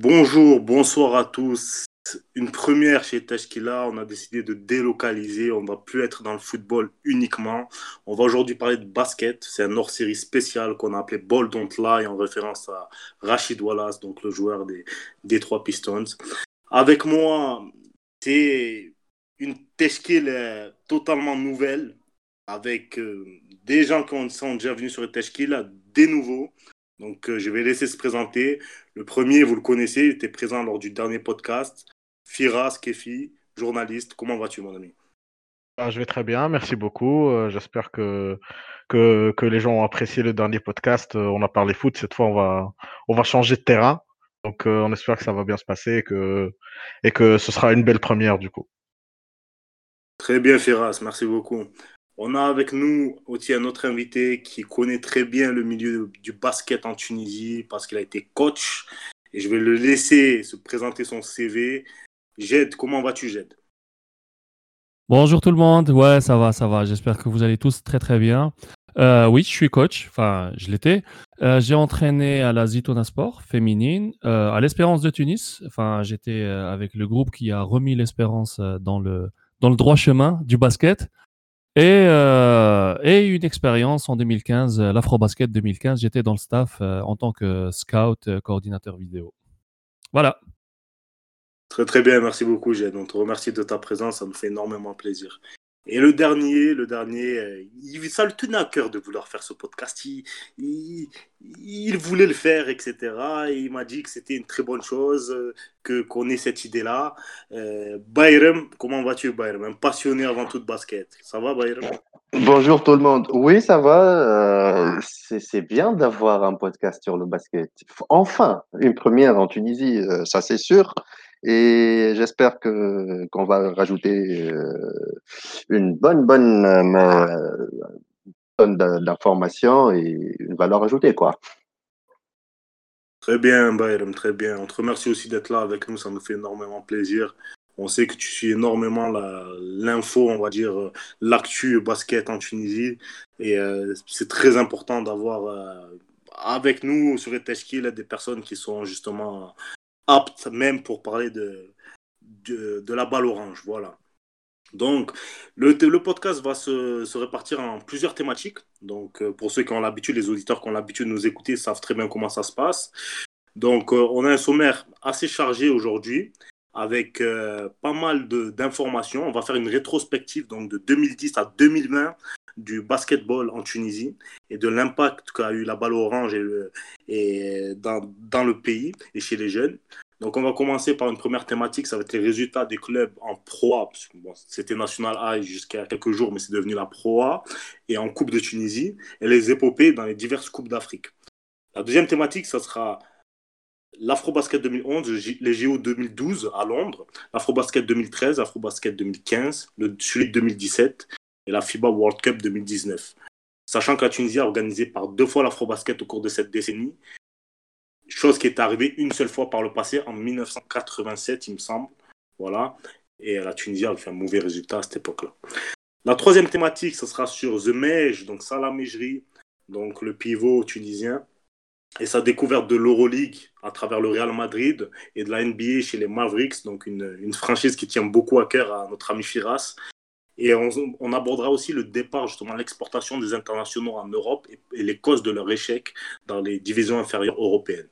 Bonjour, bonsoir à tous. Une première chez Tashkila, on a décidé de délocaliser, on ne va plus être dans le football uniquement. On va aujourd'hui parler de basket, c'est un hors-série spécial qu'on a appelé Ball Don't Lie en référence à Rachid Wallace, donc le joueur des, des trois Pistons. Avec moi, c'est une Tashkila totalement nouvelle, avec euh, des gens qui sont déjà venus sur Tashkila, des nouveaux. Donc, euh, je vais laisser se présenter. Le premier, vous le connaissez, il était présent lors du dernier podcast. Firas Kefi, journaliste. Comment vas-tu, mon ami? Ah, Je vais très bien, merci beaucoup. Euh, j'espère que, que, que, les gens ont apprécié le dernier podcast. Euh, on a parlé foot, cette fois, on va, on va changer de terrain. Donc, on espère que ça va bien se passer et que, et que ce sera une belle première, du coup. Très bien, Firas, merci beaucoup. On a avec nous aussi un autre invité qui connaît très bien le milieu du basket en Tunisie parce qu'il a été coach. Et je vais le laisser se présenter son CV. Jed, comment vas-tu, Jed? Bonjour tout le monde. Ouais, ça va, ça va. J'espère que vous allez tous très très bien. Euh, oui, je suis coach. Enfin, je l'étais. Euh, j'ai entraîné à la Zitona Sport féminine, euh, à l'Espérance de Tunis. Enfin, j'étais avec le groupe qui a remis l'Espérance dans le dans le droit chemin du basket. Euh, et, une expérience en 2015, euh, l'Afrobasket 2015, j'étais dans le staff euh, en tant que scout, coordinateur vidéo. Voilà. Très très bien, merci beaucoup Jed. On te remercie de ta présence, ça me fait énormément plaisir. Et le dernier, le dernier, euh, ça le tenait à cœur de vouloir faire ce podcast. Il, il, voulait le faire, etc. Et il m'a dit que c'était une très bonne chose, euh, que qu'on ait cette idée-là. Euh, Bayram, comment vas-tu, Bayram? Un passionné avant tout de basket. Ça va, Bayram? Bonjour tout le monde. Oui, ça va. c'est bien d'avoir un podcast sur le basket. Enfin, une première en Tunisie, ça c'est sûr. Et j'espère que qu'on va rajouter euh, une bonne bonne euh, tonne d'informations et une valeur ajoutée quoi. Très bien, Bayram, très bien. On te remercie aussi d'être là avec nous, ça nous fait énormément plaisir. On sait que tu suis énormément l'info, on va dire, l'actu basket en Tunisie. Et euh, c'est très important d'avoir avec nous sur Eteshkil des personnes qui sont justement apte même pour parler de, de, la balle orange. Voilà. Donc, le, le podcast va se, se, répartir en plusieurs thématiques. Donc, euh, pour ceux qui ont l'habitude, les auditeurs qui ont l'habitude de nous écouter savent très bien comment ça se passe. Donc, euh, on a un sommaire assez chargé aujourd'hui avec euh, pas mal d'informations. On va faire une rétrospective donc, de 2010 à 2020 du basketball en Tunisie et de l'impact qu'a eu la balle orange et, dans, dans, le pays et chez les jeunes. Donc, on va commencer par une première thématique, ça va être les résultats des clubs en Pro A. Bon, C'était National A jusqu'à quelques jours, mais c'est devenu la Pro A, et en Coupe de Tunisie, et les épopées dans les diverses Coupes d'Afrique. La deuxième thématique, ça sera l'Afrobasket 2011, les JO 2012 à Londres, l'Afrobasket 2013, l'Afrobasket 2015, le, de 2017 et la FIBA World Cup 2019. Sachant que la Tunisie a organisé par deux fois l'Afrobasket au cours de cette décennie, chose qui est arrivée une seule fois par le passé, en 1987, il me semble. Voilà. Et la Tunisie a fait un mauvais résultat à cette époque-là. La troisième thématique, ce sera sur The Mej, donc Salah Mejri, donc le pivot tunisien, et sa découverte de l'Euroleague à travers le Real Madrid et de la NBA chez les Mavericks, donc une, franchise qui tient beaucoup à cœur à notre ami Firas. Et on, abordera aussi le départ, justement, l'exportation des internationaux en Europe et, les causes de leur échec dans les divisions inférieures européennes.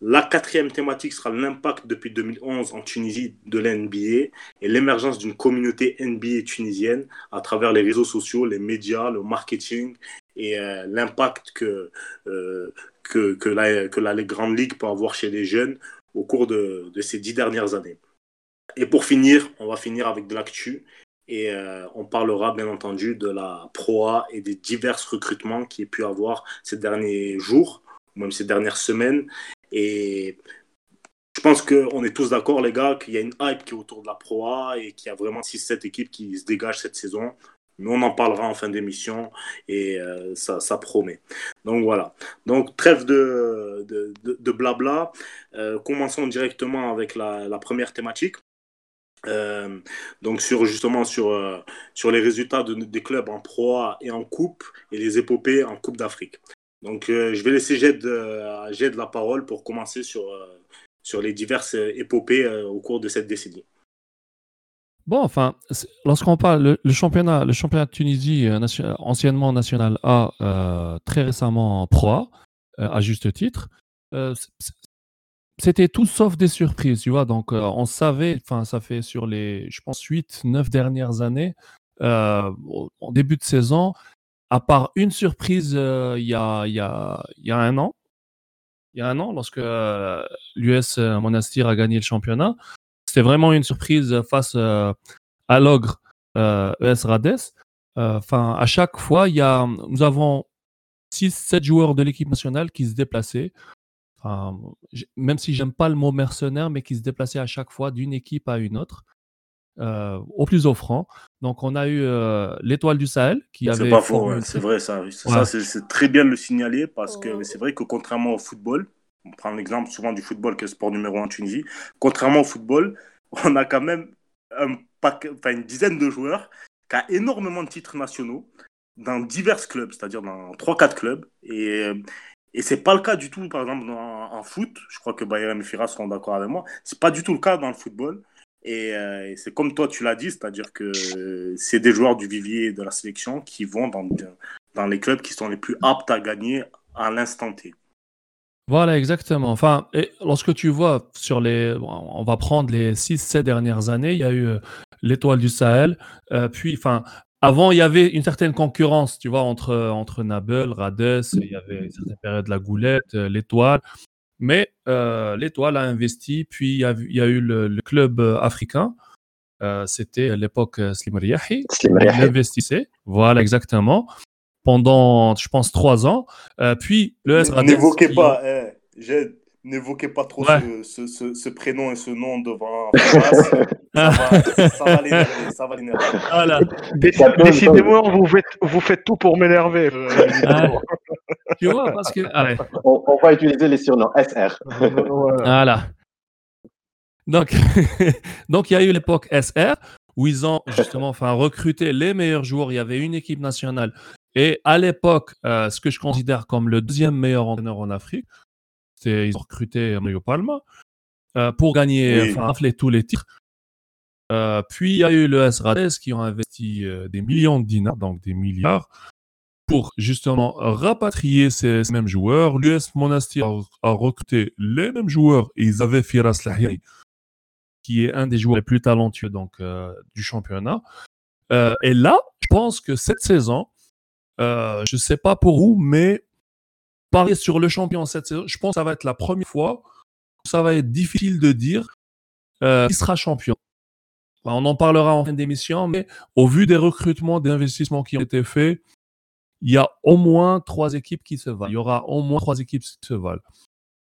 La quatrième thématique sera l'impact depuis 2011 en Tunisie de l'NBA et l'émergence d'une communauté NBA tunisienne à travers les réseaux sociaux, les médias, le marketing et euh, l'impact que, euh, que, la, Grande Ligue peut avoir chez les jeunes au cours de, ces dix dernières années. Et pour finir, on va finir avec de l'actu et euh, on parlera bien entendu de la proa et des divers recrutements qu'il y a pu avoir ces derniers jours, ou même ces dernières semaines. Et je pense qu'on est tous d'accord, les gars, qu'il y a une hype qui est autour de la proa et qu'il y a vraiment 6-7 équipes qui se dégagent cette saison. Mais on en parlera en fin d'émission et euh, ça, promet. Donc voilà. Donc trêve de, blabla. Euh, commençons directement avec la, première thématique. Euh, donc sur justement sur, sur les résultats de, des clubs en Pro A et en Coupe et les épopées en Coupe d'Afrique. Donc je vais laisser Jed, la parole pour commencer sur, sur les diverses épopées au cours de cette décennie. Bon, enfin, lorsqu'on parle le, championnat, le championnat de Tunisie, anciennement national A, très récemment Pro A, à juste titre, c'était tout sauf des surprises, tu vois. Donc, on savait, enfin, ça fait sur les, je pense, 8, 9 dernières années, en début de saison, à part une surprise il y a un an, il y a un an, lorsque l'US Monastir a gagné le championnat, c'était vraiment une surprise face à l'ogre ES Rades. Enfin, à chaque fois, il y a, nous avons 6-7 joueurs de l'équipe nationale qui se déplaçaient. même si j'aime pas le mot mercenaire, mais qui se déplaçaient à chaque fois d'une équipe à une autre. Euh, au plus offrant. Donc, on a eu euh, l'étoile du Sahel qui avait. C'est pas faux, c'est vrai ça. Ça, c'est très bien de le signaler parce que c'est vrai que contrairement au football, on prend l'exemple souvent du football qui est le sport numéro un en Tunisie, contrairement au football, on a quand même un une dizaine de joueurs qui ont énormément de titres nationaux dans divers clubs, c'est-à-dire dans 3-4 clubs. Et, et c'est pas le cas du tout, par exemple, en, foot. Je crois que Bayern et Fira seront d'accord avec moi. C'est pas du tout le cas dans le football. Euh, et, c'est comme toi, tu l'as dit, c'est-à-dire que c'est des joueurs du vivier de la sélection qui vont dans, dans les clubs qui sont les plus aptes à gagner à l'instant T. Voilà, exactement. Enfin, et lorsque tu vois sur les. on va prendre les 6-7 dernières années, il y a eu euh, l'étoile du Sahel. Euh, puis, enfin, avant, il y avait une certaine concurrence, tu vois, entre, entre Nabel, Rades, il y avait une certaine période de la goulette, l'étoile. Mais euh, l'Étoile a investi, puis il y a, eu le, club euh, africain. Euh, c'était l'époque Slim Riahi. Il investissait, voilà exactement, pendant, je pense, trois ans. puis le S N'évoquez pas, eh, n'évoquez pas trop ce, ce, ce, prénom et ce nom devant ça va, l'énerver. Ça va l'énerver. Voilà. Décidément, vous faites, vous faites tout pour m'énerver. tu vois, parce que. On, va utiliser les surnoms SR. voilà. Donc, donc, il y a eu l'époque SR où ils ont justement enfin, recruté les meilleurs joueurs. Il y avait une équipe nationale. Et à l'époque, euh, ce que je considère comme le deuxième meilleur entraîneur en Afrique, ils ont recruté Mario Palma euh, pour gagner, enfin, rafler tous les titres. Euh, puis il y a eu le SRADES qui ont investi euh, des millions de dinars, donc des milliards, pour justement rapatrier ces, mêmes joueurs. L'US Monastir a, recruté les mêmes joueurs et ils avaient Firas Lahiri, qui est un des joueurs les plus talentueux donc, du championnat. et là, je pense que cette saison, je ne sais pas pour où, mais parier sur le champion cette saison, je pense que ça va être la première fois où ça va être difficile de dire euh, qui sera champion. Bah, on en parlera en fin d'émission, mais au vu des recrutements, des investissements qui ont été faits, il y a au moins trois équipes qui se valent. Il y aura au moins trois équipes qui se valent.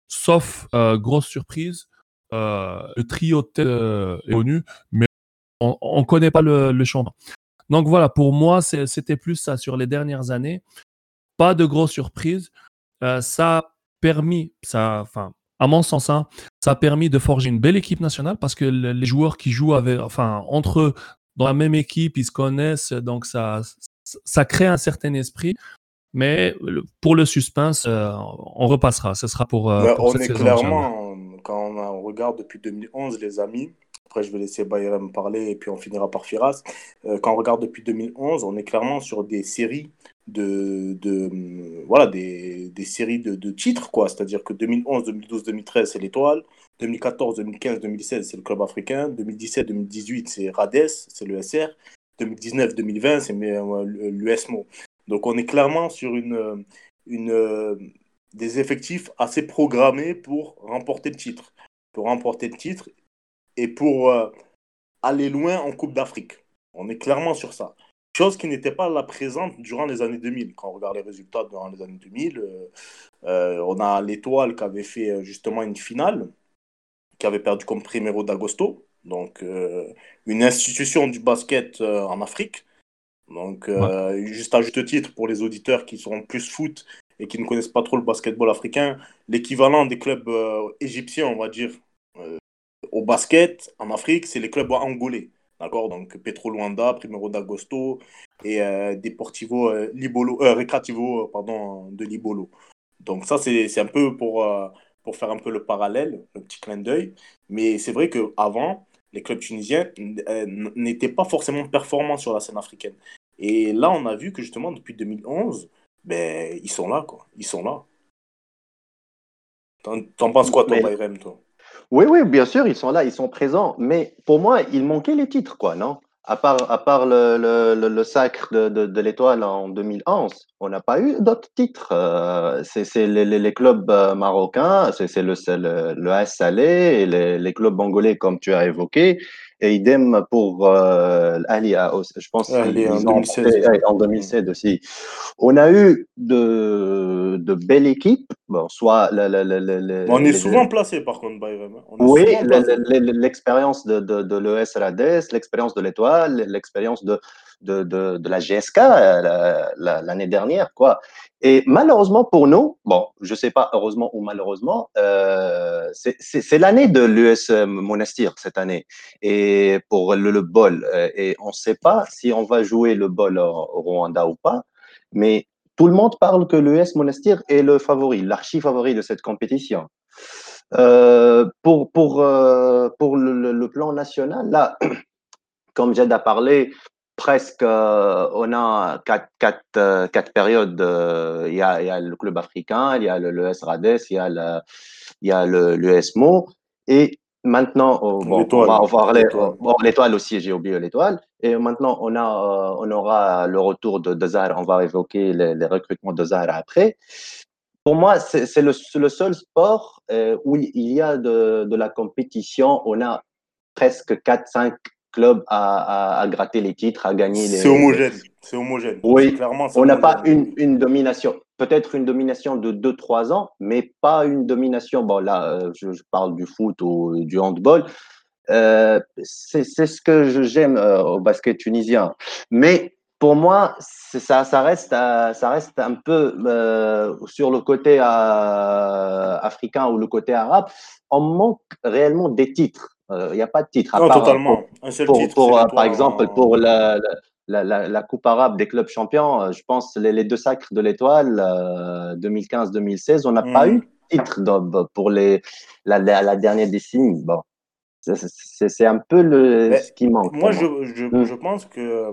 Sauf euh, grosse surprise, euh, le trio de est connu, mais on ne connaît pas le, le champion. Donc voilà, pour moi, c'était plus ça sur les dernières années. Pas de grosses surprises. Euh, ça a permis, ça, enfin, à mon sens, hein, ça a permis de forger une belle équipe nationale parce que les joueurs qui jouent avec, enfin, entre eux, dans la même équipe, ils se connaissent, donc ça, ça crée un certain esprit. Mais pour le suspense, euh, on repassera. Ce sera pour, euh, on est clairement, quand on regarde depuis 2011, les amis, après je vais laisser Bayram parler et puis on finira par Firas. quand on regarde depuis 2011, on est clairement sur des séries de, de voilà, des, des séries de, titres. C'est-à-dire que 2011, 2012, 2013, c'est l'Étoile. 2014, 2015, 2016, c'est le club africain. 2017, 2018, c'est Rades, c'est le SR. 2019, 2020, c'est euh, l'USMO. Donc on est clairement sur une, une, des effectifs assez programmés pour remporter le titre. Pour remporter le titre et pour euh, aller loin en Coupe d'Afrique. On est clairement sur ça. Chose qui n'était pas la présente durant les années 2000. Quand on regarde les résultats durant les années 2000, euh, euh, on a l'Étoile qui avait fait justement une finale, qui avait perdu comme Primero d'Agosto, donc une institution du basket en Afrique. Donc, juste à juste titre pour les auditeurs qui sont plus foot et qui ne connaissent pas trop le basketball africain, l'équivalent des clubs égyptiens, on va dire, au basket en Afrique, c'est les clubs angolais. D'accord? Donc Petro Luanda, Primero d'Agosto et euh, Deportivo euh, Libolo, euh, Recreativo pardon, de Libolo. Donc ça, c'est un peu pour, pour faire un peu le parallèle, le petit clin d'œil. Mais c'est vrai qu'avant, les clubs tunisiens n'étaient pas forcément performants sur la scène africaine. Et là, on a vu que justement, depuis 2011, ben, ils sont là, quoi. Ils sont là. T'en penses quoi, toi, Bayrem, toi? Oui, oui, bien sûr, ils sont là, ils sont présents. Mais pour moi, il manquait les titres, quoi, non? À part, à part le, le, le, sacre de, de, l'étoile en 2011, on n'a pas eu d'autres titres. Euh, c'est les, les, clubs euh, marocains, c'est le, le, le AS Salé les, les clubs angolais, comme tu as évoqué. Et idem pour euh, Ali, je pense en, 2016. en 2016 aussi. On a eu de, de belles équipes. Bon, soit on est souvent placé par contre, Bayram. Oui, l'expérience de, de, de l'ES Rades, l'expérience de l'Étoile, l'expérience de, de, de, la GSK euh, l'année dernière, quoi. Et malheureusement pour nous, bon, je sais pas heureusement ou malheureusement, euh, c'est l'année de l'US Monastir cette année et pour le, bol. Euh, et on ne sait pas si on va jouer le bol au, Rwanda ou pas, mais tout le monde parle que l'US Monastir est le favori, l'archi favori de cette compétition. Euh, pour pour pour le, le, plan national, là, comme Jed a parlé, presque, euh, on a quatre, quatre, euh, quatre périodes. Euh, il y, a, il y, a, le club africain, il y a le, le SRADES, il y a le, il y a le, le SMO. Et maintenant, oh, bon, on va, on va parler, bon, l'étoile aussi, j'ai oublié l'étoile. Et maintenant, on, a, on aura le retour de, de. On va évoquer les, les recrutements de après. Pour moi, c'est le, le, seul sport où il y a de, de la compétition. On a presque 4-5 club à, à, gratter les titres, à gagner les. C'est homogène. C'est homogène. Oui, clairement. On n'a pas une, une domination. Peut-être une domination de 2-3 ans, mais pas une domination. Bon, là, euh, je, je parle du foot ou du handball. Euh, c'est ce que j'aime euh, au basket tunisien. Mais pour moi, ça, ça, reste, ça reste un peu sur le côté africain ou le côté arabe. On manque réellement des titres. Il euh, n'y a pas de titre. À non, part, totalement. Pour, Un seul pour, titre, pour, par exemple, pour la, la, la, la, Coupe arabe des clubs champions, euh, je pense les, les deux sacres de l'étoile, euh, 2015-2016, on n'a mmh. pas eu de titre pour les, la, la, dernière décennie. Bon. C'est un peu le, ce qui manque. Moi, je, je, mmh. je, pense que.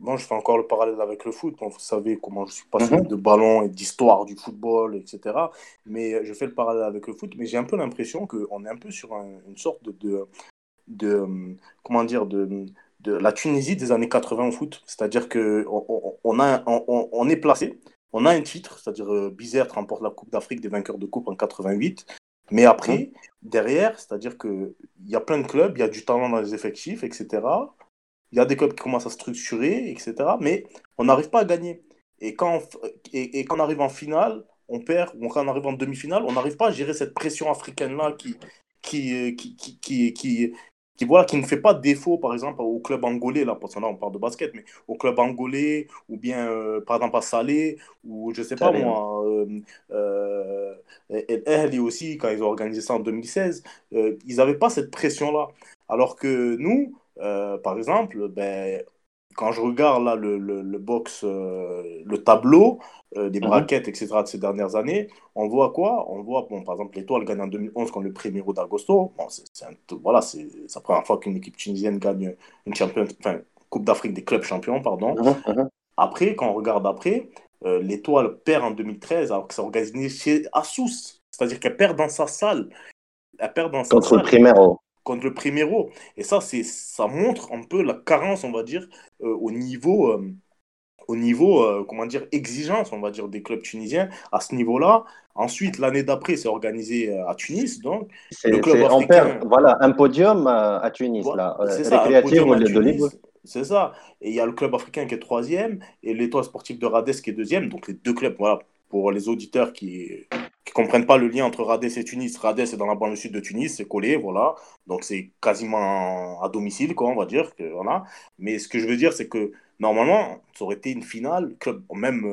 Moi, je fais encore le parallèle avec le foot. vous savez comment je suis passionné mmh. de ballon et d'histoire du football, etc. Mais je fais le parallèle avec le foot. Mais j'ai un peu l'impression qu'on est un peu sur un, une sorte de, de, de. Comment dire de, de la Tunisie des années 80 au foot. C'est-à-dire qu'on on, a, on, on, est placé. On a un titre, c'est-à-dire euh, Bizerte remporte la Coupe d'Afrique des vainqueurs de Coupe en 88. Mais après, derrière, c'est-à-dire qu'il y a plein de clubs, il y a du talent dans les effectifs, etc. Il y a des clubs qui commencent à structurer, etc. Mais on n'arrive pas à gagner. Et quand, on, et, quand on arrive en finale, on perd, ou quand on arrive en demi-finale, on n'arrive pas à gérer cette pression africaine-là qui, qui, qui, qui, qui, voilà, qui ne fait pas défaut, par exemple, au club angolais, là, parce que là, on parle de basket, mais au club angolais, ou bien, euh, par exemple, à Salé, ou je sais pas moi, euh, euh, et aussi, quand ils ont organisé ça en 2016, euh, ils n'avaient pas cette pression-là. Alors que nous, par exemple, ben, quand je regarde là le, le, le box, euh, le tableau euh, des braquettes, etc. de ces dernières années, on voit quoi? On voit, bon, par exemple, l'Étoile gagne en 2011 contre le Primero d'Agosto. Bon, c'est voilà, c'est la première fois qu'une équipe tunisienne gagne une champion, enfin, Coupe d'Afrique des clubs champions, pardon. Uh -huh. Après, quand on regarde après, euh, l'Étoile perd en 2013 alors que c'est organisé chez Assous. C'est-à-dire qu'elle perd dans sa salle. Elle perd dans sa contre salle. le Primero contre le Primero. Et ça, c'est, ça montre un peu la carence, on va dire, euh, au niveau, euh, au niveau euh, comment dire, exigence, on va dire, des clubs tunisiens à ce niveau-là. Ensuite, l'année d'après, c'est organisé à Tunis, donc. Le club africain... perd, voilà, un podium à Tunis, voilà, là. C'est ça, un podium à Tunis. C'est ça. Et il y a le club africain qui est troisième et l'étoile sportive de Rades qui est deuxième. Donc les deux clubs, voilà, pour les auditeurs qui qui comprennent pas le lien entre Rades et Tunis. Rades est dans la banlieue sud de Tunis, c'est collé, voilà. Donc c'est quasiment à domicile, quoi, on va dire. Que, voilà. Mais ce que je veux dire, c'est que normalement, ça aurait été une finale, club, même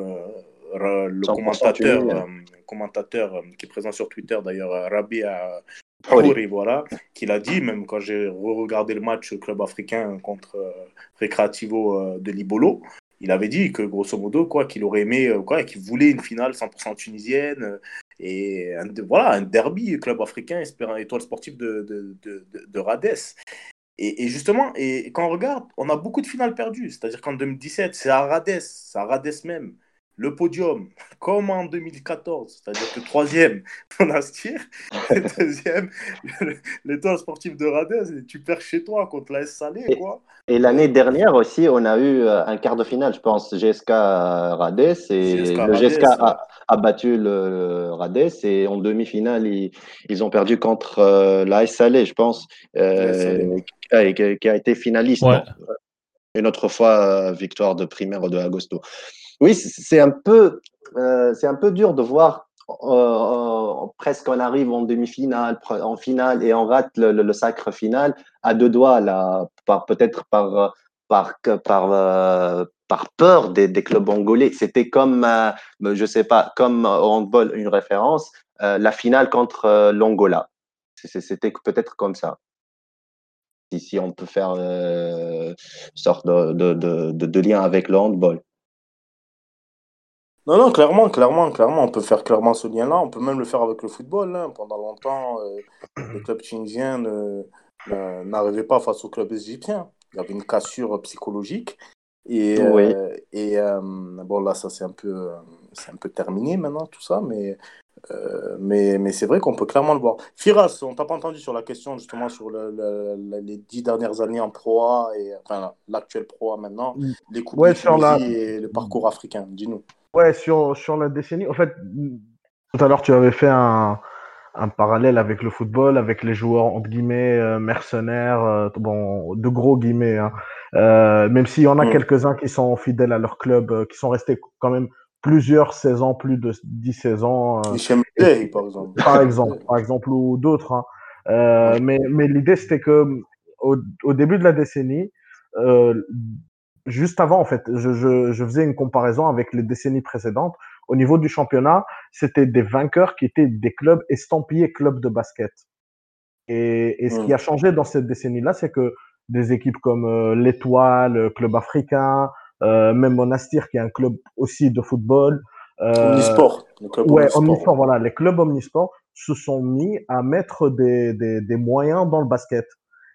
euh, le commentateur, euh, commentateur euh, qui est présent sur Twitter d'ailleurs, Rabia Khouri, voilà, qui l'a dit, même quand j'ai regardé le match club africain contre Recreativo de Libolo, il avait dit que grosso modo quoi qu'il aurait aimé quoi et qu'il voulait une finale 100% tunisienne et un, voilà, un derby, club africain, étoile sportive de Rades. Et, justement, et quand on regarde, on a beaucoup de finales perdues. C'est-à-dire qu'en 2017, c'est à Rades, c'est à Rades même, le podium, comme en 2014. C'est-à-dire que troisième, Monastir, deuxième, l'étoile sportive de Rades, et tu perds chez toi contre la S Salé, quoi. Et l'année dernière aussi, on a eu euh, un quart de finale, je pense, GSK Rades, et le GSK a, battu le, Rades, et en demi-finale, ils, ont perdu contre euh, la S Salé, je pense, euh, qui, a, été finaliste. Une autre fois, victoire de primaire de Agosto. Oui, c'est un peu, c'est un peu dur de voir euh, presque on arrive en demi-finale, en finale et on rate le, sacre final à deux doigts là, peut-être par par par euh, par peur des, clubs angolais. C'était comme euh, je sais pas comme handball une référence la finale contre l'Angola. C'était peut-être comme ça. Si, on peut faire une sorte de, de, de lien avec le handball. Non, non, clairement, clairement, clairement, on peut faire clairement ce lien-là. On peut même le faire avec le football. Hein. Pendant longtemps, euh, le club tunisien n'arrivait pas face au club égyptien. Il y avait une cassure psychologique. Et, euh, et euh, bon, là, ça c'est un, peu, c'est un peu terminé maintenant, tout ça. Mais, mais, mais c'est vrai qu'on peut clairement le voir. Firas, on t'a pas entendu sur la question justement sur les dix dernières années en Pro et enfin l'actuel Pro maintenant, mm. les coupes de et le parcours africain. Dis-nous. Ouais, sur, sur la décennie. En fait, tout à l'heure, tu avais fait un, un parallèle avec le football, avec les joueurs, entre guillemets, euh, mercenaires, euh, bon, de gros guillemets, hein. euh, même s'il y en a mm. quelques-uns qui sont fidèles à leur club, qui sont restés quand même plusieurs saisons, plus de 10 saisons. par exemple. Par exemple, par exemple, ou d'autres. Hein. mais mais l'idée, c'était que au, au, début de la décennie, juste avant, en fait, je, je, je, faisais une comparaison avec les décennies précédentes. Au niveau du championnat, c'était des vainqueurs qui étaient des clubs estampillés clubs de basket. Et, et ce qui a changé dans cette décennie-là, c'est que des équipes comme euh, l'Étoile, Club africain, euh, même Monastir, qui est un club aussi de football. Euh, omnisport. ouais, omnisport. voilà. Les clubs omnisport se sont mis à mettre des, des, des moyens dans le basket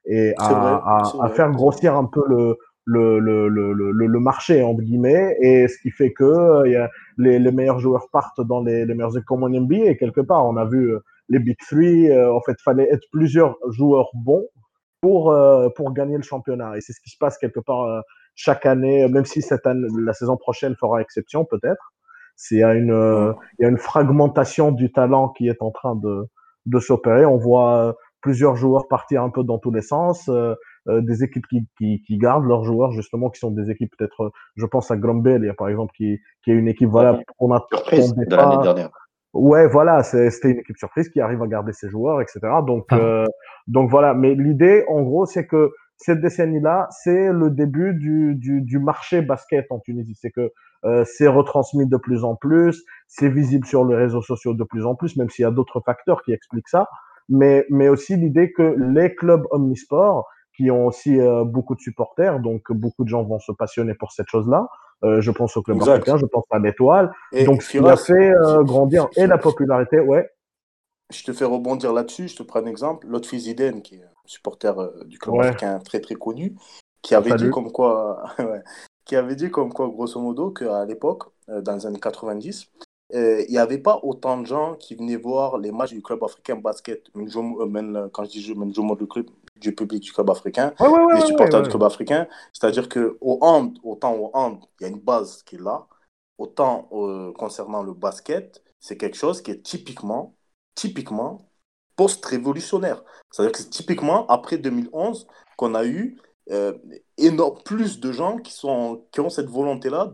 et à, à, à, faire grossir un peu le, le, le, le, le, marché, entre guillemets, et ce qui fait que euh, les, les, meilleurs joueurs partent dans les, les meilleures équipes en NBA, et quelque part, on a vu euh, les Big Three, euh, en fait, fallait être plusieurs joueurs bons pour, pour gagner le championnat. Et c'est ce qui se passe quelque part chaque année, même si cette année, la saison prochaine fera exception, peut-être. Il y a une, y a une fragmentation du talent qui est en train de, de s'opérer. On voit plusieurs joueurs partir un peu dans tous les sens. Des équipes qui, qui, qui, gardent leurs joueurs justement qui sont des équipes peut-être je pense à Grumbel par exemple qui, qui est une équipe voilà on a surprise de l'année dernière. Ouais voilà c'était une équipe surprise qui arrive à garder ses joueurs etc donc ah. euh, donc voilà. Mais l'idée en gros c'est que cette décennie là c'est le début du, du, du marché basket en Tunisie. C'est que euh, c'est retransmis de plus en plus, c'est visible sur les réseaux sociaux de plus en plus, même s'il y a d'autres facteurs qui expliquent ça. Mais, mais aussi l'idée que les clubs omnisports, qui ont aussi euh, beaucoup de supporters, donc beaucoup de gens vont se passionner pour cette chose-là. Euh, je pense au club africain, je pense à l'étoile. Donc, ce qui a fait euh, grandir et la popularité, ouais. Je te fais rebondir là-dessus, je te prends un exemple. Lotfi Zidane, qui est un supporter du club africain très très connu, qui avait dit comme quoi, qui avait dit comme quoi, grosso modo, qu'à l'époque, dans les années 90, il n'y avait pas autant de gens qui venaient voir les matchs du club africain basket. Quand je dis Menjomo, le club, du public du club africain, des supporters du club africain. C'est-à-dire qu'au hand, autant au hand, il y a une base qui est là, autant euh, concernant le basket, c'est quelque chose qui est typiquement, typiquement post-révolutionnaire. C'est-à-dire que c'est typiquement après 2011 qu'on a eu euh, énorme, plus de gens qui, sont, qui ont cette volonté-là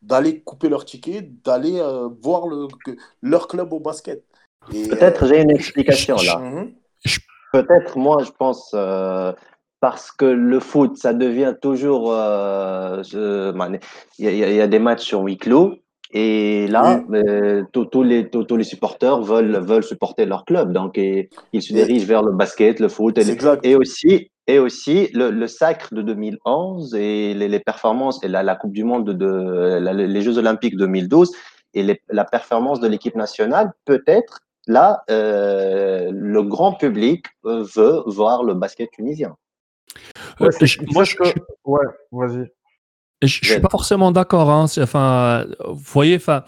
d'aller couper leur ticket, d'aller euh, voir le, leur club au basket. Peut-être j'ai une explication là. Mhm. Peut-être, moi, je pense, euh, parce que le foot, ça devient toujours. Euh, il y, a des matchs sur huis clos. Et là, euh, tous les, supporters veulent, veulent supporter leur club. Donc, ils se dirigent vers le basket, le foot. Et, et aussi, et aussi le, sacre de 2011 et les, performances et la, la Coupe du Monde, de, les Jeux Olympiques 2012 et la performance de l'équipe nationale, peut-être là, euh, le grand public veut voir le basket tunisien. moi, je, ouais, vas-y. Je, ne suis pas forcément d'accord. Hein. Enfin, vous voyez, enfin,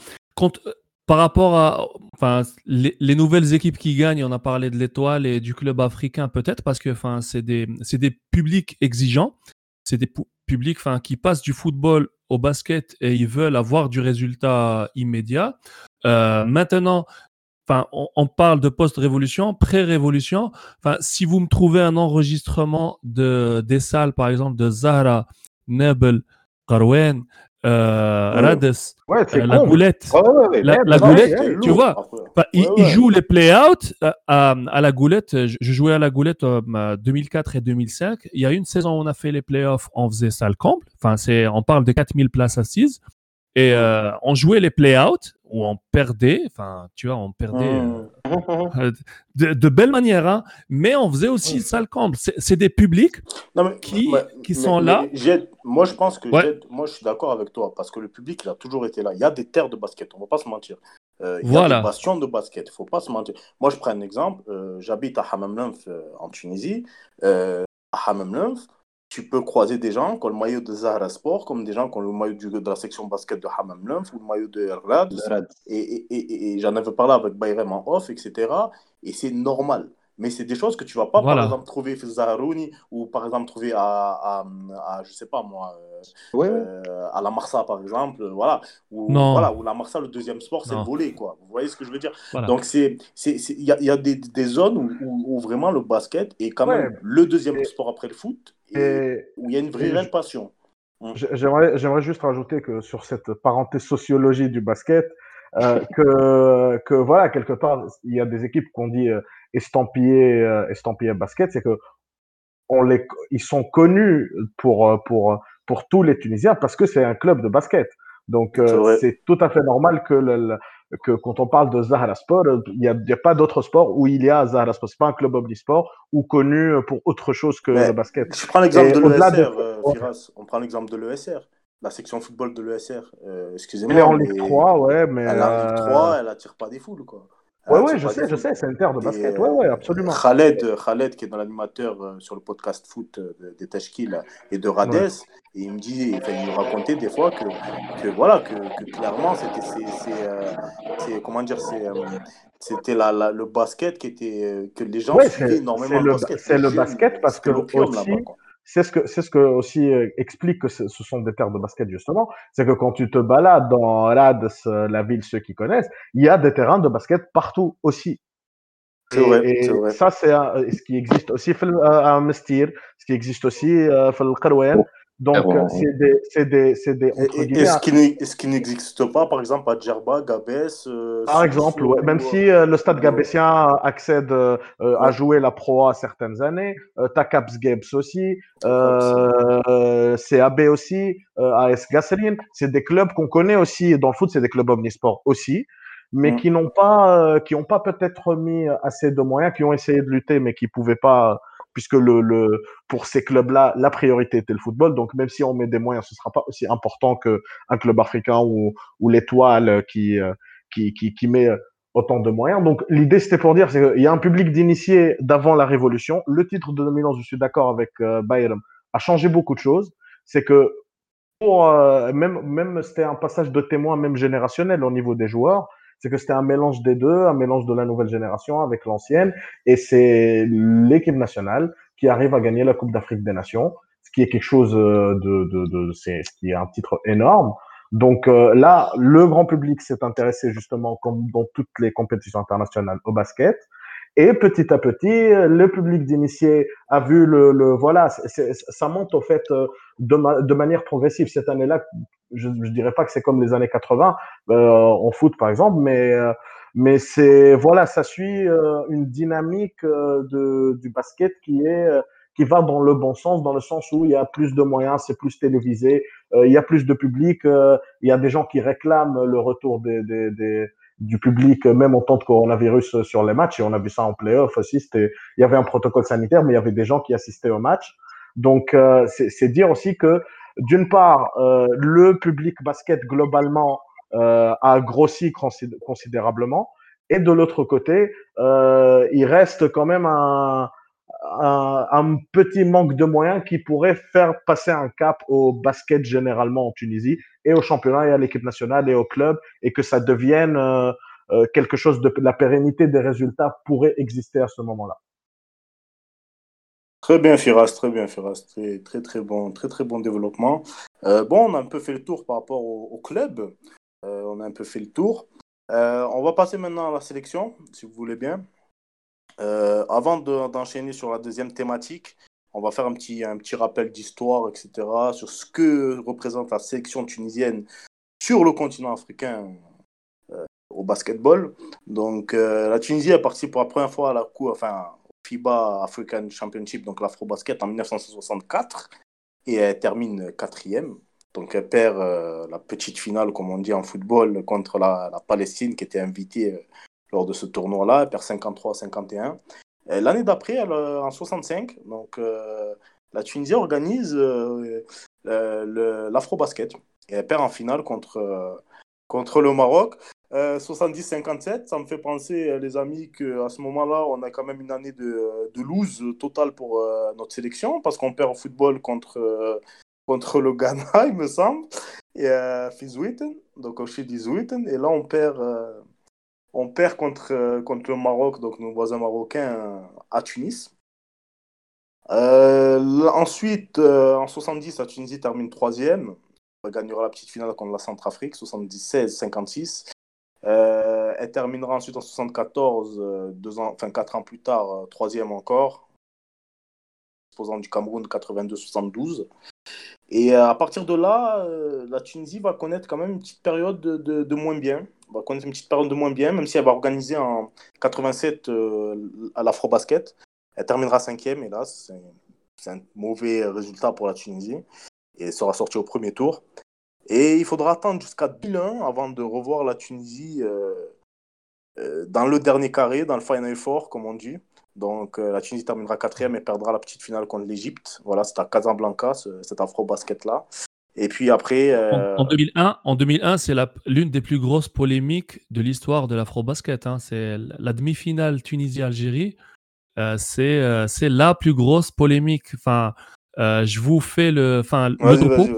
par rapport à enfin, les, nouvelles équipes qui gagnent, on a parlé de l'étoile et du club africain peut-être parce que enfin, c'est des, des publics exigeants, c'est des publics enfin, qui passent du football au basket et ils veulent avoir du résultat immédiat. Euh, maintenant, Enfin, on, parle de post-révolution, pré-révolution. Enfin, si vous me trouvez un enregistrement de, des salles, par exemple, de Zahra, Nebel, Karwen, euh, Rades, euh, la goulette. la, goulette, tu vois, il, joue les play-out euh, à, la goulette. Je, jouais à la goulette en 2004 et 2005. Il y a une saison où on a fait les play-offs, on faisait salle comble. Enfin, c'est, on parle de 4000 places assises. Et on jouait les play-out où on perdait, enfin, tu vois, on perdait mmh. de, de, belle manière, hein, mais on faisait aussi mmh. salle comble. C'est des publics qui, qui sont là. moi, je pense que moi, je suis d'accord avec toi parce que le public, il a toujours été là. Il y a des terres de basket, on ne va pas se mentir. Euh, il y a des bastions de basket, il ne faut pas se mentir. Moi, je prends un exemple. Euh, j'habite à Hamam euh, en Tunisie. à Hamam tu peux croiser des gens qui ont le maillot de Zahra Sport, comme des gens qui ont le maillot de la section basket de Hamam Lumf ou le maillot de Rad. Et, et, et, j'en avais parlé avec Bayrem en off, etc. Et c'est normal. Mais c'est des choses que tu vas pas, par exemple, trouver à Zaharouni ou par exemple trouver à, à, à, je sais pas moi, euh, euh, à la Marsa, par exemple. Voilà. Ou, non. voilà, ou la Marsa, le deuxième sport, c'est le volet, quoi. Vous voyez ce que je veux dire? Donc, il y a, y a des, des, zones où, où, vraiment le basket est quand même le deuxième sport après le foot et, où il y a une vraie, passion. Hum. J'aimerais, juste rajouter que sur cette parenthèse sociologie du basket, euh, que, que voilà, quelque part, il y a des équipes qu'on dit euh, estampillées, euh, estampillées basket, c'est que on les, ils sont connus pour, euh, pour, pour tous les Tunisiens parce que c'est un club de basket. Donc, euh, c'est tout à fait normal que le, que quand on parle de Zahra Sport, il n'y a, a, pas d'autre sport où il y a Zahra Sport. C'est pas un club omnisport ou connu pour autre chose que le basket. Je prends l'exemple de l'ESR, euh, Firas. On prend l'exemple de l'ESR. La section football de l'ESR. Euh, excusez-moi. Elle est en Ligue 3, ouais, mais. Elle est en Ligue 3, elle attire pas des foules, quoi. Ouais, ouais, je sais, je sais, c'est une terre de basket. ouais, ouais, absolument. Khaled, Khaled, qui est dans l'animateur sur le podcast foot des Tashkil et de Rades, et il me dit, enfin, il me racontait des fois que, que voilà, que, que clairement, c'était, c'est, euh, comment dire, euh, c'était la, la, le basket qui était, euh, que les gens ouais, suivaient énormément le, basket. C'est le basket parce que aussi, c'est ce que c'est ce que aussi explique que ce sont des terres de basket justement, c'est que quand tu te balades dans Rades, la ville, ceux qui connaissent, il y a des terrains de basket partout aussi. C'est vrai, et vrai. ça c'est ce qui existe aussi à Mestir, ce qui existe aussi à le donc, euh, c'est des. C'est des, Est-ce qu'il n'existe pas, par exemple, à Djerba, Gabès euh, Par exemple, ouais. même si euh, le stade gabessien accède à jouer la Pro à certaines années, Takaps Gabs aussi, CAB aussi, AS Gasserine, c'est des clubs qu'on connaît aussi dans le foot, c'est des clubs omnisports aussi mais mm. qui n'ont pas, qui n'ont pas peut-être mis assez de moyens, qui ont essayé de lutter, mais qui pouvaient pas puisque le, le, pour ces clubs-là, la priorité était le football. Donc, même si on met des moyens, ce ne sera pas aussi important qu'un club africain ou, ou l'étoile qui, euh, qui, qui, qui, met autant de moyens. Donc, l'idée, c'était pour dire qu'il y a un public d'initiés d'avant la Révolution. Le titre de dominance, je suis d'accord avec euh, Bayern, a changé beaucoup de choses. C'est que pour, euh, même, même c'était un passage de témoin, même générationnel au niveau des joueurs c'est que c'était un mélange des deux, un mélange de la nouvelle génération avec l'ancienne, et c'est l'équipe nationale qui arrive à gagner la Coupe d'Afrique des Nations, ce qui est quelque chose euh, de, de, de c'est ce qui est un titre énorme. Donc euh, là, le grand public s'est intéressé justement, comme dans toutes les compétitions internationales, au basket. Et petit à petit, le public d'initiés a vu le, le voilà, ça monte au fait euh, de, de manière progressive. Cette année-là, je, je dirais pas que c'est comme les années 80 euh, en foot par exemple, mais euh, mais c'est voilà, ça suit euh, une dynamique de, du basket qui est qui va dans le bon sens, dans le sens où il y a plus de moyens, c'est plus télévisé, il y a plus de public, il y a des gens qui réclament le retour des, des, des du public, même en temps de coronavirus sur les matchs, et on a vu ça en playoff aussi, il y avait un protocole sanitaire, mais il y avait des gens qui assistaient au match. Donc, euh, c'est dire aussi que, d'une part, euh, le public basket globalement a grossi considérablement. Et de l'autre côté, il reste quand même un, un, petit manque de moyens qui pourrait faire passer un cap au basket généralement en Tunisie et au championnat et à l'équipe nationale et au club et que ça devienne euh, euh, quelque chose de la pérennité des résultats pourrait exister à ce moment-là. Très bien, Firas, très bien, Firas. Très, très, très bon, très, très bon développement. Euh, bon, on a un peu fait le tour par rapport au, club. on a un peu fait le tour. on va passer maintenant à la sélection, si vous voulez bien. Euh, avant d'enchaîner sur la deuxième thématique, on va faire un petit, un petit rappel d'histoire, etc., sur ce que représente la sélection tunisienne sur le continent africain euh, au basketball. Donc, euh, la Tunisie est partie pour la première fois à la coup, enfin, FIBA African Championship, donc l'Afro-Basket, en 1964, et elle termine quatrième. Donc, elle perd la petite finale, comme on dit en football, contre la, Palestine, qui était invitée lors de ce tournoi-là. Elle perd 53-51. L'année d'après, en 65, donc, euh, la Tunisie organise euh, l'Afro-Basket. Et elle perd en finale contre, euh, contre le Maroc. 70-57, ça me fait penser, les amis, qu'à ce moment-là, on a quand même une année de, de lose totale pour notre sélection, parce qu'on perd au football contre, contre le Ghana, il me semble, et euh, donc au et là on perd on perd contre, euh, contre le Maroc, donc nos voisins marocains, euh, à Tunis. Euh, ensuite, en 70, la Tunisie termine troisième. Elle gagnera la petite finale contre la Centrafrique, 76-56. Elle terminera ensuite en 74, deux ans, enfin quatre ans plus tard, troisième encore, disposant du Cameroun 82-72. Et à partir de là, la Tunisie va connaître quand même une petite période de moins bien va connaître une petite période de moins bien, même si elle va organiser en 87 euh, à l'Afro-Basket. Elle terminera cinquième, là, c'est un mauvais résultat pour la Tunisie. Et sera sortie au premier tour. Et il faudra attendre jusqu'à 2001 avant de revoir la Tunisie euh, euh, dans le dernier carré, dans le Final Four, comme on dit. Donc la Tunisie terminera quatrième et perdra la petite finale contre l'Égypte. Voilà, c'est à Casablanca, cet afro-basket-là. Et puis après. En, 2001, euh, en 2001 c'est l'une des plus grosses polémiques de l'histoire de l'afro-basket. Hein. C'est la demi-finale Tunisie-Algérie. Euh, euh, c'est la plus grosse polémique. Enfin, je vous fais le, enfin, le topo.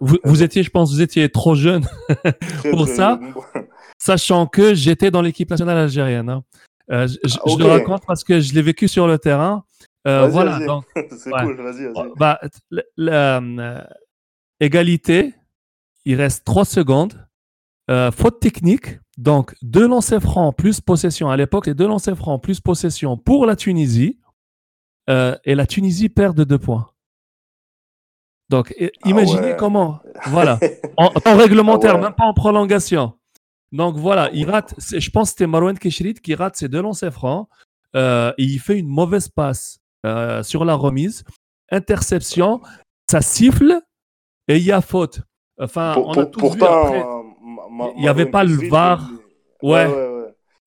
vous, étiez, je pense, vous étiez trop jeune pour ça, sachant que j'étais dans l'équipe nationale algérienne. Hein. je, ah, le raconte parce que je l'ai vécu sur le terrain. voilà. c'est cool, vas-y, vas-y. Bah, égalité, il reste 3 secondes. Euh, faute technique, donc deux lancers francs plus possession. À l'époque, les deux lancers francs plus possession pour la Tunisie. Euh, et la Tunisie perd de 2 points. Donc, ah imaginez comment. Voilà. En, réglementaire, ah même pas en prolongation. Donc voilà, il rate. Je pense que c'était Marouane Keshrit qui rate ses deux lancers francs. Euh, et il fait une mauvaise passe sur la remise. Interception. Ça siffle et il y a faute. Enfin, on a tous pourtant, vu après, il n'y avait pas le VAR. Ouais,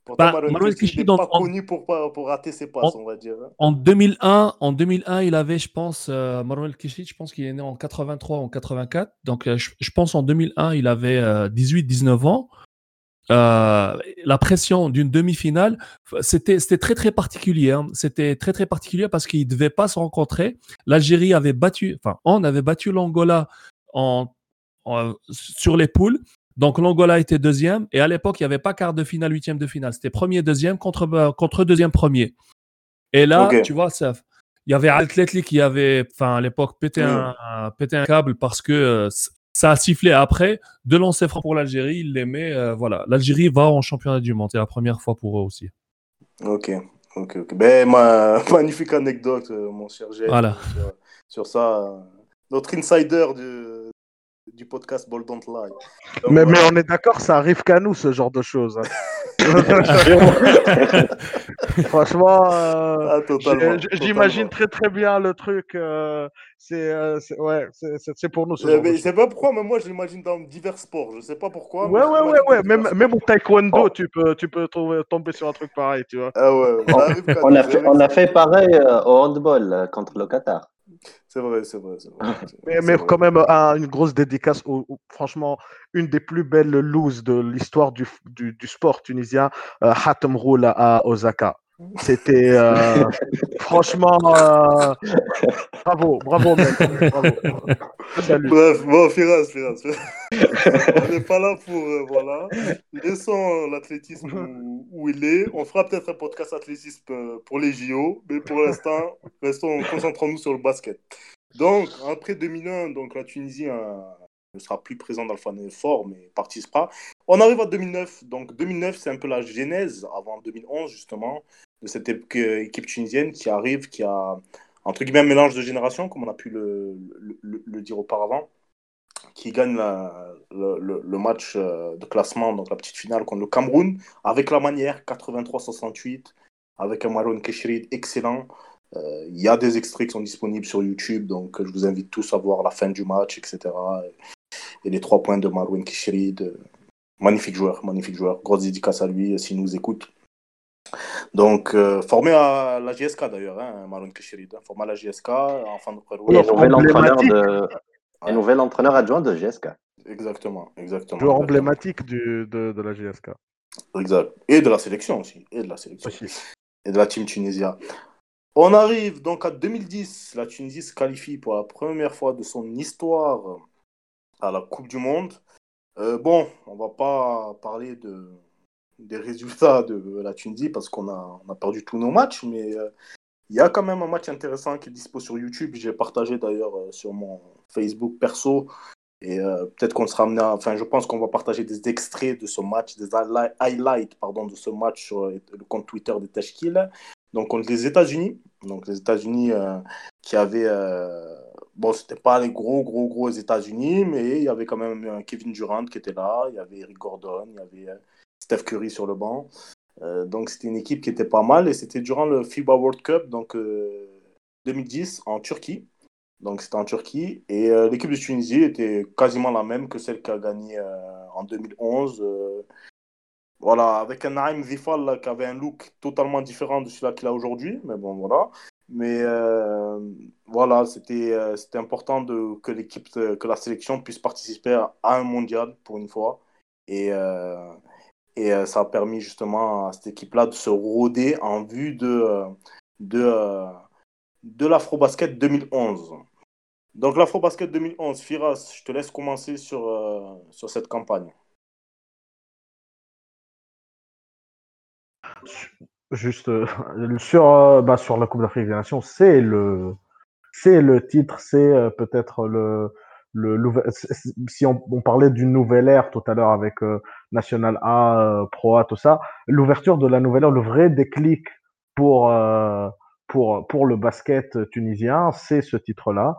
Pourtant, bah, n'est pas connu pour, pour rater ses passes, on va dire. Hein. En 2001, en 2001, il avait, je pense, euh, Manuel je pense qu'il est né en 83 ou en 84. Donc, euh, je, je, pense en 2001, il avait 18-19 euh, ans. Euh, la pression d'une demi-finale, c'était c'était très très particulier. Hein. C'était très très particulier parce qu'ils ne devaient pas se rencontrer. L'Algérie avait battu, enfin, on avait battu l'Angola en, sur les poules. Donc l'Angola était deuxième et à l'époque il n'y avait pas quart de finale, huitième de finale. C'était premier deuxième contre euh, contre deuxième premier. Et là, tu vois, ça, il y avait Atletli qui avait, enfin à l'époque pété un, pété un câble parce que euh, ça a sifflé après. De lancer franc pour l'Algérie, il l'aimait. Euh, voilà, l'Algérie va en championnat du monde. C'est la première fois pour eux aussi. Ok, ok, ok. Ben, ma... magnifique anecdote, mon cher Gilles, voilà. sur, ça. Notre insider de, du podcast Ball Don't Lie. mais, mais, on est d'accord, ça arrive qu'à nous, ce genre de choses. Hein. Franchement, euh, ah, j'imagine très très bien le truc. Euh, euh, c'est ouais, c'est pour nous. Je sais pas pourquoi, mais moi je l'imagine dans divers sports. Je sais pas pourquoi. Ouais, ouais, ouais, ouais. Même, même au taekwondo, oh. tu peux, tu peux trouver, tomber sur un truc pareil, tu vois. Ah ouais, on, a fait, on, a fait, pareil au handball contre le Qatar. C'est vrai, c'est vrai. vrai mais, mais quand même, une grosse dédicace, franchement, une des plus belles loses de l'histoire du, du, du, sport tunisien, euh, Hatem Roul à Osaka. C'était euh, franchement euh, bravo, bravo, mec, bravo. Bref, bon, Firas, Firas. on n'est pas là pour euh, voilà. Laissons l'athlétisme où, il est. On fera peut-être un podcast athlétisme pour les JO, mais pour l'instant, restons concentrons-nous sur le basket. Donc après 2001, donc la Tunisie ne sera plus présente dans le Final Four, mais participera. On arrive à 2009. Donc 2009, c'est un peu la genèse avant 2011 justement de cette équipe tunisienne qui arrive, qui a entre guillemets un mélange de génération, comme on a pu le, dire auparavant, qui gagne le, match euh, de classement, donc la petite finale contre le Cameroun, avec la manière 83-68, avec un Maroun Keshrid excellent. Euh, il y a des extraits qui sont disponibles sur YouTube, donc je vous invite tous à voir la fin du match, etc. Et, les trois points de Maroun Keshrid. Euh, magnifique joueur, magnifique joueur. Grosse dédicace à lui s'il nous écoute. Donc, euh, formé à la GSK d'ailleurs, hein, Kishirid, hein, formé à la GSK en fin de Et nouvel entraîneur, de... Un nouvel entraîneur adjoint de GSK. Exactement, exactement. Joueur emblématique du, de, de, la GSK. Exact. Et de la sélection aussi. Et de la sélection. Et de la team Tunisia. On arrive donc à 2010. La Tunisie se qualifie pour la première fois de son histoire à la Coupe du Monde. Euh, bon, on va pas parler de des résultats de la Tunisie parce qu'on a, on a perdu tous nos matchs, mais euh, il y a quand même un match intéressant qui est dispo sur YouTube. J'ai partagé d'ailleurs euh, sur mon Facebook perso. Et peut-être qu'on sera amené à, Enfin, je pense qu'on va partager des extraits de ce match, des highlights pardon, de ce match sur le compte Twitter de Tashkil. Donc, contre les États-Unis. Donc, les États-Unis qui avaient. Bon, c'était pas les gros, gros, gros États-Unis, mais il y avait quand même Kevin Durant qui était là. Il y avait Eric Gordon. Il y avait Steph Curry sur le banc. Euh, donc c'était une équipe qui était pas mal et c'était durant le FIBA World Cup donc 2010 euh, en Turquie. Donc c'était en Turquie et euh, l'équipe de Tunisie était quasiment la même que celle qui a gagné en 2011. voilà, avec un Naïm Zifal qui avait un look totalement différent de celui qu'il a aujourd'hui, mais bon voilà. Mais voilà, c'était c'était important que l'équipe, que la sélection puisse participer à, un mondial pour une fois. Et, et euh, ça a permis justement à cette équipe-là de se rôder en vue de, euh, de, euh, de l'Afrobasket 2011. Donc l'Afrobasket 2011, Firas, je te laisse commencer sur, sur cette campagne. Juste sur, bah, sur la Coupe d'Afrique des Nations, c'est le, le titre, c'est peut-être le, si on, parlait d'une nouvelle ère tout à l'heure avec euh, National A, euh, Pro A, tout ça, l'ouverture de la nouvelle ère, le vrai déclic euh, pour le basket tunisien, c'est ce titre-là.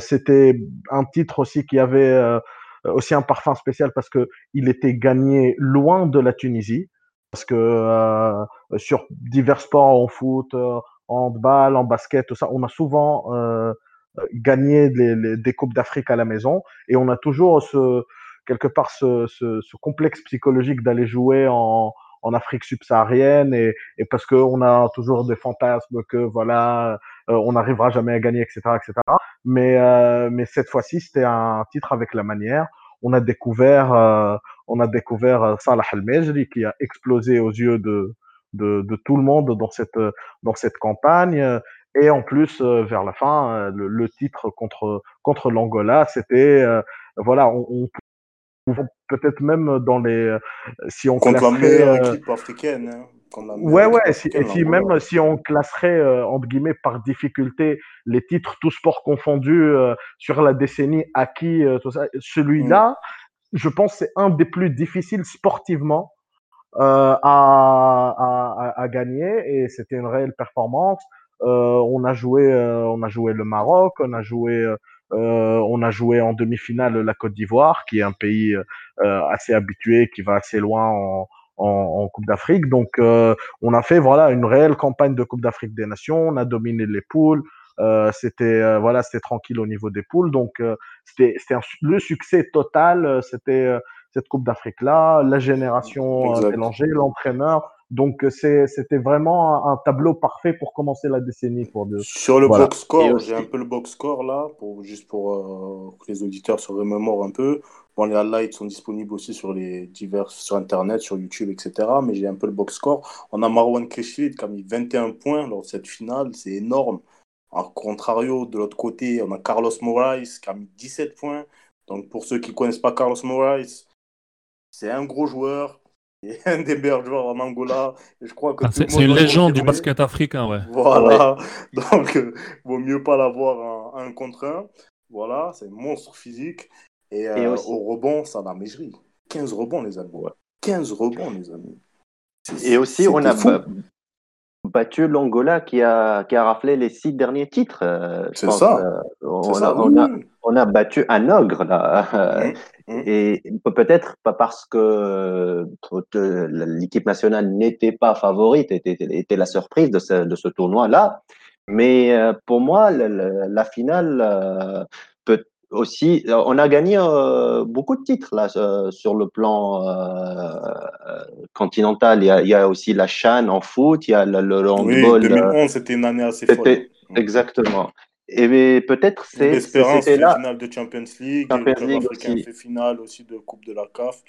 C'était un titre aussi qui avait aussi un parfum spécial parce que il était gagné loin de la Tunisie, parce que sur divers sports en foot, en handball, en basket, tout ça, on a souvent euh, gagner des coupes d'Afrique à la maison. Et on a toujours ce quelque part ce, ce, ce complexe psychologique d'aller jouer en, en Afrique subsaharienne. Et, et parce qu'on a toujours des fantasmes que voilà euh, on n'arrivera jamais à gagner etc etc mais euh, mais cette fois-ci c'était un titre avec la manière on a découvert euh, on a découvert Salah Al-Mejri qui a explosé aux yeux de, de, tout le monde dans cette dans cette campagne. Et en plus, euh, vers la fin, euh, le, titre contre contre l'Angola, c'était euh, voilà, on, on peut-être même dans les si on contre la meilleure équipe africaine. Hein. Ouais, ouais, et si, si même si on classerait, euh, entre guillemets, par difficulté, les titres, tous sports confondus, euh, sur la décennie acquis, euh, celui-là, mm. je pense, c'est un des plus difficiles sportivement à, à, à, gagner, et c'était une réelle performance. Euh, on a joué, euh, on a joué le Maroc, on a joué, euh, on a joué en demi-finale la Côte d'Ivoire, qui est un pays assez habitué, qui va assez loin en, en, Coupe d'Afrique. Donc, on a fait voilà une réelle campagne de Coupe d'Afrique des Nations. On a dominé les poules. c'était voilà, c'était tranquille au niveau des poules. Donc, c'était le succès total. C'était cette Coupe d'Afrique là, la génération mélangée, l'entraîneur. Donc c'était vraiment un, tableau parfait pour commencer la décennie. Pour de... Sur le box score, j'ai un peu le box score là, pour, juste pour que les auditeurs se remémorent un peu. Bon, les highlights sont disponibles aussi sur les divers, sur Internet, sur YouTube, etc. Mais j'ai un peu le box score. On a Marwan Kreshid qui a mis 21 points lors de cette finale. C'est énorme. En contrario, de l'autre côté, on a Carlos Moraes qui a mis 17 points. Donc, pour ceux qui ne connaissent pas Carlos Moraes, c'est un gros joueur. Et un des meilleurs joueurs en Angola. je crois que ah, c'est une légende du basket africain, ouais. Voilà. Donc, euh, vaut mieux pas l'avoir un, un contre un. Voilà, c'est un monstre physique. Et, euh, au rebond, ça va mégerie. 15 rebonds, les amis. 15 rebonds, les amis. Et aussi, on a battu l'Angola qui a, qui a raflé les six derniers titres. Euh, c'est ça. Euh, on, a, on, a, on, a, battu un ogre, là. Mmh, mmh. Et peut-être pas parce que l'équipe nationale n'était pas favorite, était, était la surprise de ce, de ce tournoi-là. Mais pour moi, la, la finale peut aussi, euh, on a gagné euh, beaucoup de titres là euh, sur le plan continental. Il y, a, aussi la Chan en foot, il y a le, le handball. Oui, 2011, c'était une année assez folle. Exactement. Et peut-être c'est. L'espérance fait là. finale de Champions League, Champions le League africain aussi. fait finale aussi de Coupe de la CAF.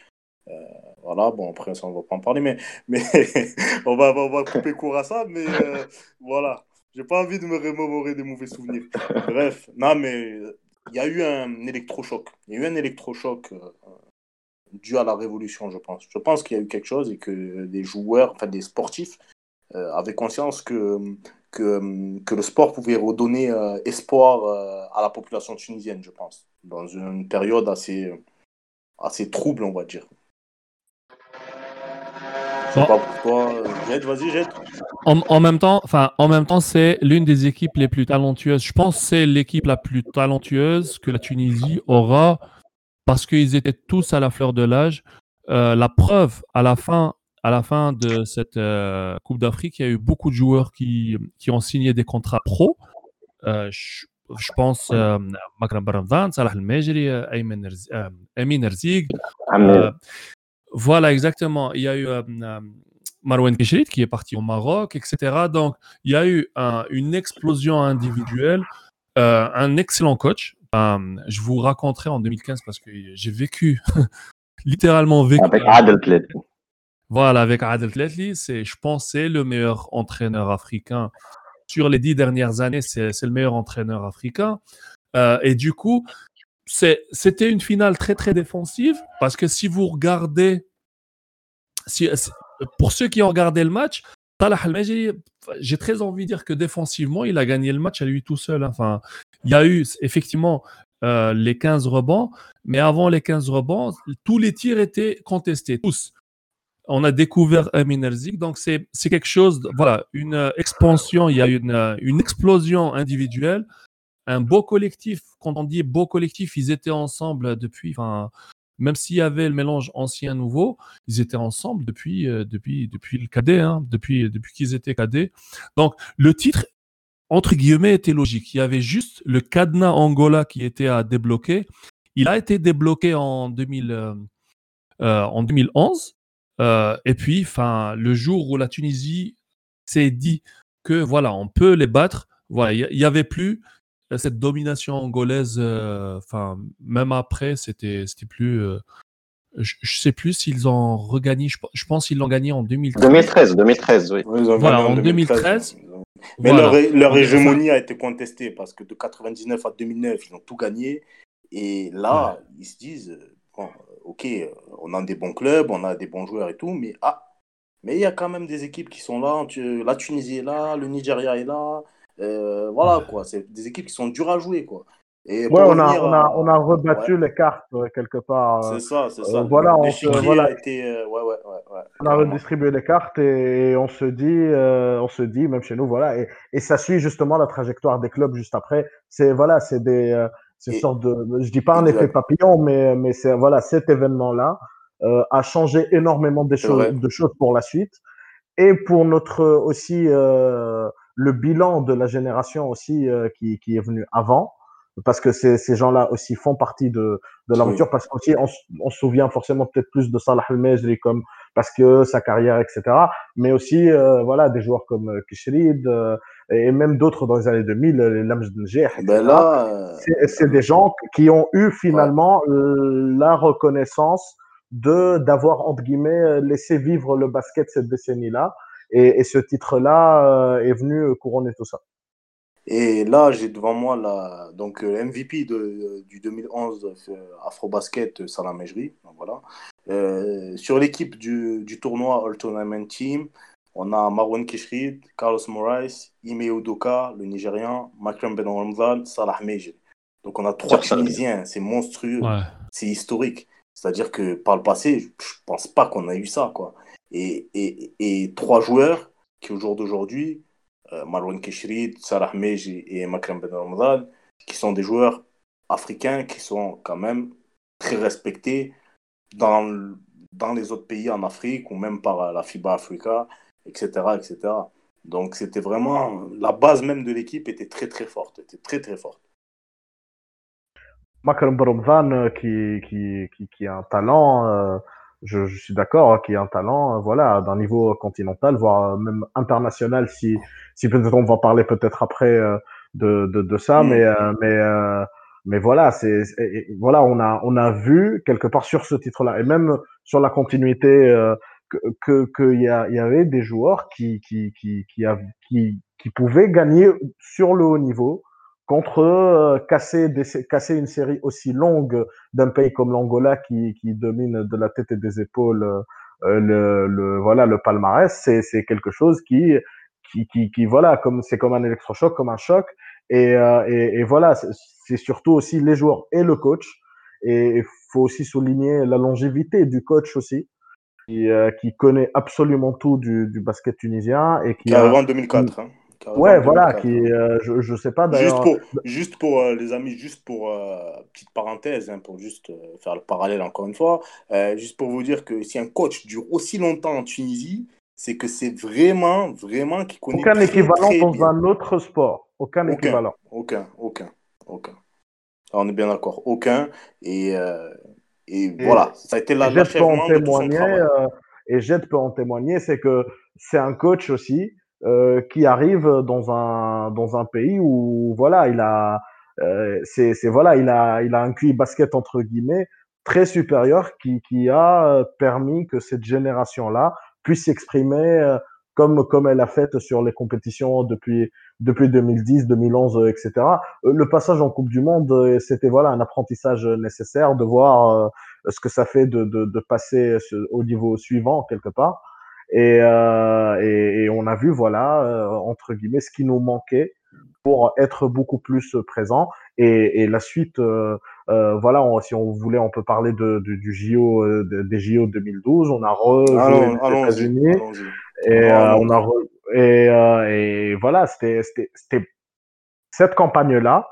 voilà, bon, après, ça, on va pas en parler, mais, mais on, va, on va couper court à ça, mais voilà. J'ai pas envie de me remémorer des mauvais souvenirs. Bref, non, mais il y a eu un électrochoc. Il y a eu un électrochoc euh, dû à la révolution, je pense. Je pense qu'il y a eu quelque chose et que des joueurs, enfin des sportifs, euh, avaient conscience que, que, que, le sport pouvait redonner euh, espoir à la population tunisienne, je pense, dans une période assez, assez trouble, on va dire. En, même temps, enfin, en même temps, c'est l'une des équipes les plus talentueuses. Je pense que c'est l'équipe la plus talentueuse que la Tunisie aura parce qu'ils étaient tous à la fleur de l'âge. Euh, la preuve, à la fin, à la fin de cette euh, Coupe d'Afrique, il y a eu beaucoup de joueurs qui, qui ont signé des contrats pro. Euh, je, pense euh, Makram Baramdan, Salah El-Mejri, Amin Erzig. Voilà, exactement. Il y a eu Marwan Keshrit qui est parti au Maroc, etc. Donc, il y a eu une explosion individuelle, un excellent coach. je vous raconterai en 2015 parce que j'ai vécu, littéralement vécu. Avec Adel Tletli. Voilà, avec Adel Tletli, c'est, je pense, c'est le meilleur entraîneur africain sur les dix dernières années. C'est, le meilleur entraîneur africain. et du coup, c'était une finale très très défensive parce que si vous regardez, si, pour ceux qui ont regardé le match, Talah al j'ai très envie de dire que défensivement, il a gagné le match à lui tout seul. Hein. Enfin, il y a eu effectivement euh, les 15 rebonds, mais avant les 15 rebonds, tous les tirs étaient contestés, tous. On a découvert Amin donc c'est quelque chose, voilà, une expansion, il y a une, une explosion individuelle un beau collectif. Quand on dit beau collectif, ils étaient ensemble depuis, enfin, même s'il y avait le mélange ancien-nouveau, ils étaient ensemble depuis, euh, depuis, depuis le cadet, hein, depuis, depuis qu'ils étaient cadets. Donc, le titre, entre guillemets, était logique. Il y avait juste le cadenas Angola qui était à débloquer. Il a été débloqué en, 2000, euh, euh, en 2011. Et puis, enfin, le jour où la Tunisie s'est dit que voilà, on peut les battre, voilà, il n'y avait plus cette domination angolaise, euh, enfin, même après, c'était, c'était plus. Euh, je, ne sais plus s'ils ont regagné. Je, pense qu'ils l'ont gagné en 2013. 2013, 2013, oui. voilà, en 2013. Mais leur, hégémonie a été contestée parce que de 99 à 2009, ils ont tout gagné. Et là, ils se disent bon, ok, on a des bons clubs, on a des bons joueurs et tout, mais ah, mais il y a quand même des équipes qui sont là. La Tunisie est là, le Nigeria est là, euh, voilà, quoi. C'est des équipes qui sont dures à jouer, quoi. Et ouais, on, a, on, a, on a rebattu les cartes euh, quelque part. Euh, c'est ça, c'est ça. voilà, on, voilà. A été, ouais, ouais, ouais, on a redistribué les cartes et on se dit, on se dit, même chez nous, voilà, et, et, ça suit justement la trajectoire des clubs juste après. C'est voilà, c'est des, c'est sorte de, je dis pas un effet papillon, mais mais c'est voilà, cet événement-là a changé énormément des choses, de choses pour la suite. Et pour notre aussi le bilan de la génération aussi euh, qui, qui, est venue avant, parce que ces, ces gens-là aussi font partie de, de l'aventure, parce qu'on on, on, se souvient forcément peut-être plus de Salah al-Mejri comme parce que sa carrière, etc. Mais aussi, voilà, des joueurs comme Kishrid et même d'autres dans les années 2000, les Lams ben là, c'est des gens qui ont eu finalement la reconnaissance de d'avoir entre guillemets laissé vivre le basket cette décennie-là. Et, et ce titre-là est venu couronner tout ça. Et là, j'ai devant moi la, donc, euh, MVP de, du 2011 euh, Afrobasket euh, Salah Mejri. Voilà. Euh, sur l'équipe du, du, tournoi All Tournament Team, on a Marwan Kishrid, Carlos Moraes, Ime Udoka, le Nigérian, Makram Ben Ramzal, Salah Mejri. Donc on a trois Tunisiens, c'est monstrueux, c'est historique. C'est-à-dire que par le passé, je ne pense pas qu'on a eu ça. Quoi. Et, et, et trois joueurs qui, au jour d'aujourd'hui, euh, Marwan Keshrid, Salah Meji et Makram Ben Ramadan, qui sont des joueurs africains qui sont quand même très respectés dans, dans les autres pays en Afrique ou même par la FIBA Africa, etc. etc. Donc c'était vraiment la base même de l'équipe était très très forte, était très très forte. Makram Ben euh, qui, qui, qui, qui, a un talent, euh, je, je, suis d'accord, hein, qui a un talent, voilà, d'un niveau continental, voire même international si si peut-être on va parler peut-être après euh, de, de, de, ça, mm. mais euh, mais euh, mais voilà, c'est voilà, on a on a vu quelque part sur ce titre-là et même sur la continuité que qu'il y, avait des joueurs qui qui qui qui, pouvaient gagner sur le haut niveau contre casser des, casser une série aussi longue d'un pays comme l'Angola qui qui domine de la tête et des épaules le, le voilà le palmarès, c'est c'est quelque chose qui qui, qui, voilà, comme c'est comme un électrochoc, comme un choc. Et, euh, et, et voilà, c'est surtout aussi les joueurs et le coach. Et il faut aussi souligner la longévité du coach aussi, qui, euh, qui connaît absolument tout du, du basket tunisien et qui. Qui a en 2004. Hein. Ouais, voilà, qui, euh, je, je sais pas. Juste pour, juste pour euh, les amis, juste pour petite parenthèse, hein, pour juste faire le parallèle encore une fois, juste pour vous dire que si un coach dure aussi longtemps en Tunisie, c'est que c'est vraiment, vraiment qui connaît Aucun équivalent dans un autre sport. Aucun, équivalent. Aucun, aucun, aucun. on est bien d'accord, aucun. Et, euh, et, voilà, ça a été la, de tout son travail. Euh, et Jed peut en témoigner, c'est que c'est un coach aussi euh, qui arrive dans un, dans un pays où voilà, il a, euh, c'est, voilà, il a, il a un QI basket entre guillemets très supérieur qui, qui a permis que cette génération-là puisse s'exprimer euh, comme comme elle a fait sur les compétitions depuis depuis 2010, 2011, etc. Le passage en Coupe du Monde, euh, c'était voilà un apprentissage nécessaire de voir euh, ce que ça fait de, de, de passer au niveau suivant quelque part. Et, euh, et, et, on a vu voilà entre guillemets ce qui nous manquait pour être beaucoup plus présent. Et, et la suite, euh, euh, voilà, si on voulait, on peut parler de, de du JO, euh, des JO 2012. On a rejoué les États-Unis et euh, on a re, et, et voilà, c'était cette campagne-là.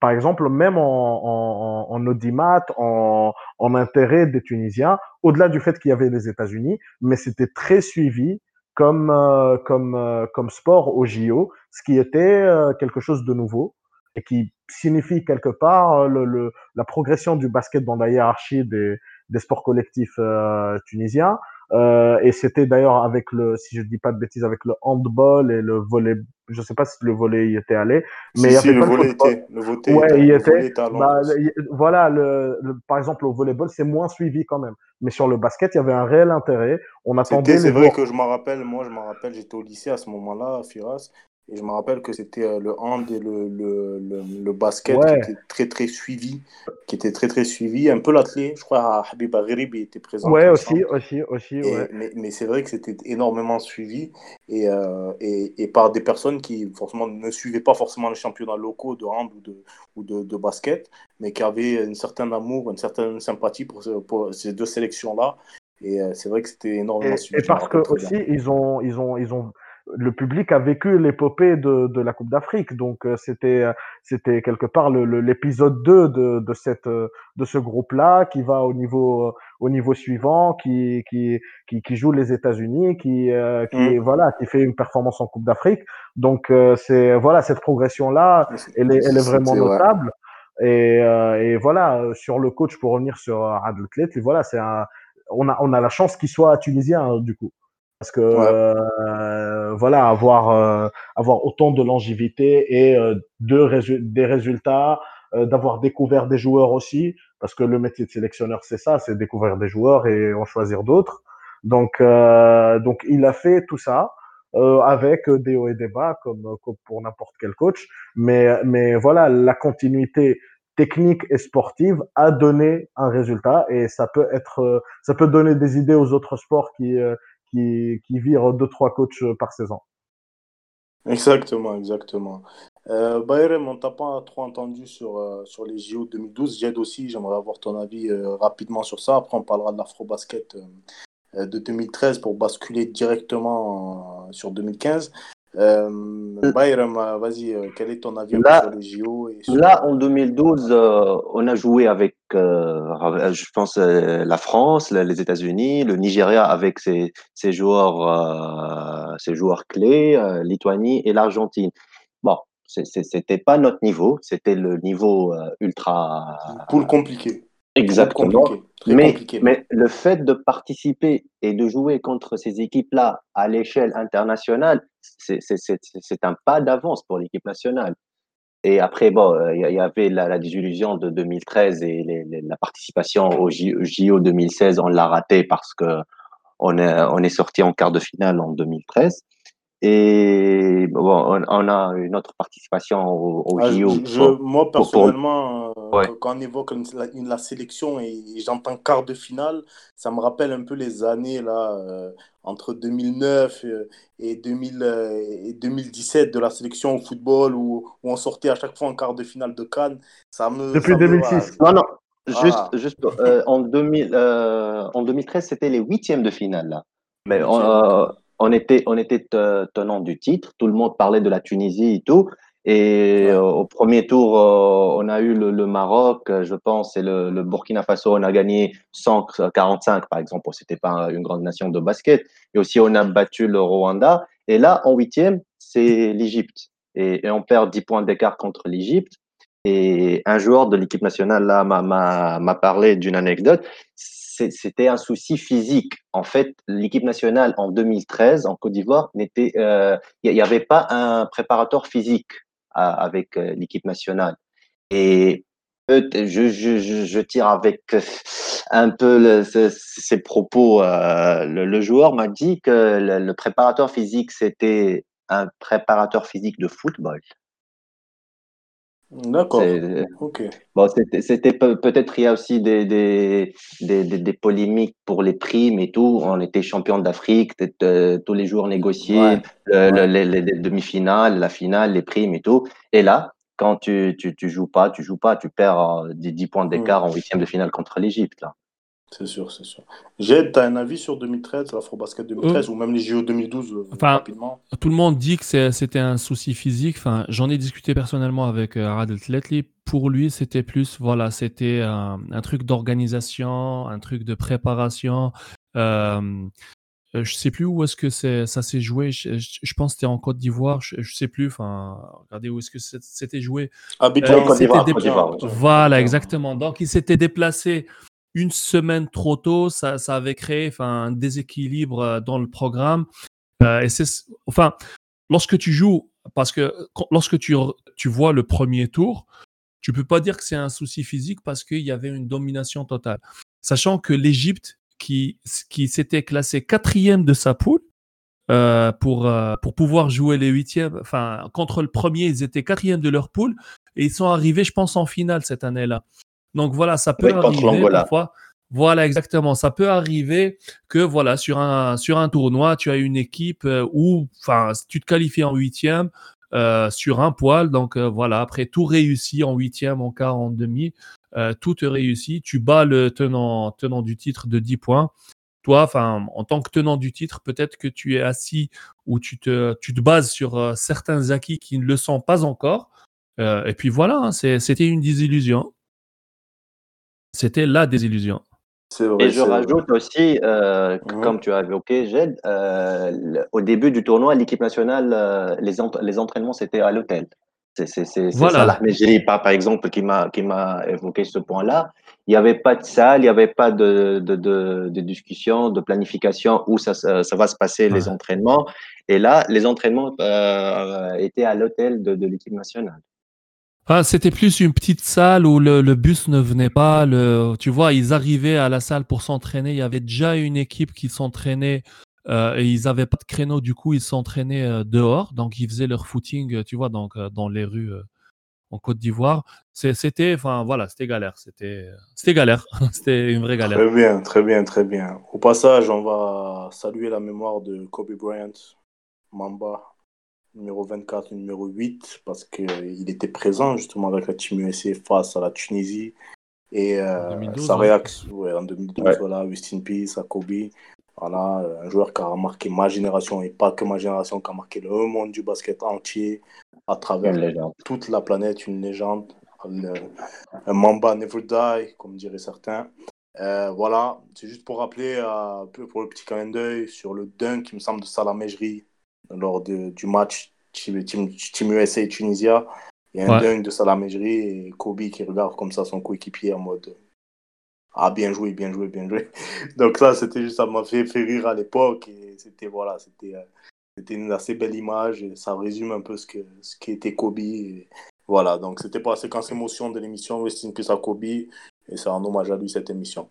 Par exemple, même en, en, en audimat, en, intérêt des Tunisiens, au-delà du fait qu'il y avait les États-Unis, mais c'était très suivi comme comme comme sport au JO, ce qui était quelque chose de nouveau et qui signifie quelque part euh, la progression du basket dans la hiérarchie des, sports collectifs euh, tunisiens. Euh, et c'était d'ailleurs avec le, si je dis pas de bêtises, avec le handball et le volley. Je sais pas si le volley y était allé, mais si, il y avait le volley était, le volley ouais, il y était. Bah, voilà, le, le, par exemple au volleyball, c'est moins suivi quand même. Mais sur le basket, il y avait un réel intérêt. On attendait. C'est vrai que je m'en rappelle. Moi, je m'en rappelle. J'étais au lycée à ce moment-là, à Firas, et je me rappelle que c'était euh, le hand et le, le, le, basket qui était très très suivi, qui était très très suivi. Un peu l'athlète, je crois, Habib Aghrib était présent. Ouais, aussi, aussi, aussi, ouais. Mais, mais c'est vrai que c'était énormément suivi et, euh, et, et, par des personnes qui forcément ne suivaient pas forcément les championnats locaux de hand ou de, ou de, de basket, mais qui avaient un certain amour, une certaine sympathie pour, pour ces deux sélections-là. Et euh, c'est vrai que c'était énormément suivi. Et parce que aussi, ils ont, ils ont, ils ont le public a vécu l'épopée de, de, la Coupe d'Afrique. Donc euh, c'était euh, c'était quelque part l'épisode 2 de, de cette euh, de ce groupe-là qui va au niveau au niveau suivant, qui qui qui, qui joue les États-Unis, qui qui mm. voilà qui fait une performance en Coupe d'Afrique. Donc c'est voilà cette progression-là, elle est elle est vraiment notable. Et, et voilà sur le coach pour revenir sur Adel Klet, voilà c'est on a, on a la chance qu'il soit tunisien, du coup. Parce que voilà, avoir euh, avoir autant de longévité et euh, de des résultats, d'avoir découvert des joueurs aussi, parce que le métier de sélectionneur c'est ça, c'est découvrir des joueurs et en choisir d'autres. Donc donc il a fait tout ça. avec des hauts et des bas comme, comme pour n'importe quel coach, mais mais voilà la continuité technique et sportive a donné un résultat et ça peut être ça peut donner des idées aux autres sports qui qui, qui vire deux, trois coachs par saison. Exactement, exactement. Euh, Bayram, on t'a pas trop entendu sur, euh, sur les JO 2012. Jed aussi, j'aimerais avoir ton avis euh, rapidement sur ça. Après, on parlera de l'afro-basket euh, de 2013 pour basculer directement sur 2015. Euh, Bayram, vas-y, quel est ton avis là, sur les JO et Là, en 2012, on a joué avec, je pense, la France, les États-Unis, le Nigeria avec ses, ses joueurs, ses joueurs clés, Lituanie et l'Argentine. Bon, c'était pas notre niveau, c'était le niveau ultra. Poule compliqué. Exactement. mais, mais le fait de participer et de jouer contre ces équipes-là à l'échelle internationale, c'est un pas d'avance pour l'équipe nationale. Et après, bon, il y, avait la, désillusion de 2013 et la participation au JO 2016, on l'a raté parce que on est, on est sorti en quart de finale en 2013. Et bon, on, a une autre participation au, au ah, JO. moi, personnellement, euh, quand on évoque la, sélection et, j'entends quart de finale, ça me rappelle un peu les années là, euh, entre 2009 et, 2000, et 2017 de la sélection au football où, où, on sortait à chaque fois en quart de finale de Cannes. Ça me, Depuis 2006. non, non. Juste, ah. juste euh, en, 2000, en 2013, c'était les huitièmes de finale. Là. Mais on était, on était tenant du titre. Tout le monde parlait de la Tunisie et tout. Et euh, au premier tour, euh, on a eu le, Maroc, je pense, et le, Burkina Faso. On a gagné 145, par exemple. C'était pas une grande nation de basket. Et aussi, on a battu le Rwanda. Et là, en huitième, c'est l'Égypte. Et, et, on perd 10 points d'écart contre l'Égypte. Et un joueur de l'équipe nationale là m'a parlé d'une anecdote c'était un souci physique. En fait, l'équipe nationale en 2013 en Côte d'Ivoire n'était, euh, il n'y avait pas un préparateur physique avec euh, l'équipe nationale. Et je, je, je, tire avec un peu ces propos. Euh, le, joueur m'a dit que le préparateur physique, c'était un préparateur physique de football. D'accord. Ok. Bon, c'était peut-être il y a aussi des, des, des, des, polémiques pour les primes et tout. On était champion d'Afrique, euh, tous les jours négociés, les, demi-finales, la finale, les primes et tout. Et là, quand tu, tu, tu joues pas, tu joues pas, tu perds euh, des 10 points d'écart mm. en huitième de finale contre l'Égypte. Là. C'est sûr, c'est sûr. Jed, tu as un avis sur 2013, l'Afrobasket 2013 euh, ou même les JO 2012 euh, enfin, rapidement? Tout le monde dit que c'était un souci physique. Enfin, J'en ai discuté personnellement avec euh, Arad Tletli. Pour lui, c'était plus, voilà, c'était un, truc d'organisation, un truc de préparation. Euh, je sais plus où est-ce que ça s'est joué. Je, pense que c'était en Côte d'Ivoire. Je, ne sais plus. Enfin, regardez où est-ce que c'était joué. Abidjan, Côte d'Ivoire. Voilà, exactement. Donc, il s'était déplacé une semaine trop tôt, ça, ça avait créé un déséquilibre euh, dans le programme. Euh, et c'est, enfin, lorsque tu joues, parce que lorsque tu, tu vois le premier tour, tu peux pas dire que c'est un souci physique parce qu'il y avait une domination totale. Sachant que l'Égypte, qui, qui s'était classé quatrième de sa poule, euh, pour, euh, pour pouvoir jouer les huitièmes, enfin, contre le premier, ils étaient quatrième de leur poule et ils sont arrivés, je pense, en finale cette année-là. Donc voilà, ça peut arriver parfois. Voilà, exactement. Ça peut arriver que voilà sur un sur un tournoi, tu as une équipe euh, où, enfin, tu te qualifies en huitième euh, sur un poil. Donc euh, voilà, après tout réussi en huitième, en quart, en demi, tout te réussit. Tu bats le tenant tenant du titre de 10 points. Toi, enfin, en tant que tenant du titre, peut-être que tu es assis ou tu te tu te bases sur certains acquis qui ne le sont pas encore. et puis voilà, hein, c'était une désillusion. C'était la désillusion. Vrai, et je rajoute aussi, euh, mmh. comme tu as évoqué, Jed, euh, au début du tournoi, l'équipe nationale, euh, les, les entraînements, c'était à l'hôtel. C'est Voilà. Salah Mejri, par, par exemple, qui m'a qui m'a évoqué ce point-là. Il n'y avait pas de salle, il n'y avait pas de, de, de, de discussion, de planification où ça, ça ça va se passer les entraînements. Et là, les entraînements euh, étaient à l'hôtel de, de l'équipe nationale. Enfin, c'était plus une petite salle où le, bus ne venait pas. Le, tu vois, ils arrivaient à la salle pour s'entraîner. Il y avait déjà une équipe qui s'entraînait euh, et ils n'avaient pas de créneau. Du coup, ils s'entraînaient euh, dehors. Donc, ils faisaient leur footing, euh, tu vois, donc, dans les rues en Côte d'Ivoire. C'était, enfin, voilà, c'était galère. C'était galère. c'était une vraie galère. Très bien, très bien, très bien. Au passage, on va saluer la mémoire de Kobe Bryant, Mamba, numéro 24 et numéro 8, parce qu'il était présent justement avec la Team USA face à la Tunisie. Et euh, 2012, sa ouais. réaction, ouais, en 2012, Ouais. voilà, Rest in Peace à Kobe. Voilà, euh, un joueur qui a marqué ma génération et pas que ma génération, qui a marqué le monde du basket entier à travers toute la planète, une légende. Le- un Mamba never die, comme diraient certains. Euh, voilà, c'est juste pour rappeler, euh, pour le petit clin d'œil, sur le dunk, il me semble, de Salah Mejri lors de- du match Team, Team, USA et Tunisia. Il y a un Ouais. dunk de Salah Mejri et Kobe qui regarde comme ça son coéquipier en mode Ah, bien joué, bien joué, bien joué. Donc, ça, c'était juste, ça m'a fait, fait rire à l'époque et c'était, voilà, c'était. euh, c'était une assez belle image et ça résume un peu ce que ce qu'était Kobe. Et voilà, donc c'était pour la séquence émotion de l'émission Rest in Peace à Kobe et c'est un hommage à lui cette émission.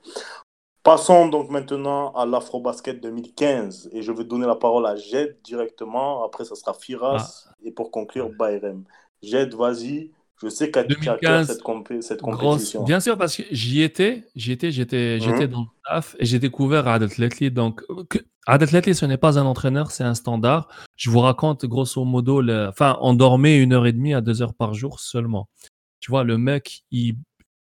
Passons donc maintenant à l'Afrobasket 2015 et je vais donner la parole à Jed directement. Après, ça sera Firas et pour conclure, Bayrem. Jed, vas-y. Je sais qu'à tu as à cœur 2015, cette, compé- cette Grosse, compétition. bien sûr, parce que j'y étais, j'y étais, j'étais, Mhm. j'étais dans le staff et j'ai découvert Adet Letli. Donc, que- Adet Letli, ce n'est pas un entraîneur, c'est un standard. Je vous raconte grosso modo, le, enfin, on dormait une heure et demie à deux heures par jour seulement. Tu vois, le mec, il,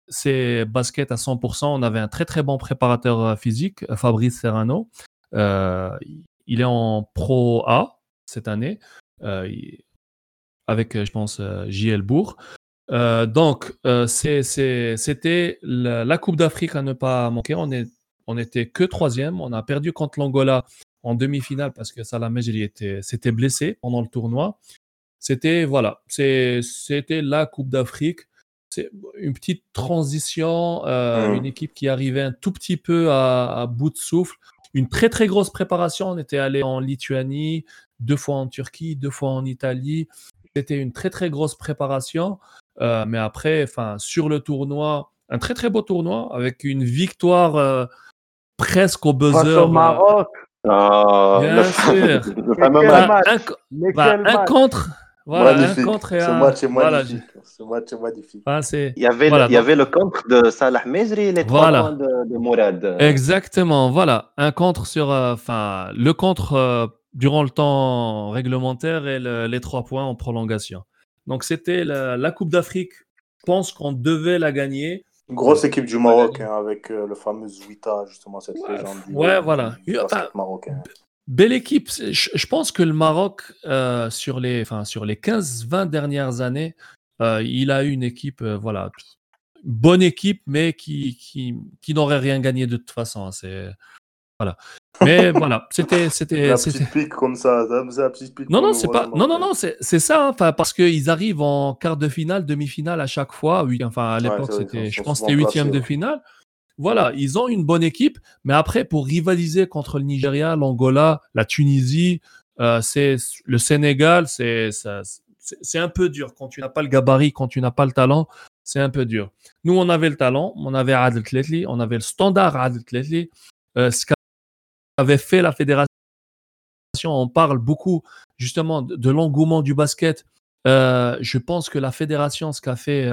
c'est basket à 100%. On avait un très très bon préparateur euh, physique, euh, Fabrice Serrano. Euh, il est en Pro A cette année, avec, je pense, JL Bourg. Donc, c'était la, Coupe d'Afrique à ne pas manquer. On, est, était que troisième. On a perdu contre l'Angola en demi-finale parce que Salah Mejri était, s'était blessé pendant le tournoi. C'était voilà, c'était la Coupe d'Afrique. C'est une petite transition, euh, Mm. une équipe qui arrivait un tout petit peu à, à bout de souffle. Une très très grosse préparation. On était allé en Lituanie, deux fois en Turquie, deux fois en Italie. C'était une très très grosse préparation. Euh, mais après, enfin, sur le tournoi, un très très beau tournoi avec une victoire euh, presque au Face buzzer. au Maroc. Ah, Bien sûr. bah, un, bah, un contre. Voilà, magnifique. un contre et Ce un. match est voilà, magnifique. Ce match est magnifique. ah, c'est- Il y avait, Voilà, le, il y donc- avait le contre de Salah Mezri et les trois Voilà. points de, de Mourad. Exactement, voilà. Un contre sur. euh, Enfin, le contre euh, durant le temps réglementaire et le- les trois points en prolongation. Donc, c'était la, la Coupe d'Afrique. Je pense qu'on devait la gagner. Une grosse équipe du Maroc hein, avec euh, le fameux Zouita, justement, cette Ouais, légende du, ouais, voilà. du basket Enfin, marocain. Belle équipe. Je, pense que le Maroc, euh, sur les, enfin, sur les 15-20 dernières années, euh, il a eu une équipe, euh, voilà, bonne équipe, mais qui, qui, qui n'aurait rien gagné de toute façon. hein, C'est, voilà. Mais voilà, c'était, c'était, La c'était- comme ça, ça, pique Non, non, c'est pas. Non, non, non, c'est c'est ça. hein, Enfin, parce qu'ils arrivent en quart de finale, demi-finale à chaque fois. Oui, enfin, à l'époque, c'était. Je pense que c'était huitième de finale. Voilà, ils ont une bonne équipe, mais après, pour rivaliser contre le Nigeria, l'Angola, la Tunisie, euh, c'est le Sénégal, c'est un peu dur. Quand tu n'as pas le gabarit, quand tu n'as pas le talent, c'est un peu dur. Nous, on avait le talent, on avait Adel Tletli, on avait le standard Adel Tletli. Euh, ce qu'avait fait la fédération, on parle beaucoup justement de, l'engouement du basket. Euh, je pense que la fédération, ce qu'a fait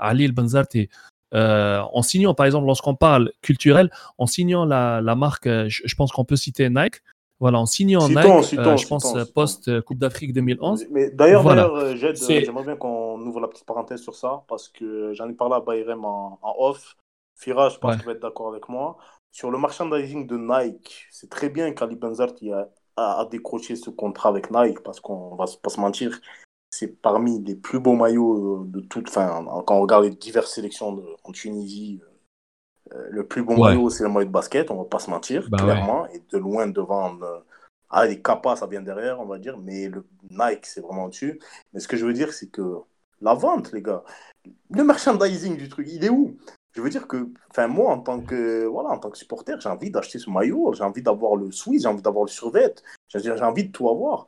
Ali El Benzarti, euh, en signant, par exemple, lorsqu'on parle culturel, en signant la, la marque, euh, je, je pense qu'on peut citer Nike. Voilà, en signant Nike, euh, je pense euh, citons. post euh, Coupe d'Afrique 2011. Mais d'ailleurs, Voilà. j'aimerais bien qu'on ouvre la petite parenthèse sur ça parce que j'en ai parlé à Bayrem en, en off. Fira, je pense Ouais. qu'il va être d'accord avec moi. Sur le merchandising de Nike, c'est très bien qu'Ali Benzarti a, a, a décroché ce contrat avec Nike parce qu'on va pas se mentir, c'est parmi les plus beaux maillots euh, de toute. Enfin, quand on regarde les diverses sélections de- en Tunisie, euh, le plus beau Ouais. maillot, c'est le maillot de basket, on va pas se mentir, Bah clairement. Et de loin devant. euh, ah, les Kappa, ça vient derrière, on va dire, mais le Nike, c'est vraiment au-dessus. Mais ce que je veux dire, c'est que La vente, les gars. Le merchandising du truc, il est où? Je veux dire que, enfin, moi, en tant que, voilà, en tant que supporter, j'ai envie d'acheter ce maillot, j'ai envie d'avoir le Swiss, j'ai envie d'avoir le survêt, j'ai envie de tout avoir.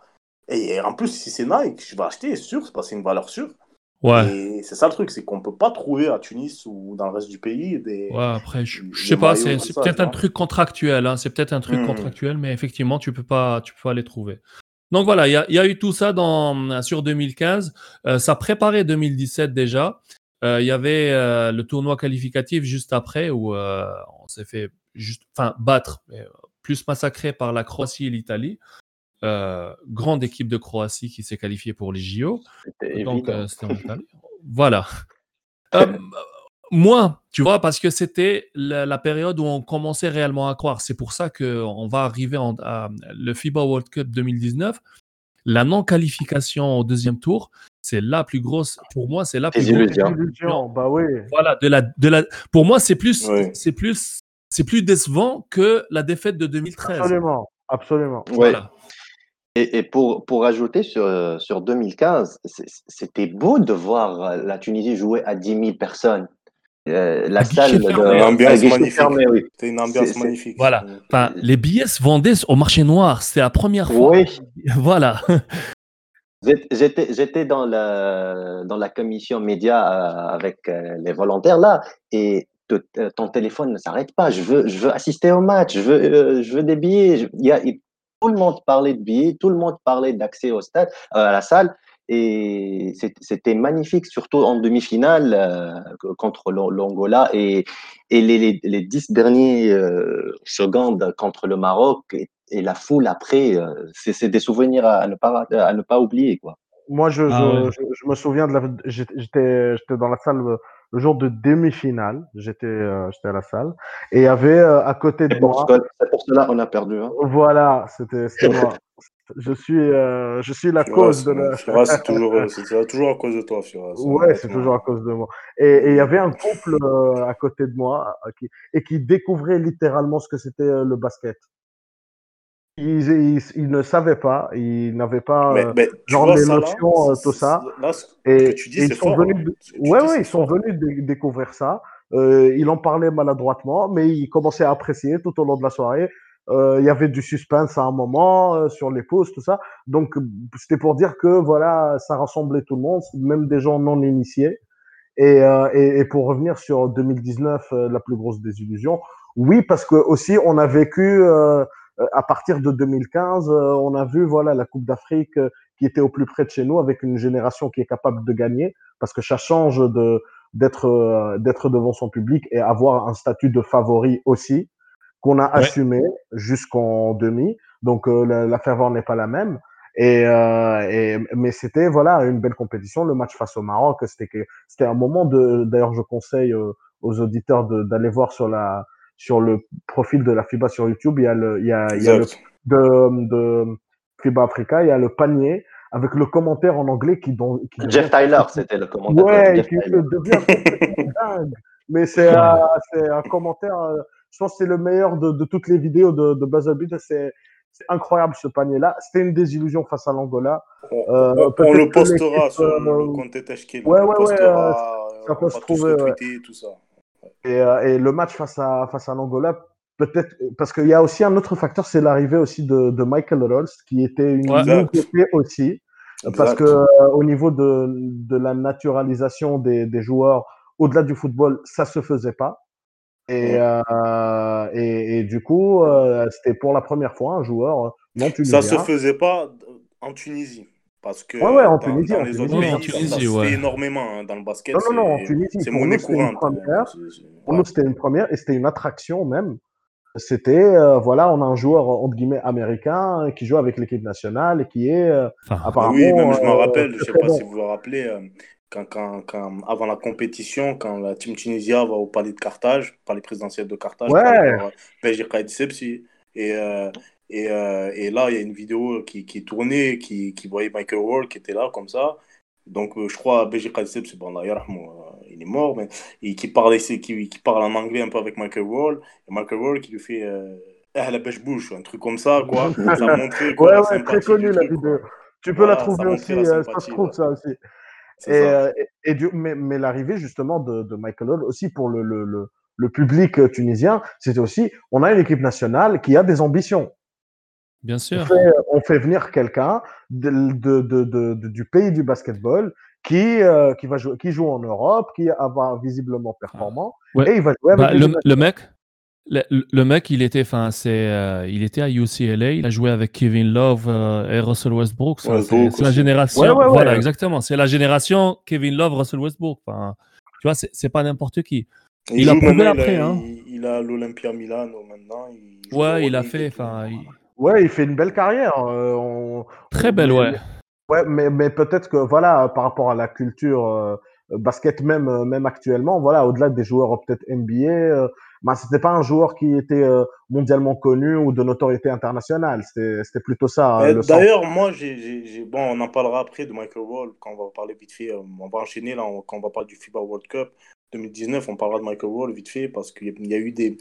Et en plus, si c'est Nike, je vais acheter, c'est sûr, c'est parce que c'est une valeur sûre. Ouais. Et c'est ça le truc, c'est qu'on peut pas trouver à Tunis ou dans le reste du pays des. Ouais, après, je, je sais pas, maillots c'est peut-être un truc contractuel, hein, c'est peut-être un truc contractuel, mais effectivement, tu peux pas, tu peux pas les trouver. Donc voilà, il y a, il y a eu tout ça dans, sur 2015. Euh, ça préparait 2017 déjà. Euh, Il y avait euh, le tournoi qualificatif juste après où on s'est fait juste, enfin, battre, mais plus massacré par la Croatie et l'Italie. Euh, grande équipe de Croatie qui s'est qualifiée pour les JO. Donc, euh, c'était en Italie. voilà. Euh, moi, tu vois, parce que c'était la, la période où on commençait réellement à croire. C'est pour ça qu'on va arriver en, à le FIBA World Cup 2019. La non-qualification au deuxième tour, c'est la plus grosse, pour moi, c'est la plus grosse. Désillusion. Illusion, bah oui. Voilà, de la, de la, pour moi, c'est plus, Oui. c'est plus, c'est plus décevant que la défaite de 2013. Absolument, absolument. Ouais. Et, et pour, pour ajouter sur, euh, sur 2015, c'est- c'était beau de voir euh, la Tunisie jouer à 10 000 personnes. Euh, la salle de fermé. Une ambiance magnifique. fermé, oui. C'était une ambiance C'est- c'est- magnifique. Voilà. Enfin, les billets se vendaient au marché noir. C'était la première fois. Oui, Voilà. J'étais- dans la, dans la commission média euh, avec euh, les volontaires là et te- euh, ton téléphone ne s'arrête pas. Je veux, je veux assister au match, je veux, euh, je veux des billets. Il y a, tout le monde parlait de billets, tout le monde parlait d'accès au stade, euh, à la salle. Et c'était magnifique, surtout en demi-finale euh, contre l'Angola et, et les, les, les dix dernières euh, secondes contre le Maroc et, et la foule après, euh, c'est des souvenirs à, ne pas, à ne pas oublier. Quoi. Moi, je, Ah je, ouais. je, je me souviens de la. J'étais j'étais j'étais dans la salle le, jour de demi-finale. J'étais euh, j'étais à la salle. Et il y avait euh, à côté de moi. c'est pour cela qu'on a perdu. Hein. Voilà, c'était moi. Je suis, euh, je suis la cause de la. C'est toujours, euh, c'est c'est toujours à cause de toi, Firas. Ouais, c'est toujours à cause de moi. Et et il y avait un couple euh, à côté de moi euh, qui, et qui découvrait littéralement ce que c'était le basket. Ils, ils, ils ne savaient pas, ils n'avaient pas Mais, euh, mais genre vois les ça, notions, euh, tout ça. Là, Et, que tu dis, et c'est ils sont fort. venus. hein. Ouais, ils sont venus découvrir ça. Euh, il en parlait maladroitement, mais il commençait à apprécier tout au long de la soirée. Euh, il y avait du suspense à un moment euh, sur les pauses, tout ça. Donc, c'était pour dire que voilà, ça rassemblait tout le monde, même des gens non initiés. Et, et, et pour revenir sur 2019, euh, la plus grosse désillusion, oui, parce que aussi on a vécu à partir de 2015, euh, on a vu voilà la Coupe d'Afrique euh, qui était au plus près de chez nous avec une génération qui est capable de gagner, parce que ça change de d'être euh, d'être devant son public et avoir un statut de favori aussi qu'on a assumé jusqu'en demi. Donc euh, la, la ferveur n'est pas la même. Et, euh, et mais c'était voilà une belle compétition. Le match face au Maroc, c'était c'était un moment de. D'ailleurs, je conseille euh, aux auditeurs d'aller voir sur la sur le profil de la FIBA sur YouTube. Il y a le il y a, il y a le de, de FIBA Africa, il y a le panier avec le commentaire en anglais qui, don- qui devient- Jeff Tyler, c'était le commentateur. Ouais, Jeff qui Tyler. devient complètement dingue. Mais c'est euh, un commentaire, euh, je pense que c'est le meilleur de, de toutes les vidéos de, de Buzzer. C'est incroyable ce panier-là. C'était une désillusion face à l'Angola. On, Euh, on- on peut-être le postera sur euh, le compte Teshkil. ouais, on le ouais, ouais, postera, ça on peut va se trouver, ouais. tout ça. Et, euh, et le match face à, face à l'Angola, peut-être, parce qu'il y a aussi un autre facteur, c'est l'arrivée aussi de, de Michael Rolls, qui était une nouveauté aussi. Parce que euh, au niveau de, de la naturalisation des, des joueurs, au-delà du football, ça se faisait pas. Et, euh, et, et du coup, euh, c'était pour la première fois un joueur non tunisien. Ça se faisait pas en Tunisie. Parce que Ouais, ouais, en dans, Tunisie, dans en les Tunisie. autres en pays, ça- Tunisie, ça, se ouais. fait énormément hein, dans le basket. Non, non, non, en Tunisie. C'est Pour monnaie nous, c'était une courante. Pour nous, c'était une première et c'était une attraction même. C'était, euh, voilà, on a un joueur, entre guillemets, américain euh, qui joue avec l'équipe nationale et qui est euh, Enfin, apparemment. oui, même je me euh, rappelle, je très, sais pas bon. si vous vous rappelez, quand, quand, quand, avant la compétition, quand la team Tunisia va au palais de Carthage, palais présidentiel de Carthage, Ouais. Beji Khaïd Sepsi. Et, euh, et, euh, et là, il y a une vidéo qui, qui tournait, qui, qui voyait Michael Ward qui était là, comme ça. Donc, euh, je crois, Beji Khaïd Sepsi, bon, d'ailleurs, euh, il est mort, mais et qui, parle, qui, qui parle en anglais un peu avec Michael Ward. Et Michael Ward qui lui fait. Euh, ah, la pêche bouche, un truc comme ça, quoi. Ça montrait quoi, Ouais, ouais, très connu la vidéo. Tu peux la Voilà, trouver aussi, la ça se trouve ça aussi. C'est Et, ça. et- et du- mais mais l'arrivée justement de, de Michael Hall aussi pour le, le, le, le public tunisien, c'était aussi, on a une équipe nationale qui a des ambitions. Bien On sûr. fait, on fait venir quelqu'un de, de, de, de- de- du pays du basketball qui, euh, qui, va jouer, qui joue en Europe, qui va visiblement performant, Ouais. et il va jouer avec Bah, le, le mec, le, le mec, il était, enfin, c'est, euh, il était à UCLA. Il a joué avec Kevin Love euh, et Russell Westbrook. c'est la génération. Ouais, ouais, ouais. Voilà, exactement. C'est la génération Kevin Love, Russell Westbrook. Enfin, tu vois, c'est pas n'importe qui. Il a prouvé après, il hein. il, il a l'Olympia Milano maintenant. Il Ouais, il a fait, enfin, Ouais, il fait une belle carrière. euh, on- très belle, ouais. Ouais, mais, mais peut-être que voilà, par rapport à la culture euh, basket même, euh, même actuellement, voilà, au-delà des joueurs peut-être NBA, euh, bah, c'était pas un joueur qui était euh, mondialement connu ou de notoriété internationale. C'était c'était plutôt ça. Euh. D'ailleurs, moi, j'ai, bon, on en parlera après de Michael Wall quand on va parler vite fait. euh, On va enchaîner là, on- quand on va parler du FIBA World Cup 2019. On parlera de Michael Wall vite fait parce qu'il y a eu des,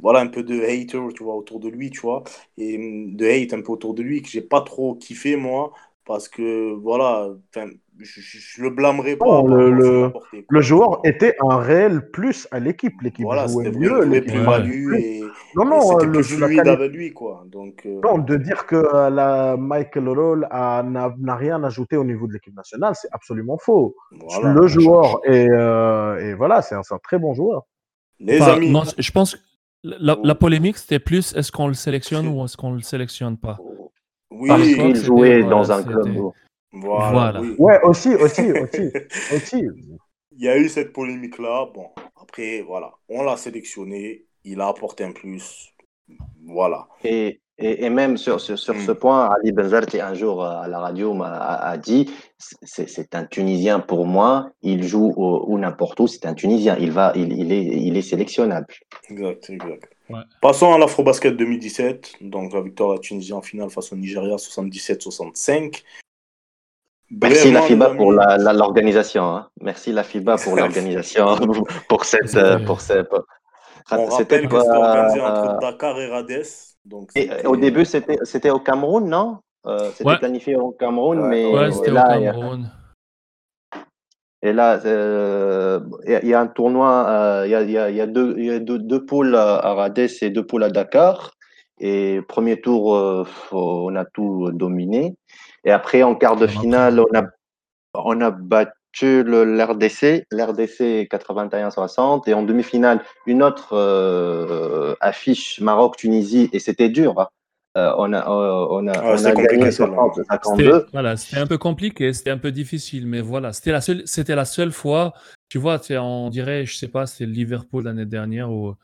voilà, un peu de hater, tu vois, autour de lui, tu vois, et hum, de hate un peu autour de lui que j'ai pas trop kiffé moi parce que voilà, enfin, je, je, je le blâmerai pas. Non, le- le- Le joueur était un réel plus à l'équipe. L'équipe Voilà, jouait c'était mieux. l'équipe plus. et, Non, et non, c'était le, plus fluide qualité- avec lui, quoi. Donc, euh, Non, de dire que euh, la Michael Roll a- n'a rien ajouté au niveau de l'équipe nationale, c'est absolument faux. voilà. le joueur est, euh, et voilà, c'est un, un très bon joueur. Les Enfin, amis. non, je pense que la, la polémique, c'était plus est-ce qu'on le sélectionne ou est-ce qu'on le sélectionne pas? Oui, Parce c'était- jouait voilà, dans un club. voilà. Voilà. oui. Ouais, aussi, aussi, aussi, aussi. Il y a eu cette polémique-là. Bon, après, voilà, on l'a sélectionné. Il a apporté un plus. Voilà. Et, et, et même sur, sur, sur Mm. ce point, Ali Benzarti, un jour euh, à la radio, m'a a, a dit c'est c'est un Tunisien pour moi, il joue ou n'importe où, c'est un Tunisien, il, va, il, il, est, il est sélectionnable. Exact, exact. Ouais. Passons à l'Afrobasket 2017. Donc, la victoire de la Tunisie en finale face au Nigeria 77-65. Merci la FIBA pour amis, la- la- l'organisation. hein. Merci la FIBA pour l'organisation, pour cette. euh, pour cette pour- On C'était rappelle que pas- c'était organisé entre Dakar et Rades. Donc, Et, c'était- euh, au début, c'était c'était au Cameroun, non? Euh, C'était Ouais. planifié au Cameroun, Ouais, mais Ouais, et c'était au là, il y a- Cameroun. Et là, euh, il y, a- il y a un tournoi, euh, il y a, y y deux, il y a deux, deux poules à Rades et deux poules à Dakar. Et premier tour, euh, on a tout dominé. Et après, en quart de finale, on a, on a battu le- l'RDC, l'RDC 81-60. Et en demi-finale, une autre euh, affiche Maroc-Tunisie. Et c'était dur. hein. Euh, on a, euh, on a, Ouais, on c'est a compliqué, gagné celle-là. 60-52. C'était voilà, c'était un peu compliqué, c'était un peu difficile, mais voilà, c'était la seule, c'était la seule fois. Tu vois, c'est- on dirait, je sais pas, c'est Liverpool l'année dernière où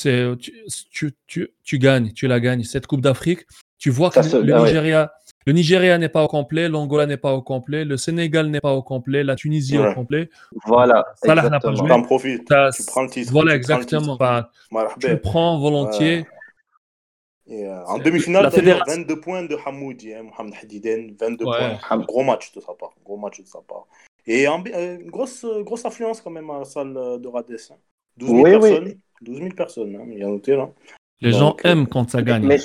c'est tu, tu, tu, tu gagnes, tu la gagnes cette Coupe d'Afrique. Tu vois que Ça le, se- le ah ouais. Le Nigeria n'est pas au complet, l'Angola n'est pas au complet, le Sénégal n'est pas au complet, la Tunisie Ouais. au complet. Voilà, Salah n'a pas joué. T'en profites. Tu prends le titre. Voilà, tu prends le titre. exactement. Enfin, tu prends volontiers. Et, euh, en demi-finale, fédération- 22 points de Hamoudi, hein, Mohamed Hadiden, 22 Ouais. points. Gros match de sa part. Gros match de sa part. Et en- euh, une grosse, euh, grosse affluence quand même à la salle euh, de Rades. hein. 12 000 Oui, oui. personnes. 12 000 personnes, hein, il y a noté là. Les Donc, gens aiment quand ça gagne. Mais,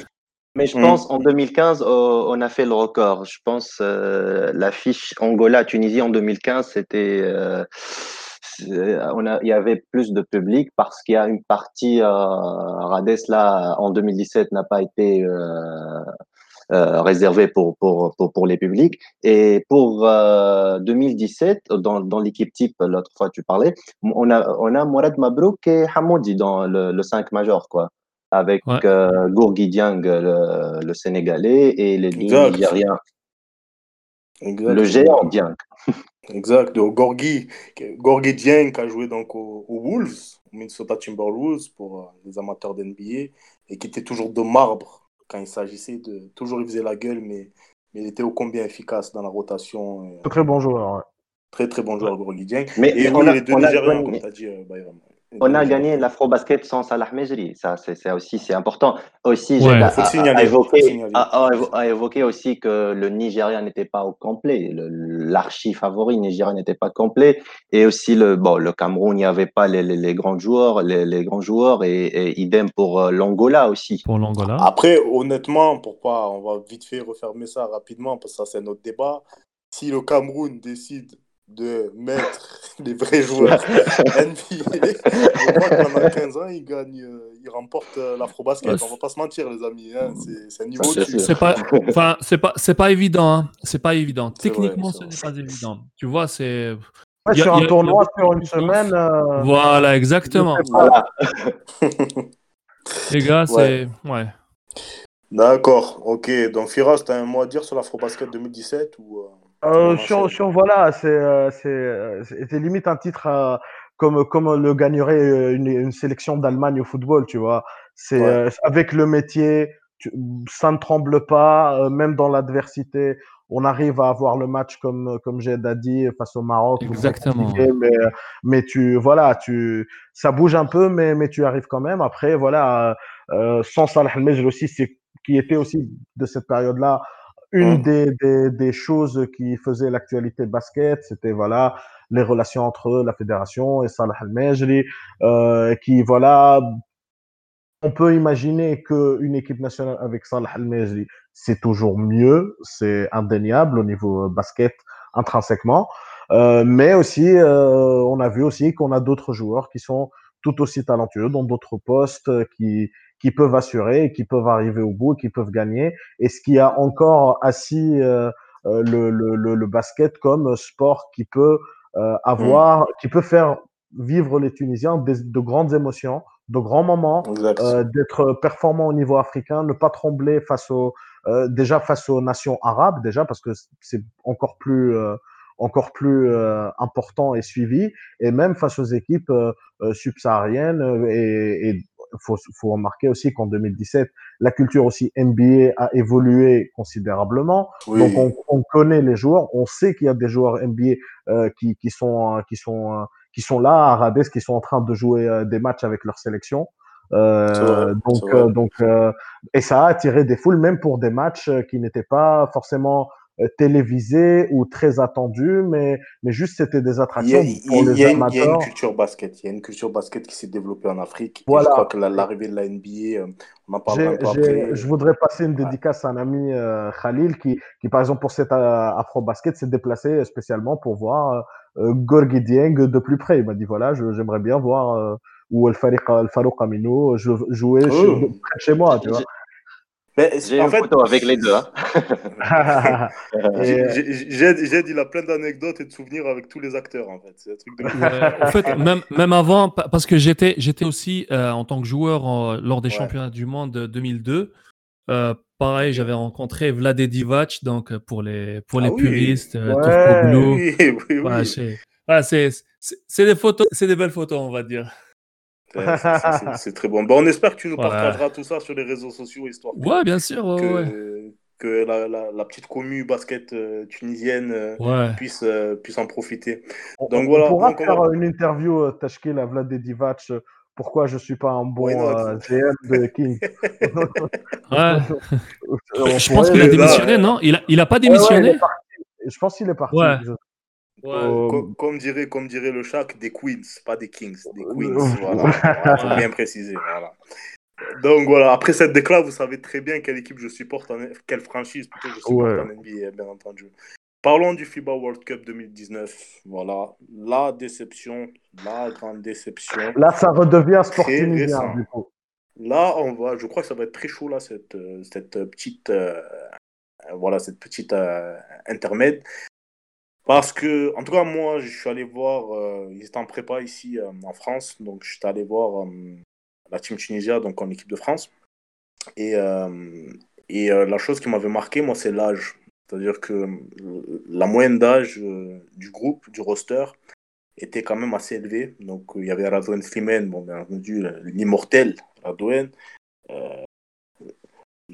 mais je Mm. pense en 2015, euh, on a fait le record. Je pense euh, l'affiche Angola-Tunisie en 2015, c'était. euh, c'est- on a, il y avait plus de public parce qu'il y a une partie, euh, Rades, là, en 2017, n'a pas été euh, euh, réservée pour, pour, pour, pour les publics. Et pour euh, 2017, dans, dans l'équipe type, l'autre fois tu parlais, on a, on a Mourad Mabrouk et Hamoudi dans le, le 5 major, quoi avec Ouais. euh, Gourgui Dieng, le, le Sénégalais, et les deux Exact. Nigériens. Exact. Le géant Dieng. Exact. De Gorgui, Gorgui Dieng a joué donc aux, aux Wolves, aux Minnesota Timberwolves pour euh, les amateurs d'NBA, et qui était toujours de marbre quand il s'agissait de. Toujours il faisait la gueule, mais, mais il était ô combien efficace dans la rotation. et, Très bon joueur. ouais. Très très bon joueur, Gorgui Dieng. Mais, Et mais oui, on a, les deux on a gagné- comme tu as dit, euh, Bayram. On a gagné l'Afro-Basket sans Salah Mejri. Ça, c'est aussi c'est important. Aussi, Ouais. j'ai à, évoquer, évoquer aussi que le Nigeria n'était pas au complet. Le- L'archi favori Nigeria n'était pas complet. Et aussi le bon, le Cameroun, il n'y avait pas les, les, les grands joueurs, les, les grands joueurs, et, et idem pour euh, l'Angola aussi. Pour l'Angola. Après, honnêtement, pour pas, on va vite fait refermer ça rapidement parce que ça c'est notre débat. Si le Cameroun décide de mettre les vrais joueurs NBA. Je crois pendant 15 ans, ils gagnent, euh, ils remportent euh, l'afro-basket. On va pas se mentir, les amis. Hein. C'est un niveau. C'est pas, enfin, c'est pas, c'est pas évident. Hein. C'est pas évident. Vrai, Techniquement, c'est ce n'est pas évident. Tu vois, c'est. Ouais, sur un a tournoi sur une semaine. euh, Voilà, exactement. Voilà. Les gars, c'est. Ouais. D'accord, ok. Donc, Firas, tu as un mot à dire sur l'afro-basket 2017 ou, euh, Euh, sur, sur voilà, c'est euh, c'est euh, c'était limite un titre euh, comme comme le gagnerait euh, une, une sélection d'Allemagne au football, tu vois. C'est Ouais. euh, avec le métier, tu- ça ne tremble pas, euh, même dans l'adversité. On arrive à avoir le match comme comme j'ai dit face au Maroc. Exactement. Mais mais tu voilà, tu ça bouge un peu, mais mais tu arrives quand même. Après voilà, euh, sans Salah El Mejri aussi, c'est qui était aussi de cette période-là une Mhm. des, des, des choses qui faisait l'actualité basket, c'était voilà les relations entre la fédération et Salah Al Mejri, euh, qui voilà, on peut imaginer qu'une équipe nationale avec Salah Al Mejri, c'est toujours mieux, c'est indéniable au niveau euh, basket intrinsèquement, euh, mais aussi euh, on a vu aussi qu'on a d'autres joueurs qui sont tout aussi talentueux dans d'autres postes, euh, qui qui peuvent assurer, qui peuvent arriver au bout, qui peuvent gagner. Et ce qui a encore assis euh, euh, le, le, le, le basket comme sport qui peut euh, avoir, qui peut faire vivre les Tunisiens des- de grandes émotions, de grands moments, euh, d'être performant au niveau africain, ne pas trembler face aux euh, déjà face aux nations arabes déjà parce que c'est encore plus euh, encore plus euh, important et suivi et même face aux équipes euh, subsahariennes et et faut faut remarquer aussi qu'en 2017 la culture aussi NBA a évolué considérablement. Oui. Donc on, on connaît les joueurs, on sait qu'il y a des joueurs NBA euh, qui, qui sont euh, qui sont euh, qui sont là à Rades, qui sont en train de jouer des matchs avec leur sélection. Euh, vrai, donc euh, donc euh, et ça a attiré des foules même pour des matchs qui n'étaient pas forcément euh, télévisés ou très attendus, mais mais juste c'était des attractions il pour y a- les il y a une, il y a une amateurs. culture basket. Il y a une culture basket qui s'est développée en Afrique. Et je Voilà. crois que la- l'arrivée de la NBA, euh, on en parlera un peu après. je voudrais passer une dédicace à un ami euh, Khalil qui, qui, par exemple, pour cet Afro-Basket, s'est déplacé spécialement pour voir euh, Gorgui Dieng de plus près. Il m'a dit voilà, j'aimerais bien voir euh, où El Farouk Amino jouer chez, Oh. de près de chez moi, tu vois. Mais J'ai en une fait, photo avec les deux. hein. J'ai- Jed, il a plein d'anecdotes et de souvenirs avec tous les acteurs, en fait. C'est un truc de. Ouais, en fait, même, même avant, pa- parce que j'étais, j'étais aussi euh, en tant que joueur en- lors des Ouais. championnats du monde de 2002. Euh, pareil, j'avais rencontré Vlade Divac, donc euh, pour les, pour Ah les oui. puristes, euh, Ouais. Oui, oui, oui. Ouais, c'est, ouais, c'est, c'est, c'est des photos, c'est des belles photos, on va dire. C'est- c'est- très bon. Bon, on espère que tu nous Voilà. partageras tout ça sur les réseaux sociaux, histoire que, Ouais, bien sûr, ouais, que, ouais. que la, la- la petite commu basket euh, tunisienne euh, Ouais. puisse, euh, puisse en profiter. on, Donc on voilà, pourra donc on faire va- euh, une interview euh, Tashkil à Vlad Divac. euh, Pourquoi je suis pas un bon euh, GM de King Je pense qu'il a démissionné, euh, non? Il a, il a pas Ouais, ouais, il démissionné? est parti. Je pense qu'il est parti. Ouais. Ouais. Euh, Co- comme, dirait, comme dirait le Shaq, des Queens, pas des Kings, des Queens. Voilà, il faut Ouais. bien préciser. Voilà. Donc voilà, après cette déclaration, vous savez très bien quelle équipe je supporte, en, quelle franchise plutôt je supporte Ouais. en NBA, bien entendu. Parlons du FIBA World Cup 2019. Voilà, la déception, la grande déception. Là, ça redevient sport Très tunisien, récent. du coup. Là, on va, je crois que ça va être très chaud là, cette, euh, cette petite, euh, euh, voilà, cette petite euh, intermède. Parce que, en tout cas, moi, je suis allé voir, euh, ils étaient en prépa ici euh, en France, donc je suis allé voir euh, la team Tunisia, donc en équipe de France. Et, et la chose qui m'avait marqué, moi, c'est l'âge. C'est-à-dire que la moyenne d'âge du groupe, du roster, était quand même assez élevée. Donc, il y avait Radouane Slimane, bon, bien entendu, l'immortel Radouane, euh,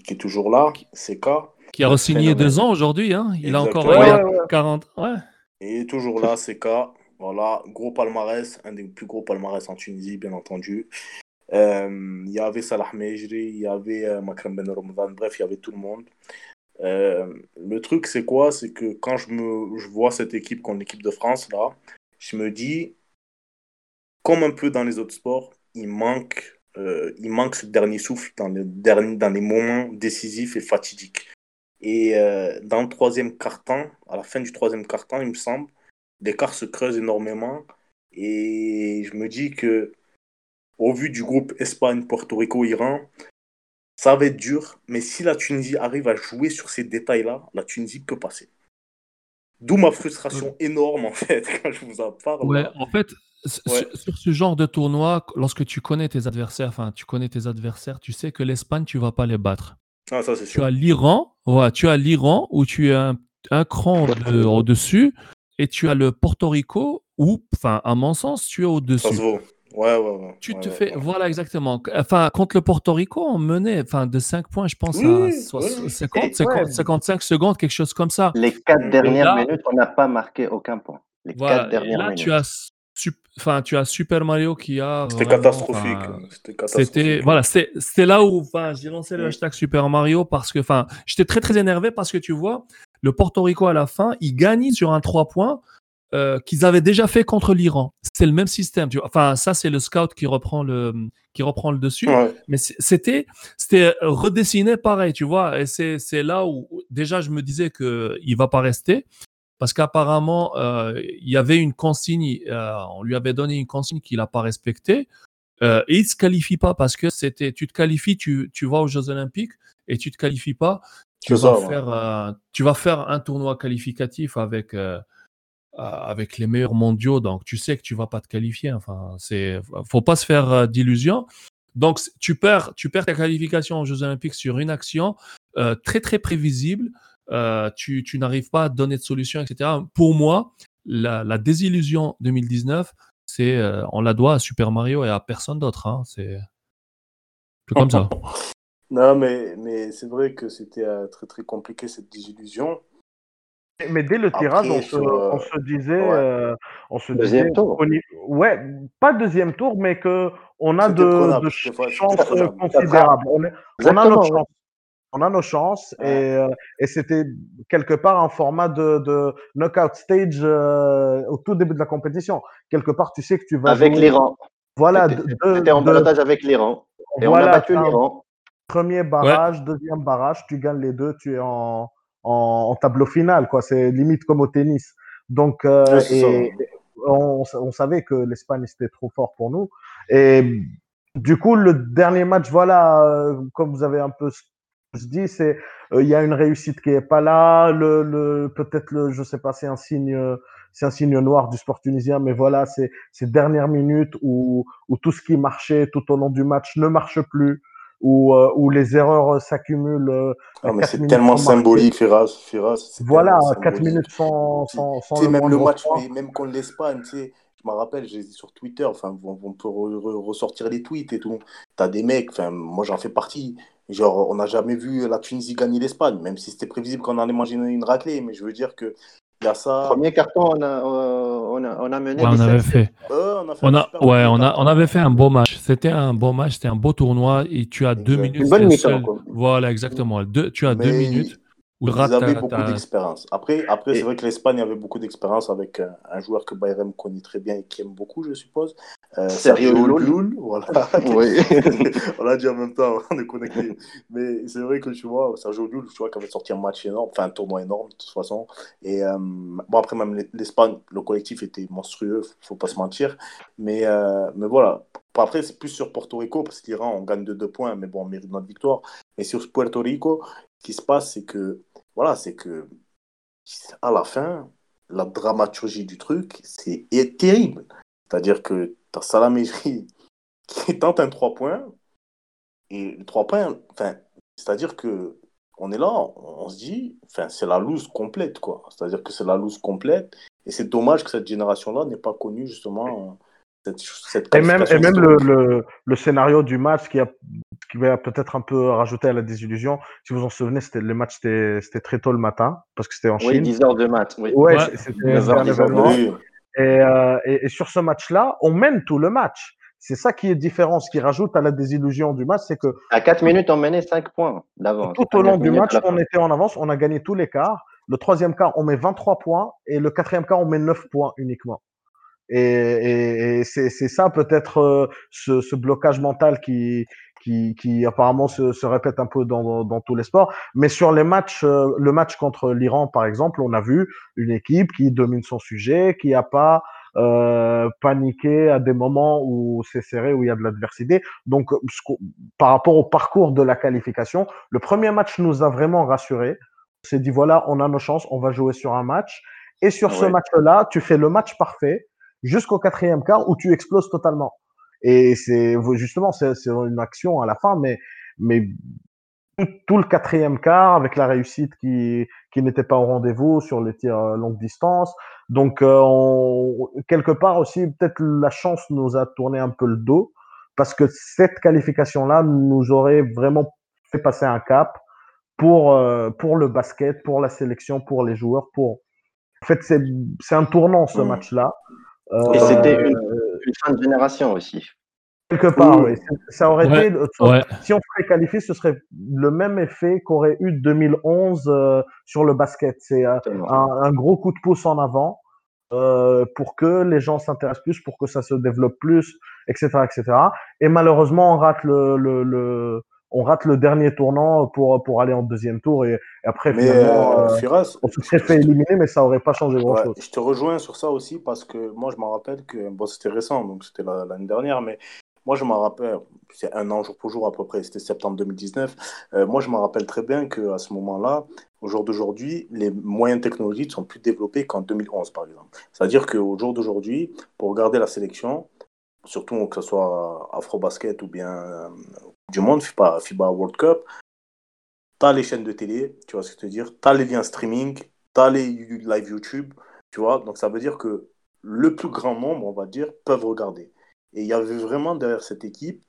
qui est toujours là, CK. Qui a re-signé deux ans aujourd'hui, hein. Il a encore Exactement. il y a Ouais, ouais, ouais. 40. Ouais. Et toujours là, CK. Voilà, gros palmarès, un des plus gros palmarès en Tunisie, bien entendu. Euh, Il y avait Salah Mejri, il y avait euh, Makram Ben Ramadan, bref, il y avait tout le monde. Euh, le truc, c'est quoi? C'est que quand je, me, je vois cette équipe contre l'équipe de France, là, je me dis, comme un peu dans les autres sports, il manque, euh, il manque ce dernier souffle dans les, derniers, dans les moments décisifs et fatidiques. Et euh, dans le troisième quart-temps, à la fin du troisième quart-temps, il me semble, l'écart se creuse énormément. Et je me dis que, au vu du groupe Espagne, Porto Rico, Iran, ça va être dur. Mais si la Tunisie arrive à jouer sur ces détails-là, la Tunisie peut passer. D'où ma frustration énorme, en fait, quand je vous en parle. Ouais, en fait, Ouais. sur, ce genre de tournoi, lorsque tu connais tes adversaires, enfin, tu connais tes adversaires, tu sais que l'Espagne, tu vas pas les battre. Ah, ça, c'est Tu sûr. as l'Iran, ouais, tu as l'Iran où tu es un, un cran de- au-dessus, et tu as le Porto Rico où, enfin, à mon sens, tu es au-dessus. Ouais, ouais, ouais. Tu ouais, te ouais, fais, ouais. voilà exactement. Enfin, contre le Porto Rico, on menait, enfin, de 5 points, je pense, Oui, à oui, soix- oui. 50, Et- 50, ouais. 55 secondes, quelque chose comme ça. Les quatre Et dernières là- minutes, on n'a pas marqué aucun point. Les Voilà. quatre dernières là, minutes. tu as, enfin, tu as Super Mario qui a C'était catastrophique. C'était voilà, c'était là où j'ai lancé le hashtag Super Mario parce que enfin, j'étais très très énervé parce que tu vois, le Porto Rico à la fin, il gagne sur un 3 points euh, qu'ils avaient déjà fait contre l'Iran. C'est le même système, tu vois. Enfin, ça c'est le scout qui reprend le qui reprend le dessus, Ouais. mais c'est- c'était c'était redessiné pareil, tu vois. Et c'est c'est là où déjà je me disais que il va pas rester parce qu'apparemment euh, il y avait une consigne, euh, on lui avait donné une consigne qu'il a pas respectée. Euh, et il se qualifie pas parce que c'était, tu te qualifies, tu, tu vas aux Jeux Olympiques et tu te qualifies pas, tu vas ça, faire, tu vas faire un tournoi qualificatif avec avec les meilleurs mondiaux, donc tu sais que tu vas pas te qualifier. Enfin, c'est, faut pas se faire d'illusions. Donc tu perds, tu perds ta qualification aux Jeux Olympiques sur une action euh, très très prévisible. Euh, tu, tu n'arrives pas à donner de solution, etc. Pour moi, la, la désillusion 2019, c'est euh, on la doit à Super Mario et à personne d'autre. Hein. C'est comme ça. Non, mais, mais c'est vrai que c'était euh, très très compliqué cette désillusion. Mais dès le tirage, Après, on, se, euh, on se disait, ouais. euh, on se Deuxième disait, tour. ouais, pas deuxième tour, mais que on a de, chances considérables. On, est- on a ouais. chances. On a nos chances Ouais. et, euh, et c'était quelque part un format de, de knockout stage euh, au tout début de la compétition. Quelque part, tu sais que tu vas Avec jouer- l'Iran. Voilà, C'était en balotage avec l'Iran. Et on a voilà, battu l'Iran. premier barrage, deuxième barrage, tu gagnes les deux, tu es en, en, en tableau final, quoi. C'est limite comme au tennis. Donc, euh, et on, on savait que l'Espagne c'était trop fort pour nous. Et du coup, le dernier match, voilà, euh, comme vous avez un peu dit, c'est euh, il y a une réussite qui est pas là. Le, le peut-être le, je sais pas, c'est un signe, euh, c'est un signe noir du sport tunisien, mais voilà, c'est ces dernières minutes où où tout ce qui marchait tout au long du match ne marche plus, où euh, où les erreurs s'accumulent. euh, Ah, mais c'est tellement symbolique, Firas. Firas Voilà, tellement quatre symbolique. minutes sans sans, sans le même le match, mais même contre l'Espagne, tu sais, je me rappelle, j'ai sur Twitter, enfin, on, on peut re- re- ressortir les tweets et tout. T'as des mecs, enfin, moi j'en fais partie. Genre, on n'a jamais vu la Tunisie gagner l'Espagne, même si c'était prévisible qu'on allait manger une, raclée, mais je veux dire que il y a ça. Premier carton, on a, euh, on a, on a mené Ouais, on 17. avait fait. Euh, on a fait On un a, super ouais, on a, on avait fait un beau match. C'était un beau match, c'était un beau tournoi et tu as deux minutes. Une bonne mi-temps. Voilà, exactement. Deux, tu as deux minutes où Ils avaient beaucoup d'expérience. Après, après Et- c'est vrai que l'Espagne avait beaucoup d'expérience avec euh, un joueur que Bayrem connaît très bien et qui aime beaucoup, je suppose. Euh, Sergio. Llull, voilà. Oui. on l'a dit en même temps, on est connectés. Mais c'est vrai que tu vois, Sergio Llull, tu vois, qui avait sorti un match énorme, enfin un tournoi énorme de toute façon. Et euh, bon, après, même l'Espagne, le collectif était monstrueux, faut pas se mentir. Mais, euh, mais voilà. Après, c'est plus sur Porto Rico, parce que l'Iran, on gagne de deux points, mais bon, on mérite notre victoire. Mais sur Puerto Rico, ce qui se passe, c'est que, voilà, c'est que, à la fin, la dramaturgie du truc, c'est est terrible. C'est-à-dire que tu as qui tente un 3 points, et le 3 points, enfin, c'est-à-dire que on est là, on, se dit, enfin, c'est la loose complète, quoi. C'est-à-dire que c'est la loose complète, et c'est dommage que cette génération-là n'ait pas connu justement cette, cette Et même, et qualification même le, historique. le, le scénario du match qui, a, qui va peut-être un peu rajouter à la désillusion. Si vous en souvenez, c'était le match c'était c'était très tôt le matin parce que c'était en Oui, Chine. 10 heures de maths. Oui. Ouais, c'était 9 c'était heures, un 10 heures de événement. Et, euh, et, et sur ce match-là, on mène tout le match. C'est ça qui est différent, ce qui rajoute à la désillusion du match, c'est que À 4 minutes, on menait 5 points d'avance. tout au long du match, on était en avance, on a gagné tous les quarts. Le troisième quart, on met 23 points et le quatrième quart, on met 9 points uniquement. Et, et, c'est ça peut-être euh, ce, ce, blocage mental qui, qui, qui apparemment se, se, répète un peu dans, dans, tous les sports. Mais sur les matchs, euh, le match contre l'Iran, par exemple, on a vu une équipe qui domine son sujet, qui n'a pas euh, paniqué à des moments où c'est serré, où il y a de l'adversité. Donc, par rapport au parcours de la qualification, le premier match nous a vraiment rassurés. On s'est dit, voilà, on a nos chances, on va jouer sur un match. Et sur ce match-là, tu fais le match parfait jusqu'au quatrième quart où tu exploses totalement. Et c'est justement c'est une action à la fin, mais mais tout, le quatrième quart avec la réussite qui qui n'était pas au rendez-vous sur les tirs longue distance. Donc euh, quelque part aussi peut-être la chance nous a tourné un peu le dos parce que cette qualification là nous aurait vraiment fait passer un cap pour euh, pour le basket, pour la sélection, pour les joueurs, pour en fait c'est c'est un tournant ce mmh. match là et c'était une, fin de génération aussi. Quelque part, oui. Ça aurait été, si on serait qualifié, ce serait le même effet qu'aurait eu 2011 euh, sur le basket. C'est euh, un, gros coup de pouce en avant euh, pour que les gens s'intéressent plus, pour que ça se développe plus, etc., etc. Et malheureusement, on rate le, le, le on rate le dernier tournant pour, pour aller en deuxième tour et, après mais euh, euh, on se serait fait éliminer mais ça aurait pas changé grand chose. je te rejoins sur ça aussi parce que moi je me rappelle que bon c'était récent donc c'était l'année dernière mais moi je me rappelle c'est un an jour pour jour à peu près c'était septembre 2019 euh, moi je me rappelle très bien que à ce moment-là au jour d'aujourd'hui les moyens technologiques sont plus développés qu'en 2011 par exemple c'est-à-dire qu'au jour d'aujourd'hui pour regarder la sélection surtout que ce soit Afro-Basket ou bien du monde, FIBA, World Cup, tu as les chaînes de télé, tu vois ce que je veux dire, tu as les liens streaming, tu as les live YouTube, tu vois, donc ça veut dire que le plus grand nombre, on va dire, peuvent regarder. Et il y avait vraiment derrière cette équipe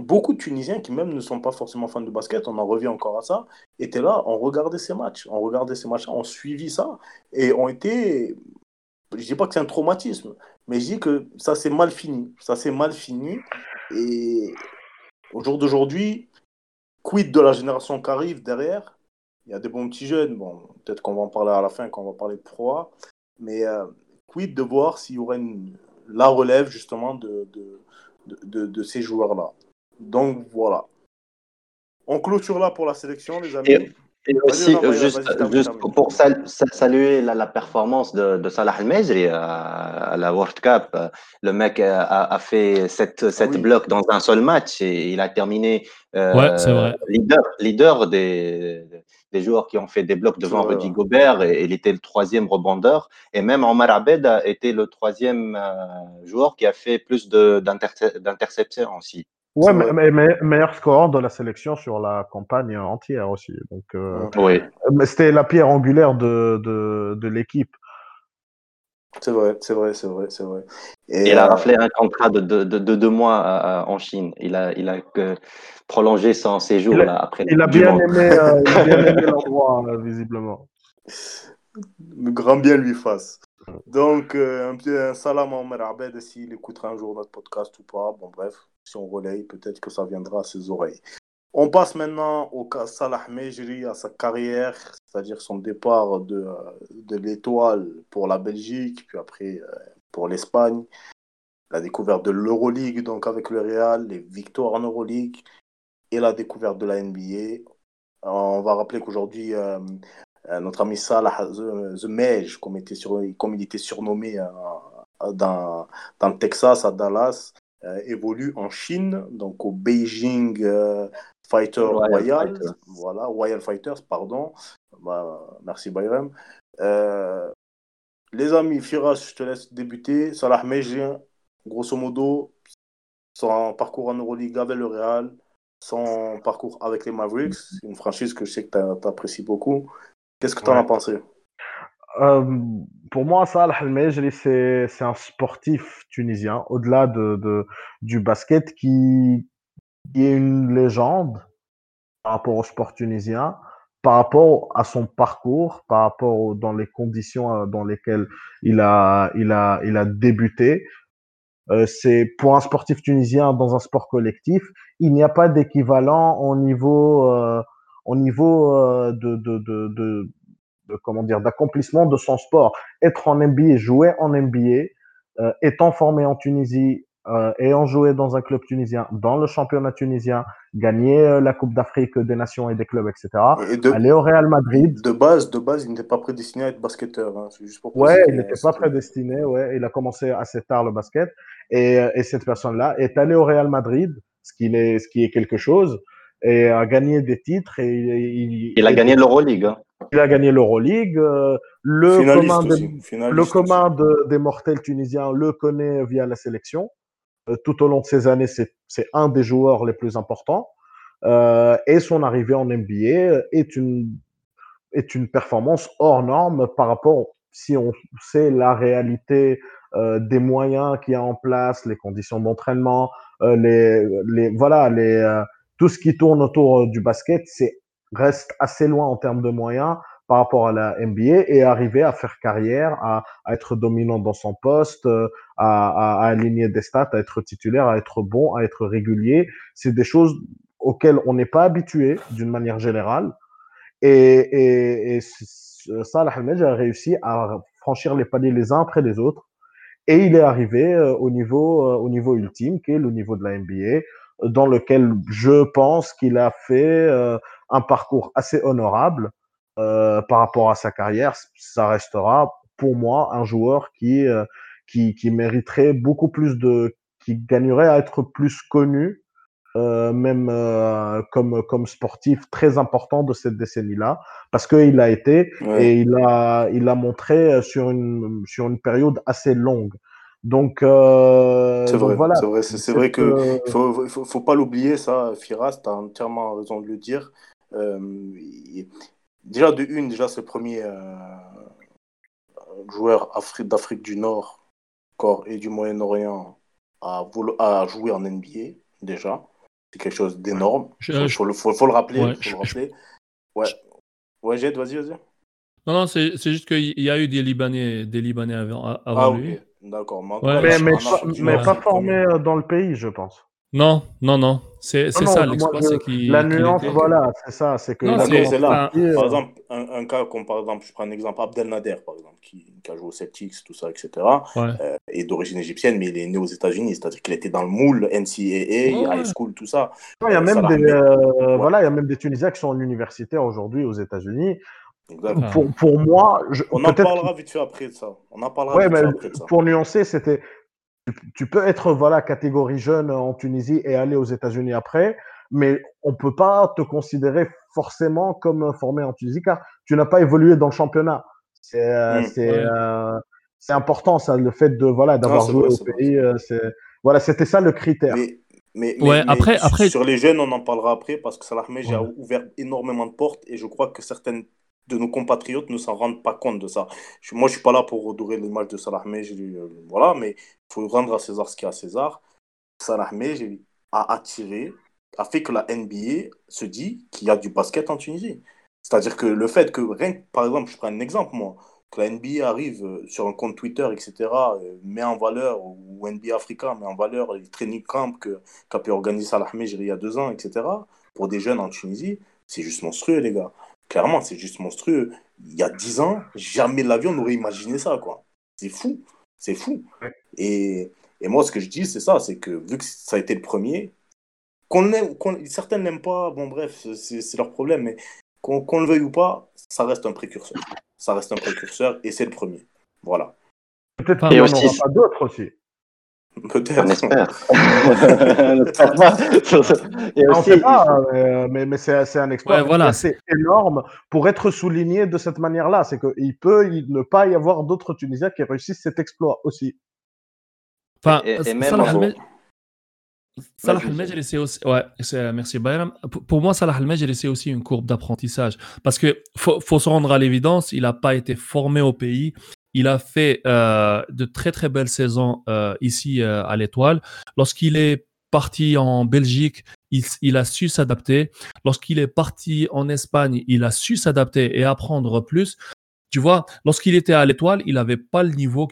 beaucoup de Tunisiens qui même ne sont pas forcément fans de basket, on en revient encore à ça, étaient là, on regardait ces matchs, on regardait ces matchs, on suivi ça, et ont été, je dis pas que c'est un traumatisme, mais je dis que ça s'est mal fini, ça s'est mal fini, et au jour d'aujourd'hui, quid de la génération qui arrive derrière? Il y a des bons petits jeunes, bon, peut-être qu'on va en parler à la fin quand on va parler de Pro mais euh, quid de voir s'il y aurait la relève justement de, de, de, ces joueurs-là? Donc voilà. On clôture là pour la sélection, les amis. Aussi, juste, pour saluer la, performance de, Salah Al-Mejri à, la World Cup, le mec a, fait sept, sept blocs dans un seul match et il a terminé euh, leader, leader des, des joueurs qui ont fait des blocs devant Rudy Gobert et, il était le troisième rebondeur. Et même Omar Abed a été le troisième euh, joueur qui a fait plus d'interceptions aussi. Ouais, mais, mais, meilleur score de la sélection sur la campagne entière aussi. Donc, euh, oui. Mais c'était la pierre angulaire de, de, de l'équipe. C'est vrai, c'est vrai, c'est vrai, c'est vrai. Et, il a euh, raflé un contrat de, de, de, deux mois en Chine. Il a, il a que prolongé son séjour là, après. Il a bien aimé, euh, aimé l'endroit, visiblement. Le grand bien lui fasse. Donc, un petit un salam à Omer Abed s'il écoutera un jour notre podcast ou pas. Bon, bref si on relaye, peut-être que ça viendra à ses oreilles. On passe maintenant au cas Salah Mejri, à sa carrière, c'est-à-dire son départ de, de l'étoile pour la Belgique, puis après euh, pour l'Espagne, la découverte de l'Euroleague, donc avec le Real, les victoires en Euroleague, et la découverte de la NBA. On va rappeler qu'aujourd'hui, euh, euh, notre ami Salah, The, Mej, comme, il était surnommé dans, dans le Texas, à Dallas, évolue en Chine, donc au Beijing euh, Fighter Royal, voilà, Royal Fighters, pardon. Bah, merci Bayram. Euh, les amis, Firas, je te laisse débuter. Salah Mejri, grosso modo, son parcours en Euroleague avec le Real, son parcours avec les Mavericks, une franchise que je sais que tu apprécies beaucoup. Qu'est-ce que tu en as pensé? Euh, pour moi, Salah Al-Mejri, c'est, un sportif tunisien, au-delà de, de, du basket, qui, est une légende par rapport au sport tunisien, par rapport à son parcours, par rapport dans les conditions euh, dans lesquelles il a, débuté. Euh, pour un sportif tunisien dans un sport collectif, il n'y a pas d'équivalent au niveau, au niveau de, de, de, de, comment dire d'accomplissement de son sport. Être en NBA, jouer en NBA, euh, étant formé en Tunisie, euh, ayant joué dans un club tunisien, dans le championnat tunisien, gagner euh, la Coupe d'Afrique des Nations et des clubs, etc. Et de, Aller au Real Madrid. de base, de base, il n'était pas prédestiné à être basketteur. hein. C'est juste pour Ouais, il n'était hein, pas c'était- prédestiné. Ouais, il a commencé assez tard le basket. Et, et cette personne-là est allée au Real Madrid, ce qui est, ce qui est quelque chose, et a gagné des titres. Et il, Il a gagné l'Euroleague. Hein. Il a gagné l'Euroleague. euh, Le Finaliste commun, le commun de- des mortels tunisiens le connaît via la sélection. Euh, tout au long de ces années, c'est un des joueurs les plus importants. Euh, et son arrivée en NBA est une, est une performance hors norme par rapport, si on sait la réalité euh, des moyens qu'il y a en place, les conditions d'entraînement, euh, les, les, voilà, les, tout ce qui tourne autour du basket, c'est reste assez loin en termes de moyens par rapport à la NBA et arriver à faire carrière, à, être dominant dans son poste, euh, à, aligner des stats, à être titulaire, à être bon, à être régulier. C'est des choses auxquelles on n'est pas habitué d'une manière générale. Et, et, et Salah a réussi à franchir les paliers les uns après les autres. Et il est arrivé euh, au niveau, euh, au niveau ultime, qui est le niveau de la NBA, dans lequel je pense qu'il a fait euh, un parcours assez honorable euh, par rapport à sa carrière. Ça restera pour moi un joueur qui, euh, qui, qui mériterait beaucoup plus de, qui gagnerait à être plus connu euh, même euh, comme, comme sportif très important de cette décennie-là, parce qu'il a été Ouais. et il a, il a montré sur une, sur une période assez longue. Donc, euh, C'est donc vrai, voilà. c'est vrai, c'est c'est Cette, vrai que euh, faut, faut, faut pas l'oublier, ça, Firas, tu as entièrement raison de le dire. Euh, déjà, de une, déjà, c'est le premier euh, joueur Afri- d'Afrique du Nord encore, et du Moyen-Orient à, voulo- à jouer en NBA, déjà. C'est quelque chose d'énorme. Il faut, le, faut, faut le rappeler. Ouais, faut je- le rappeler. Ouais, ouais Jed, vas-y, vas-y. Non, non, c'est c'est juste qu'il y a eu des Libanais, des Libanais avant, avant Ah, lui. D'accord. Mais, Ouais, mais, pas, mais formé euh, dans le pays, je pense. Non, non, non. C'est ça l'exploit, la nuance, était. voilà, c'est ça, c'est que Non, là. petit, euh, Par exemple, un, un cas comme par exemple, je prends un exemple, Abdelnader, par exemple, qui, qui a joué au Celtics, tout ça, etc., Ouais. euh, est d'origine égyptienne, mais il est né aux États-Unis, c'est-à-dire qu'il était dans le moule NCAA, Ouais, high school, tout ça. Non, il y a Euh, même des, euh, voilà, il y a même des Tunisiens qui sont universitaires aujourd'hui aux États-Unis. Pour, pour moi, je, On en parlera vite fait après de ça. On en parlera ouais, vite mais fait après de ça. pour nuancer, c'était, tu, tu peux être voilà catégorie jeune en Tunisie et aller aux États-Unis après, mais on peut pas te considérer forcément comme formé en Tunisie car tu n'as pas évolué dans le championnat. C'est, euh, c'est, ouais. c'est important ça, le fait de voilà d'avoir joué vrai, au pays. euh, voilà, c'était ça le critère. Mais, mais, mais, Ouais, mais après, sur- après, sur les jeunes, on en parlera après parce que Salah Ahmed ouais. a ouvert énormément de portes et je crois que certaines de nos compatriotes ne s'en rendent pas compte de ça. Je- moi, je suis pas là pour redorer l'image de Salah lui- euh, voilà, mais il faut rendre à César ce qu'il y a à César. Salah Ahmed a attiré, a fait que la NBA se dit qu'il y a du basket en Tunisie. C'est-à-dire que le fait que, rien par exemple, je prends un exemple, moi, que la NBA arrive euh, sur un compte Twitter, etc., euh, met en valeur, ou NBA Africa met en valeur les training camps qu'a pu organiser Salah Ahmed il y a deux ans, etc., pour des jeunes en Tunisie, c'est juste monstrueux, les gars. Clairement, c'est juste monstrueux. Il y a dix ans, jamais de l'avion n'aurait imaginé ça, quoi. C'est fou. C'est fou. Et, et moi, ce que je dis, c'est ça, c'est que vu que ça a été le premier, qu'on aime, qu'on- certains n'aiment pas, bon bref, c'est leur problème, mais qu'on le veuille ou pas, ça reste un précurseur. Ça reste un précurseur et c'est le premier. Voilà. Peut-être qu'il n'y en aura pas d'autres aussi. On Peut-être. On espère. Et On aussi, sait pas, euh, mais, mais c'est un exploit Ouais, voilà. assez énorme pour être souligné de cette manière-là. C'est qu'il peut il ne pas y avoir d'autres Tunisiens qui réussissent cet exploit aussi. Enfin, et, et même Salah Al-Med- Salah c'est aussi. Ouais, c'est- merci Bayram. Pour- moi, Salah Al-Medjel, c'est aussi une courbe d'apprentissage. Parce que faut, faut se rendre à l'évidence, il n'a pas été formé au pays. Il a fait euh, de très très belles saisons euh, ici euh, à l'Étoile. Lorsqu'il est parti en Belgique, il, a su s'adapter. Lorsqu'il est parti en Espagne, il a su s'adapter et apprendre plus. Tu vois, lorsqu'il était à l'Étoile, il n'avait pas le niveau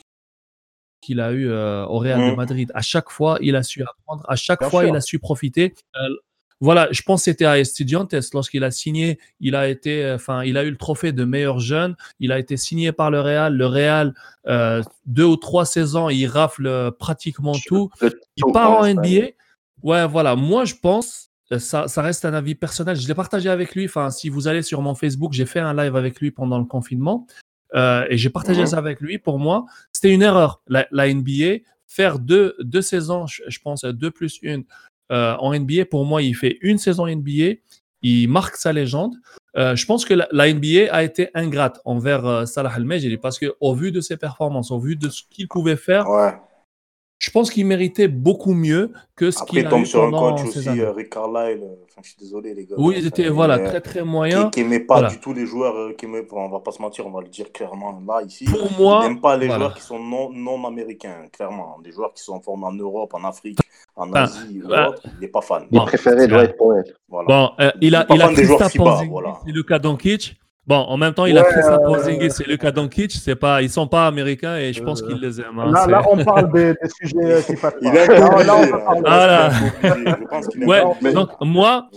qu'il a eu au Real de Mm. Madrid. À chaque fois, il a su apprendre. À chaque Bien fois, sûr. il a su profiter. Euh, Voilà, je pense que c'était à Estudiantes lorsqu'il a signé, il a été, enfin, il a eu le trophée de meilleur jeune. Il a été signé par le Real. Le Real, euh, deux ou trois saisons, il rafle pratiquement tout. Il part en NBA. Ouais, voilà. Moi, je pense, ça, ça reste un avis personnel. Je l'ai partagé avec lui. Enfin, si vous allez sur mon Facebook, j'ai fait un live avec lui pendant le confinement. Euh, et j'ai partagé Mhm. ça avec lui. Pour moi, c'était une erreur. La, la NBA, faire deux, deux saisons, je, je pense deux plus une euh, en NBA, pour moi, il fait une saison NBA, il marque sa légende. Euh, je pense que la, NBA a été ingrate envers euh, Salah Al-Mejri parce que au vu de ses performances, au vu de ce qu'il pouvait faire. Je pense qu'il méritait beaucoup mieux que ce qu'il il a tombe eu sur un coach aussi, euh, Rick Carlisle. euh, Enfin, je suis désolé, les gars. Oui, ils étaient voilà, il, très très qui, moyens. qui aimait pas Voilà. du tout les joueurs euh, qui aimait, on va pas se mentir, on va le dire clairement là ici. Pour Il moi, n'aime pas les voilà. joueurs qui sont non, non américains, clairement. Des joueurs qui sont formés en Europe, en Afrique, en Asie ou autre, il n'est pas fan. Il bon, préférait c'est- Dwight Powell. Voilà. Bon, euh, il Il a, pas il a fan des joueurs Kristaps FIBA, Porzingis voilà. et Luka Doncic. Bon, en même temps, il a Ouais, Kristaps euh, Porzingis et Luka Doncic. C'est pas, ils sont pas américains et je pense Euh, qu'ils les aiment. hein, Là, c'est- là, on parle des, des sujets qui passent pas. Là, on. Voilà. Je pense qu'il est un Ouais, donc moi,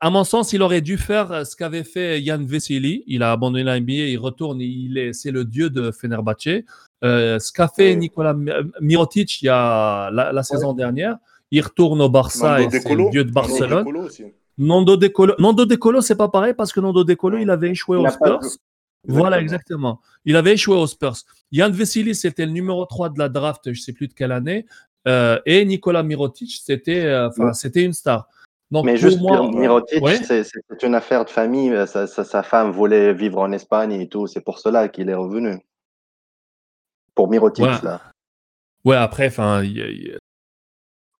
à mon sens, il aurait dû faire euh, ce qu'avait fait Yann Vesely. Il a abandonné la NBA, il retourne, il est, c'est le dieu de Fenerbahçe. Euh, ce qu'a fait. Nicolas Mi- Mirotic il y a la, la saison dernière, il retourne au Barça et c'est le dieu de Barcelone. Aussi. Nando De Colo, Nando De Colo, c'est pas pareil parce que Nando De Colo, il avait échoué Il aux Spurs. Voilà, Exactement. Il avait échoué aux Spurs. Yann Vesely, c'était le numéro 3 de la draft, je sais plus de quelle année. Euh, et Nicolas Mirotic, c'était euh, une star. Donc, Mais juste moi, Mirotic, Ouais. c'est une affaire de famille. euh, Sa, sa- sa femme voulait vivre en Espagne et tout. C'est pour cela qu'il est revenu. Pour Mirotic, Ouais. là. Ouais, après, enfin,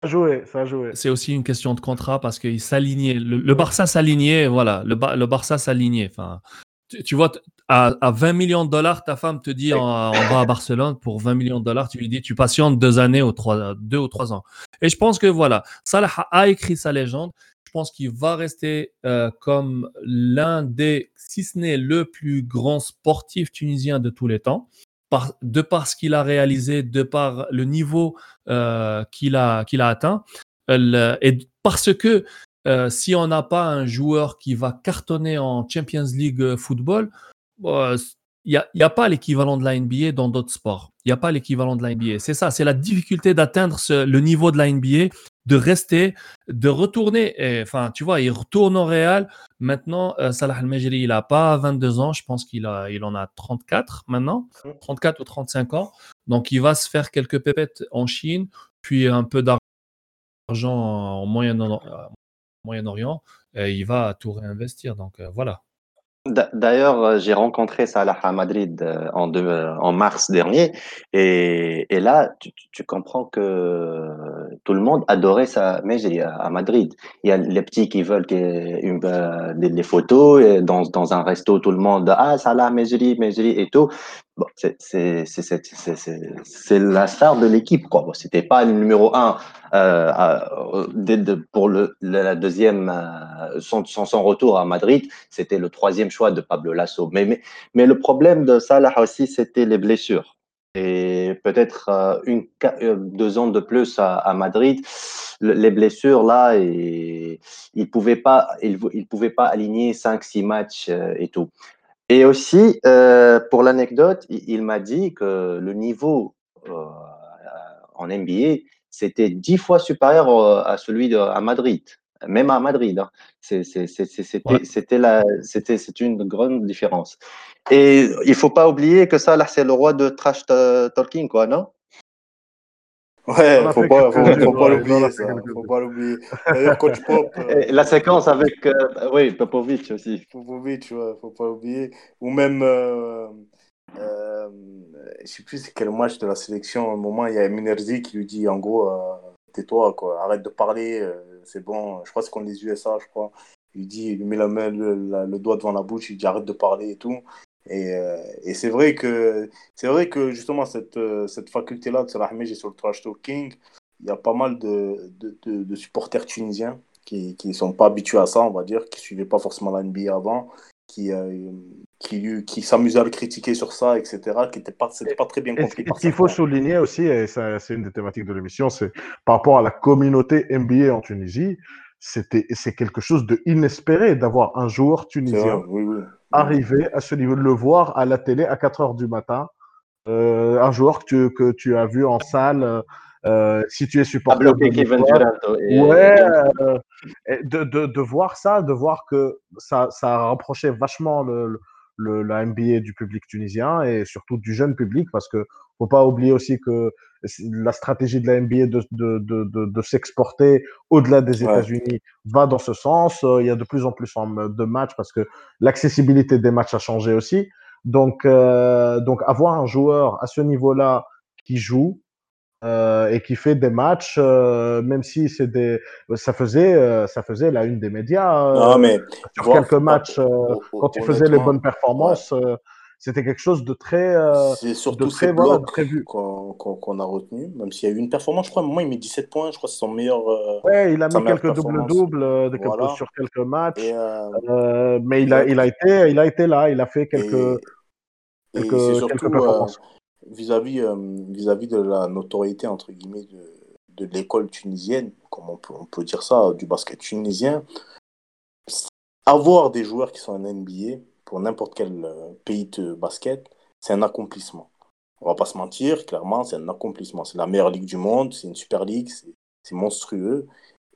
joué, ça a joué. c'est aussi une question de contrat parce qu'il s'alignait. Le, le Barça s'alignait, voilà. Le, Ba- le Barça s'alignait. Enfin, tu, tu vois, à, à 20 millions de dollars, ta femme te dit on, on va à Barcelone pour 20 millions de dollars. Tu lui dis tu patientes deux années ou trois, deux ou trois ans. Et je pense que voilà, Salah a écrit sa légende. Je pense qu'il va rester euh, comme l'un des, si ce n'est le plus grand sportif tunisien de tous les temps, de par ce qu'il a réalisé, de par le niveau euh, qu'il a, qu'il a atteint. Le- et parce que euh, si on n'a pas un joueur qui va cartonner en Champions League euh, football, euh, il n'y a, a pas l'équivalent de la NBA dans d'autres sports. Il n'y a pas l'équivalent de la NBA. C'est ça, c'est la difficulté d'atteindre le niveau de la NBA, de rester, de retourner. Et, Enfin, tu vois, il retourne au Real. Maintenant, euh, Salah Al-Majri, il n'a pas 22 ans. Je pense qu'il a, il en a 34 maintenant, 34 ou 35 ans. Donc, il va se faire quelques pépettes en Chine, puis un peu d'argent en Moyen-Orient. Moyen-Orient, et il va tout réinvestir. Donc, euh, voilà. D'a- D'ailleurs, euh, j'ai rencontré Salah à Madrid euh, en, euh, en mars dernier, et, là, tu, comprends que tout le monde adorait sa Mejri à, Madrid. Il y a les petits qui veulent une, des, photos, et dans, un resto, tout le monde ah Salah Mejri, Mejri et tout. C'est la star de l'équipe quoi. Bon, c'était pas le numéro un pour le la deuxième son retour à Madrid c'était le troisième choix de Pablo Lasso. Mais, mais, mais le problème de Salah aussi, c'était les blessures. Et peut-être euh, une, euh, deux ans de plus à, Madrid, le- les blessures là, et, il pouvait pas, il, pouvait pas aligner cinq, six matchs euh, et tout. Et aussi, pour l'anecdote, il, m'a dit que le niveau en NBA, c'était dix fois supérieur à celui de, à Madrid, même à Madrid. hein. C'était Ouais. une grande différence. Et il faut pas oublier que ça, là, c'est le roi de trash ta- talking, quoi, non? Ouais, faut pas, faut, pas ouais, l'oublier ça. Faut pas l'oublier. D'ailleurs, coach Pop, euh, La séquence avec, euh, oui, Popovic aussi. Popovic, tu vois, faut pas l'oublier. Ou même, euh, euh, je sais plus c'est quel match de la sélection. À un moment, il y a Minerzi qui lui dit en gros, euh, tais-toi, quoi, arrête de parler, euh, c'est bon. Je crois que c'est contre les USA, je crois. Il dit, il met la main, le, doigt devant la bouche, il dit arrête de parler et tout. Et, euh, et c'est vrai que c'est vrai que justement cette, euh, cette faculté-là de Salah Mejri sur le trash talking, il y a pas mal de, de, supporters tunisiens qui qui sont pas habitués à ça, on va dire, qui suivaient pas forcément la NBA avant, qui euh, qui, s'amusaient à le critiquer sur ça, etc., qui n'étaient pas très bien compris ce qu'il faut souligner aussi, et ça, c'est une des thématiques de l'émission, c'est par rapport à la communauté NBA en Tunisie, c'était c'est quelque chose de inespéré d'avoir un joueur tunisien oui, oui. arriver à ce niveau, de le voir à la télé à 4 heures du matin, euh, un joueur que tu, que tu as vu en salle. Euh, si tu es A supporter de et- Ouais, euh, de, de, de voir ça, de voir que ça, ça a rapproché vachement le, le, la NBA du public tunisien et surtout du jeune public parce que faut pas oublier aussi que la stratégie de la NBA de, de, de, de, de s'exporter au-delà des Ouais. États-Unis va dans ce sens. Euh, Il y a de plus en plus de matchs parce que l'accessibilité des matchs a changé aussi. Donc, euh, donc avoir un joueur à ce niveau-là qui joue, euh, et qui fait des matchs, euh, même si c'est des, ça faisait, euh, ça faisait la une des médias Non, mais sur quelques matchs quand il faisait les bonnes performances. c'était quelque chose de très, c'est de surtout très voilà, de très vu. qu'on qu'on- qu'on a retenu, même s'il y a eu une performance, je crois, moment, il met 17 points, je crois que c'est son meilleur. Ouais, il a mis quelques quelques- Voilà. sur quelques matchs, mais il a, il a été, il a été là, il a fait quelques, et, et quelques, c'est quelques surtout performances. Vis-à-vis euh, vis-à-vis de la notoriété entre guillemets de, de l'école tunisienne, comme on peut, on peut dire ça, du basket tunisien. Avoir des joueurs qui sont en NBA pour n'importe quel euh, pays de basket, c'est un accomplissement. On va pas se mentir, clairement, c'est un accomplissement. C'est la meilleure ligue du monde, c'est une super ligue, c'est monstrueux.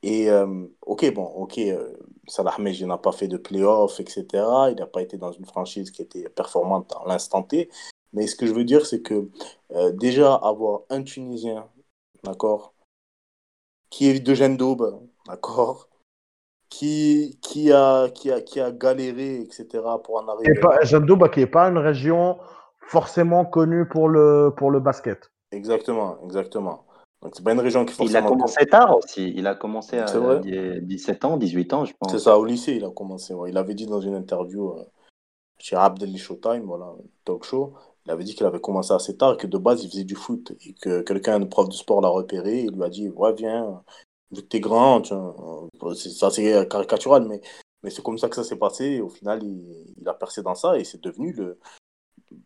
Et euh, ok, bon, ok, euh, Salah Mejri n'a pas fait de playoff, etc. Il n'a pas été dans une franchise qui était performante à l'instant T. Mais ce que je veux dire, c'est que euh, déjà avoir un Tunisien, d'accord, qui est de Daube, d'accord, qui, qui, a, qui, a, qui a galéré, etc., pour en arriver là. Jandouba, qui est pas une région forcément connue pour le, pour le basket. Exactement, exactement. Donc, c'est pas une région qui Il a forcément. commencé tard aussi. Il a commencé à C'est vrai. dix- 17 ans, 18 ans, je pense. C'est ça, au lycée, il a commencé. ouais. Il avait dit dans une interview euh, chez Abdelli Showtime, voilà, talk show, il avait dit qu'il avait commencé assez tard, que de base, il faisait du foot et que quelqu'un, un prof de sport, l'a repéré. Il lui a dit Ouais, viens, vu que t'es grand, euh, c'est- c'est caricatural, mais, c'est comme ça que ça s'est passé. Au final, il, a percé dans ça et c'est devenu le.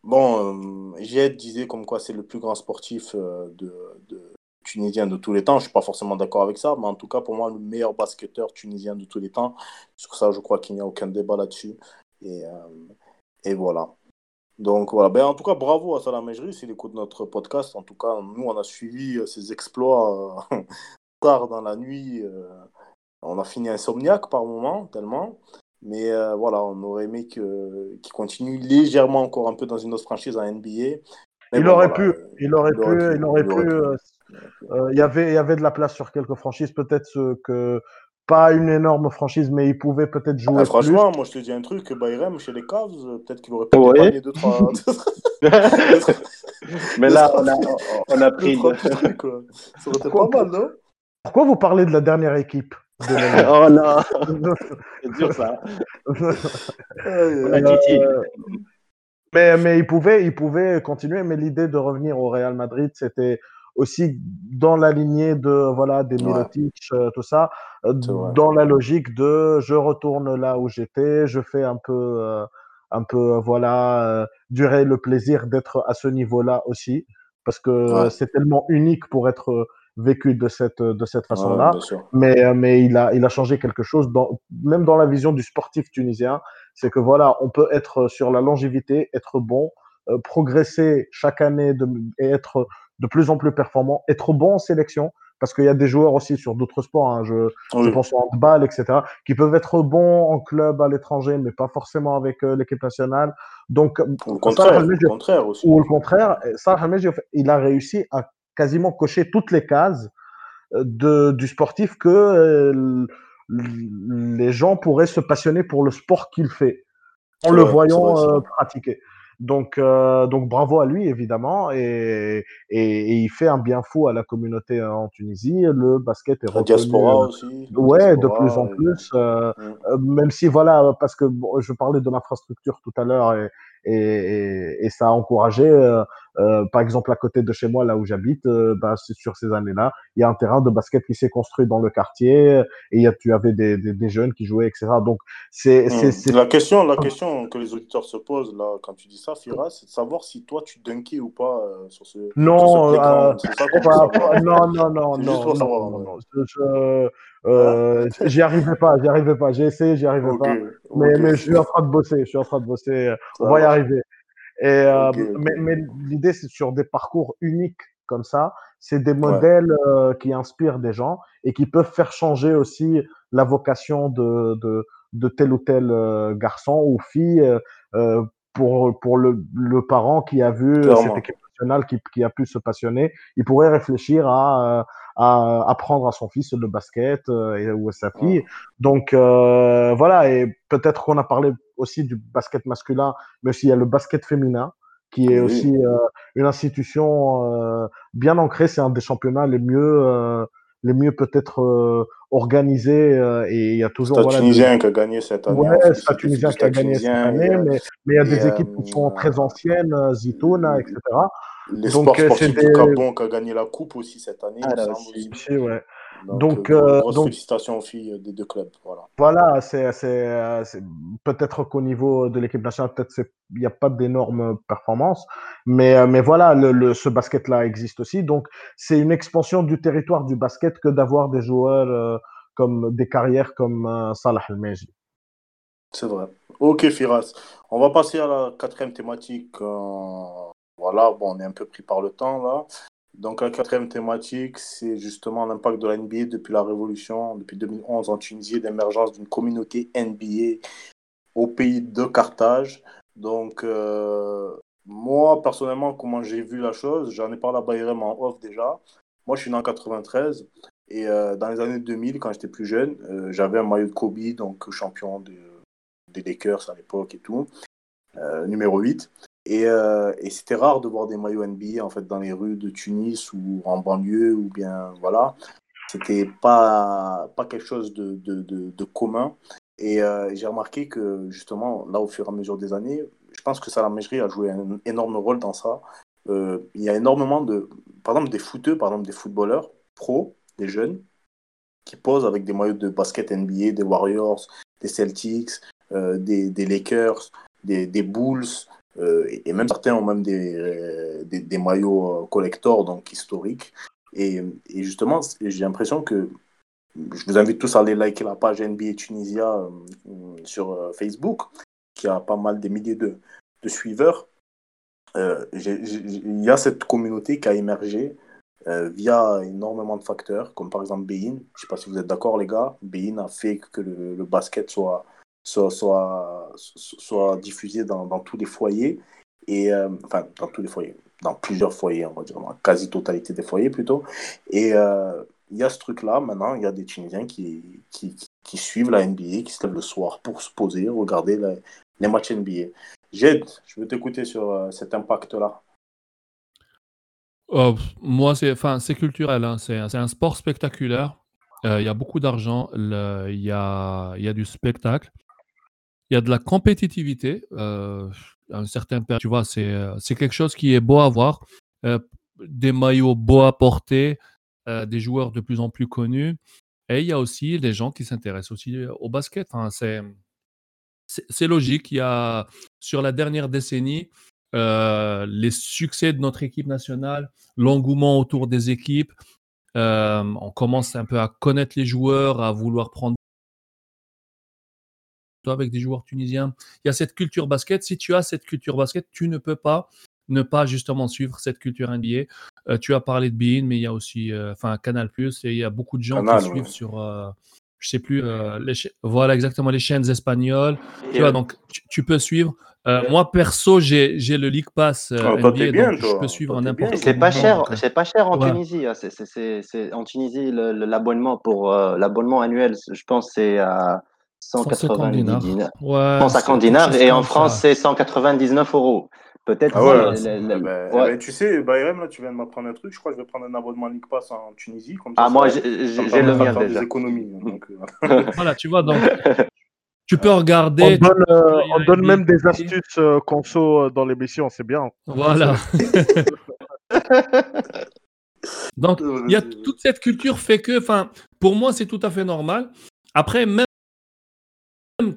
Bon, euh, disait comme quoi c'est le plus grand sportif euh, tunisien de tous les temps. Je suis pas forcément d'accord avec ça, mais en tout cas, pour moi, le meilleur basketteur tunisien de tous les temps. Sur ça, je crois qu'il n'y a aucun débat là-dessus. Et, euh, et voilà. Donc voilà, ben, en tout cas, bravo à Salah Mejri s'il écoute notre podcast. En tout cas, nous, on a suivi euh, ses exploits euh, tard dans la nuit. euh, on a fini insomniaque par moment, tellement. Mais euh, voilà, on aurait aimé qu'il continue légèrement encore un peu dans une autre franchise en NBA. Il, bon, aurait voilà, pu, il aurait pu, il aurait pu, il aurait pu. Il y avait, il y avait de la place sur quelques franchises, peut-être que pas une énorme franchise, mais il pouvait peut-être jouer Ah, franchement, moi je te dis un truc, Bayrem chez les Cavs, peut-être qu'il aurait pu dépanner deux, trois, Mais là, on a, on a deux, pris. trucs, quoi. Ça aurait été Quoi, pas mal, non? Pourquoi vous parlez de la dernière équipe de la oh non, c'est dur ça. Euh, mais, mais il pouvait, il pouvait continuer. Mais l'idée de revenir au Real Madrid, c'était aussi dans la lignée de voilà des Ouais. Milotic, euh, tout ça, euh, dans la logique de je retourne là où j'étais, je fais un peu, euh, un peu voilà, euh, durer le plaisir d'être à ce niveau-là aussi, parce que Ouais. c'est tellement unique pour être vécu de cette de cette façon-là mais, mais il, a, il a changé quelque chose, dans, même dans la vision du sportif tunisien. C'est que voilà, on peut être sur la longévité, être bon, euh, progresser chaque année de, et être de plus en plus performant, être bon en sélection, parce qu'il y a des joueurs aussi sur d'autres sports, hein, je, pense au handball, etc., qui peuvent être bons en club à l'étranger, mais pas forcément avec euh, l'équipe nationale. Donc, Ou le Salah contraire, le contraire aussi. ou au contraire, Al-Mejri, il a réussi à quasiment cocher toutes les cases euh, de, du sportif que euh, les gens pourraient se passionner pour le sport qu'il fait en le vrai, voyant vrai, euh, pratiquer. Donc, euh, donc bravo à lui évidemment et, et, et il fait un bien fou à la communauté euh, en Tunisie. Le basket est La reconnu. diaspora euh, aussi. la Ouais, de diaspora, plus en et- plus. euh, Mm. euh, même si voilà, parce que bon, je parlais de l'infrastructure tout à l'heure et, et, et, et ça a encouragé. euh, euh, par exemple, à côté de chez moi, là où j'habite, euh, bah, sur ces années-là, il y a un terrain de basket qui s'est construit dans le quartier et y a, tu avais des, des, des, jeunes qui jouaient, etc. Donc, c'est mmh. la question, la question que les auditeurs se posent là quand tu dis ça, Fira, c'est de savoir si toi tu dunkais ou pas euh, sur ce. Non, sur ce euh, non, non, non, non, non, non, je, euh, j'y arrivais pas, j'y arrivais pas. J'ai essayé, j'y arrivais okay, pas. Mais, okay. mais je suis en train de bosser, je suis en train de bosser. On va y arriver. Et, euh, okay, mais, mais l'idée, c'est sur des parcours uniques comme ça. C'est des modèles ouais. euh, qui inspirent des gens et qui peuvent faire changer aussi la vocation de, de, de tel ou tel euh, garçon ou fille euh, pour, pour le, le parent qui a vu Clairement. cette équipe qui, qui a pu se passionner. Il pourrait réfléchir à à apprendre à son fils le basket euh, ou à sa fille. Donc euh, voilà, et peut-être qu'on a parlé aussi du basket masculin, mais aussi il y a le basket féminin qui est oui. aussi euh, une institution euh, bien ancrée. C'est un des championnats les mieux, euh, les mieux peut-être euh, organisés. et il y a toujours. C'est voilà, Tunisien des... qui a gagné cette année. Ouais, c'est Tunisien qui a gagné cette année, mais, mais il y a des équipes qui sont très anciennes, Zitouna, etc. Les Donc, sports sportifs du Gabon qui a gagné la coupe aussi cette année. Ah, là, aussi. ouais. Donc, donc, euh, grosse donc, félicitations aux filles des deux clubs. Voilà, voilà c'est, c'est, c'est peut-être qu'au niveau de l'équipe nationale, peut-être il n'y a pas d'énormes performances, mais, mais voilà, le, le, ce basket-là existe aussi. Donc, c'est une expansion du territoire du basket que d'avoir des joueurs euh, comme des carrières comme euh, Salah El-Meji. C'est vrai. Ok, Firas. On va passer à la quatrième thématique. Voilà, bon, on est un peu pris par le temps là. Donc la quatrième thématique, c'est justement l'impact de la NBA depuis la révolution, depuis 2011 en Tunisie, l'émergence d'une communauté NBA au pays de Carthage. Donc euh, moi, personnellement, comment j'ai vu la chose, j'en ai parlé à Bayrem en off déjà. Moi, je suis né en 93 et euh, dans les années 2000, quand j'étais plus jeune, euh, j'avais un maillot de Kobe, donc champion de, des Lakers à l'époque et tout, numéro 8. Et, euh, et c'était rare de voir des maillots NBA en fait dans les rues de Tunis ou en banlieue ou bien voilà. C'était pas pas quelque chose de, de, commun. Et euh, j'ai remarqué que justement là au fur et à mesure des années, je pense que Salah Mejri a joué un énorme rôle dans ça. Euh, il y a énormément de, par exemple des footeux, par exemple des footballeurs pro, des jeunes qui posent avec des maillots de basket NBA, des Warriors, des Celtics, des, Lakers, des Bulls. Euh, et même certains ont même des, euh, des, maillots euh, collector, donc historiques. Et, justement, j'ai l'impression que je vous invite tous à aller liker la page NBA Tunisia sur Facebook, qui a pas mal des milliers de, de suiveurs. Il y a cette communauté qui a émergé via énormément de facteurs, comme par exemple Bein. Je ne sais pas si vous êtes d'accord, les gars. Bein a fait que le basket soit, soit, soit, soit diffusé dans, dans, tous les foyers, et, euh, enfin dans tous les foyers, dans plusieurs foyers, on va dire, dans la quasi-totalité des foyers plutôt. Et euh, il y a ce truc-là, maintenant, il y a des Tunisiens qui, qui, qui, suivent la NBA, qui se lèvent le soir pour se poser, regarder la, les matchs NBA. Jed, je veux t'écouter sur euh, cet impact-là. Moi, c'est culturel, hein. c'est un sport spectaculaire. Il y a beaucoup d'argent, il y a, y a du spectacle il y a de la compétitivité. Euh, un certain tu vois, c'est euh, c'est quelque chose qui est beau à voir. Euh, des maillots beaux à porter, des joueurs de plus en plus connus. Et il y a aussi des gens qui s'intéressent aussi au basket. Enfin, c'est c'est logique. Il y a sur la dernière décennie les succès de notre équipe nationale, l'engouement autour des équipes. On commence un peu à connaître les joueurs, à vouloir prendre avec des joueurs tunisiens. Il y a cette culture basket. Si tu as cette culture basket, tu ne peux pas ne pas justement suivre cette culture NBA. Euh, tu as parlé de Bein, mais il y a aussi euh, enfin Canal Plus et il y a beaucoup de gens Canal, qui ouais. suivent sur euh, je sais plus euh, les voilà exactement les chaînes espagnoles. Et tu vois donc tu, tu peux suivre. moi perso j'ai le League Pass oh, NBA, bien, donc toi. je peux suivre n'importe. C'est pas cher, c'est pas cher en ouais. Tunisie. Hein. C'est en Tunisie l'abonnement pour l'abonnement annuel, je pense c'est à 190 dinars. dinars. Ouais, 150 dinars et en France, c'est 199 euros. Peut-être. Ah ouais, les, les, bah, ouais. Bah, tu sais, Bayrem, là, tu viens de m'apprendre un truc. Je crois que je vais prendre un abonnement League Pass en Tunisie. Comme ça, ah, ça, moi, j'ai le mien déjà. Des économies, donc, euh... voilà, tu vois, donc. Tu peux On regarder. donne, euh, on donne une même des astuces euh, conso euh, dans l'émission, c'est bien. Voilà. Donc, il y a toute cette culture fait que, enfin, pour moi, c'est tout à fait normal. Après, même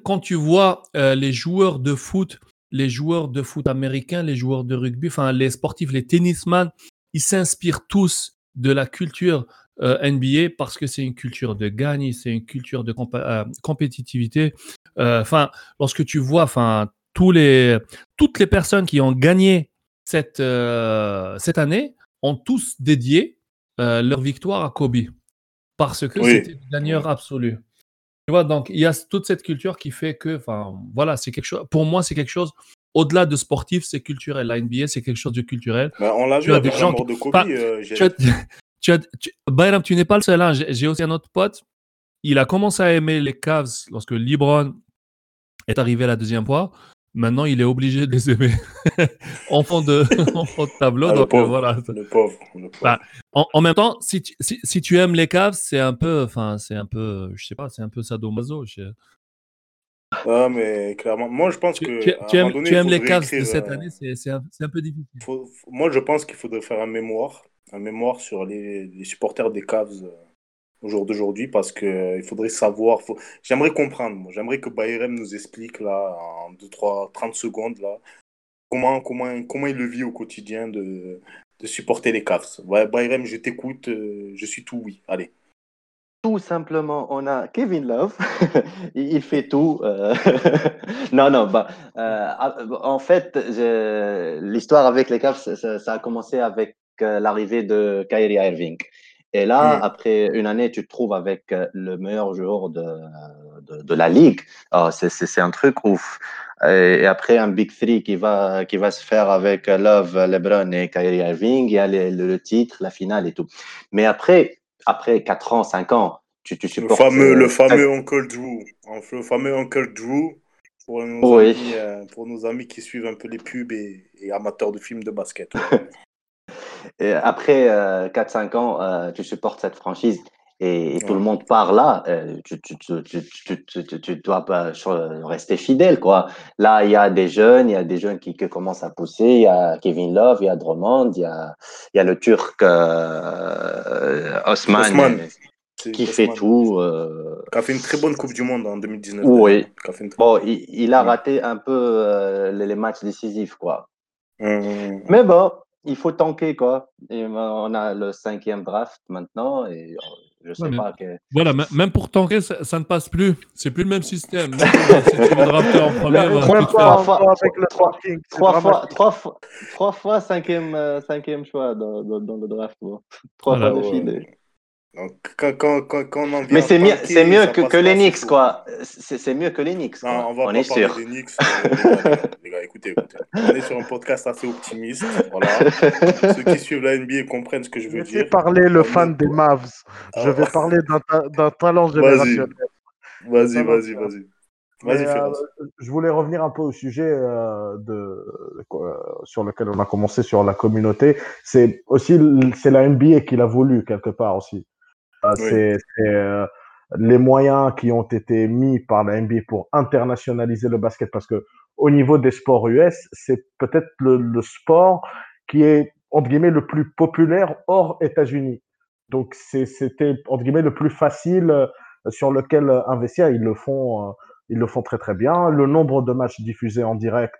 quand tu vois euh, les joueurs de foot, les joueurs de foot américains, les joueurs de rugby, enfin, les sportifs, les tennisman, ils s'inspirent tous de la culture euh, NBA parce que c'est une culture de gagne, c'est une culture de euh, compétitivité. Enfin, lorsque tu vois, enfin, tous les, toutes les personnes qui ont gagné cette, cette année ont tous dédié leur victoire à Kobe parce que Oui. c'était le gagneur absolu. Tu vois, donc il y a toute cette culture qui fait que, enfin, voilà, c'est quelque chose. Pour moi, c'est quelque chose. Au-delà de sportif, c'est culturel. La NBA, c'est quelque chose de culturel. Ben, on l'a Tu vu as avec des gens qui- de Kobe. Euh, Tu as, tu as, tu- Bayram, tu n'es pas le seul. hein. J'ai j'ai aussi un autre pote. Il a commencé à aimer les Cavs lorsque LeBron est arrivé la deuxième fois. Maintenant, il est obligé de les aimer. enfant, de, enfant de tableau. Ah, le donc euh, pauvre. voilà. Le pauvre. le pauvre. Bah, En, en même temps, si tu, si, si tu aimes les Cavs, c'est un peu, enfin, c'est un peu, je sais pas, c'est un peu sadomaso. je- Ah, mais clairement, moi je pense Tu, que. tu- aimes, moment donné, tu il aimes les écrire, de cette euh, année, c'est un, peu difficile. faut- moi je pense qu'il faudrait faire un mémoire, un mémoire sur les, les supporters des Cavs euh, au jour d'aujourd'hui parce que euh, faudrait savoir. J'aimerais comprendre. J'aimerais que Bayram nous explique là en 2, 3, 30 secondes là comment, comment, comment il le vit au quotidien de, de supporter les Cavs. Ouais, Bayram, je t'écoute, euh, je suis tout oui. Allez. Tout simplement, on a Kevin Love, il fait tout. euh, non, non, bah, euh, en fait, l'histoire avec les Cavs, ça, ça- a commencé avec l'arrivée de Kyrie Irving. Et là, Mm. après une année, tu te trouves avec euh, le meilleur joueur de, de, de la ligue. Ah, c'est- c'est c'est un truc ouf. Et, et après, un Big Three qui va, qui va se faire avec euh, Love, LeBron et Kyrie Irving, il y a les- le, le titre, la finale et tout. Mais après, après 4 ans, 5 ans, tu, tu Le supportes. fameux, euh, le fameux Uncle Drew. Le fameux Uncle Drew pour nos, Oui. amis, euh, pour nos amis qui suivent un peu les pubs et, et amateurs de films de basket. Et après 4-5 ans, euh, tu supportes cette franchise et, et tout le monde part là. euh, tu, dois rester fidèle, quoi. Là, il y a des jeunes, il y a des jeunes qui, qui commencent à pousser. Il y a Kevin Love, il y a Drummond, il y a, il y a le Turc euh, Osman, euh, qui fait Osman, tout. euh, Qui a fait une très bonne Coupe du Monde en 2019. Oui. très- Bon, il, il a raté un peu euh, les, les matchs décisifs, quoi. Hum, Mais bon, il faut tanker, quoi. Et ben, on a le cinquième draft maintenant et euh, je sais Ouais, pas. Que... Voilà, même pour tanker, ça, ça ne passe plus. C'est plus le même système. Trois fois- cinquième, euh, cinquième choix dans, dans, dans le draft. bon. Trois Voilà. fois ouais. Donc, quand, quand, quand, quand on en vient Mais c'est mieux, c'est mieux que, que les Knicks, quoi. C'est c'est mieux que les Knicks, Non, on va pas est parler sûr. des Knicks. euh, les, gars, écoutez, écoutez. On est sur un podcast assez optimiste. Voilà. Ceux qui suivent la NBA comprennent ce que je veux Laissez dire. parler le fan des Mavs. Je Ah, vais parler d'un ta- d'un talent générationnel. Vas-y, vas-y, vas-y. Mais, Vas-y, euh, je voulais revenir un peu au sujet euh, de, quoi, sur lequel on a commencé sur la communauté. C'est aussi c'est la NBA qui l'a voulu quelque part aussi. Euh, Oui. C'est euh, les moyens qui ont été mis par la NBA pour internationaliser le basket parce que au niveau des sports US, c'est peut-être le, le sport qui est entre guillemets le plus populaire hors États-Unis. Donc c'était entre guillemets le plus facile euh, sur lequel investir. Ils le font, ils le font très très bien. Le nombre de matchs diffusés en direct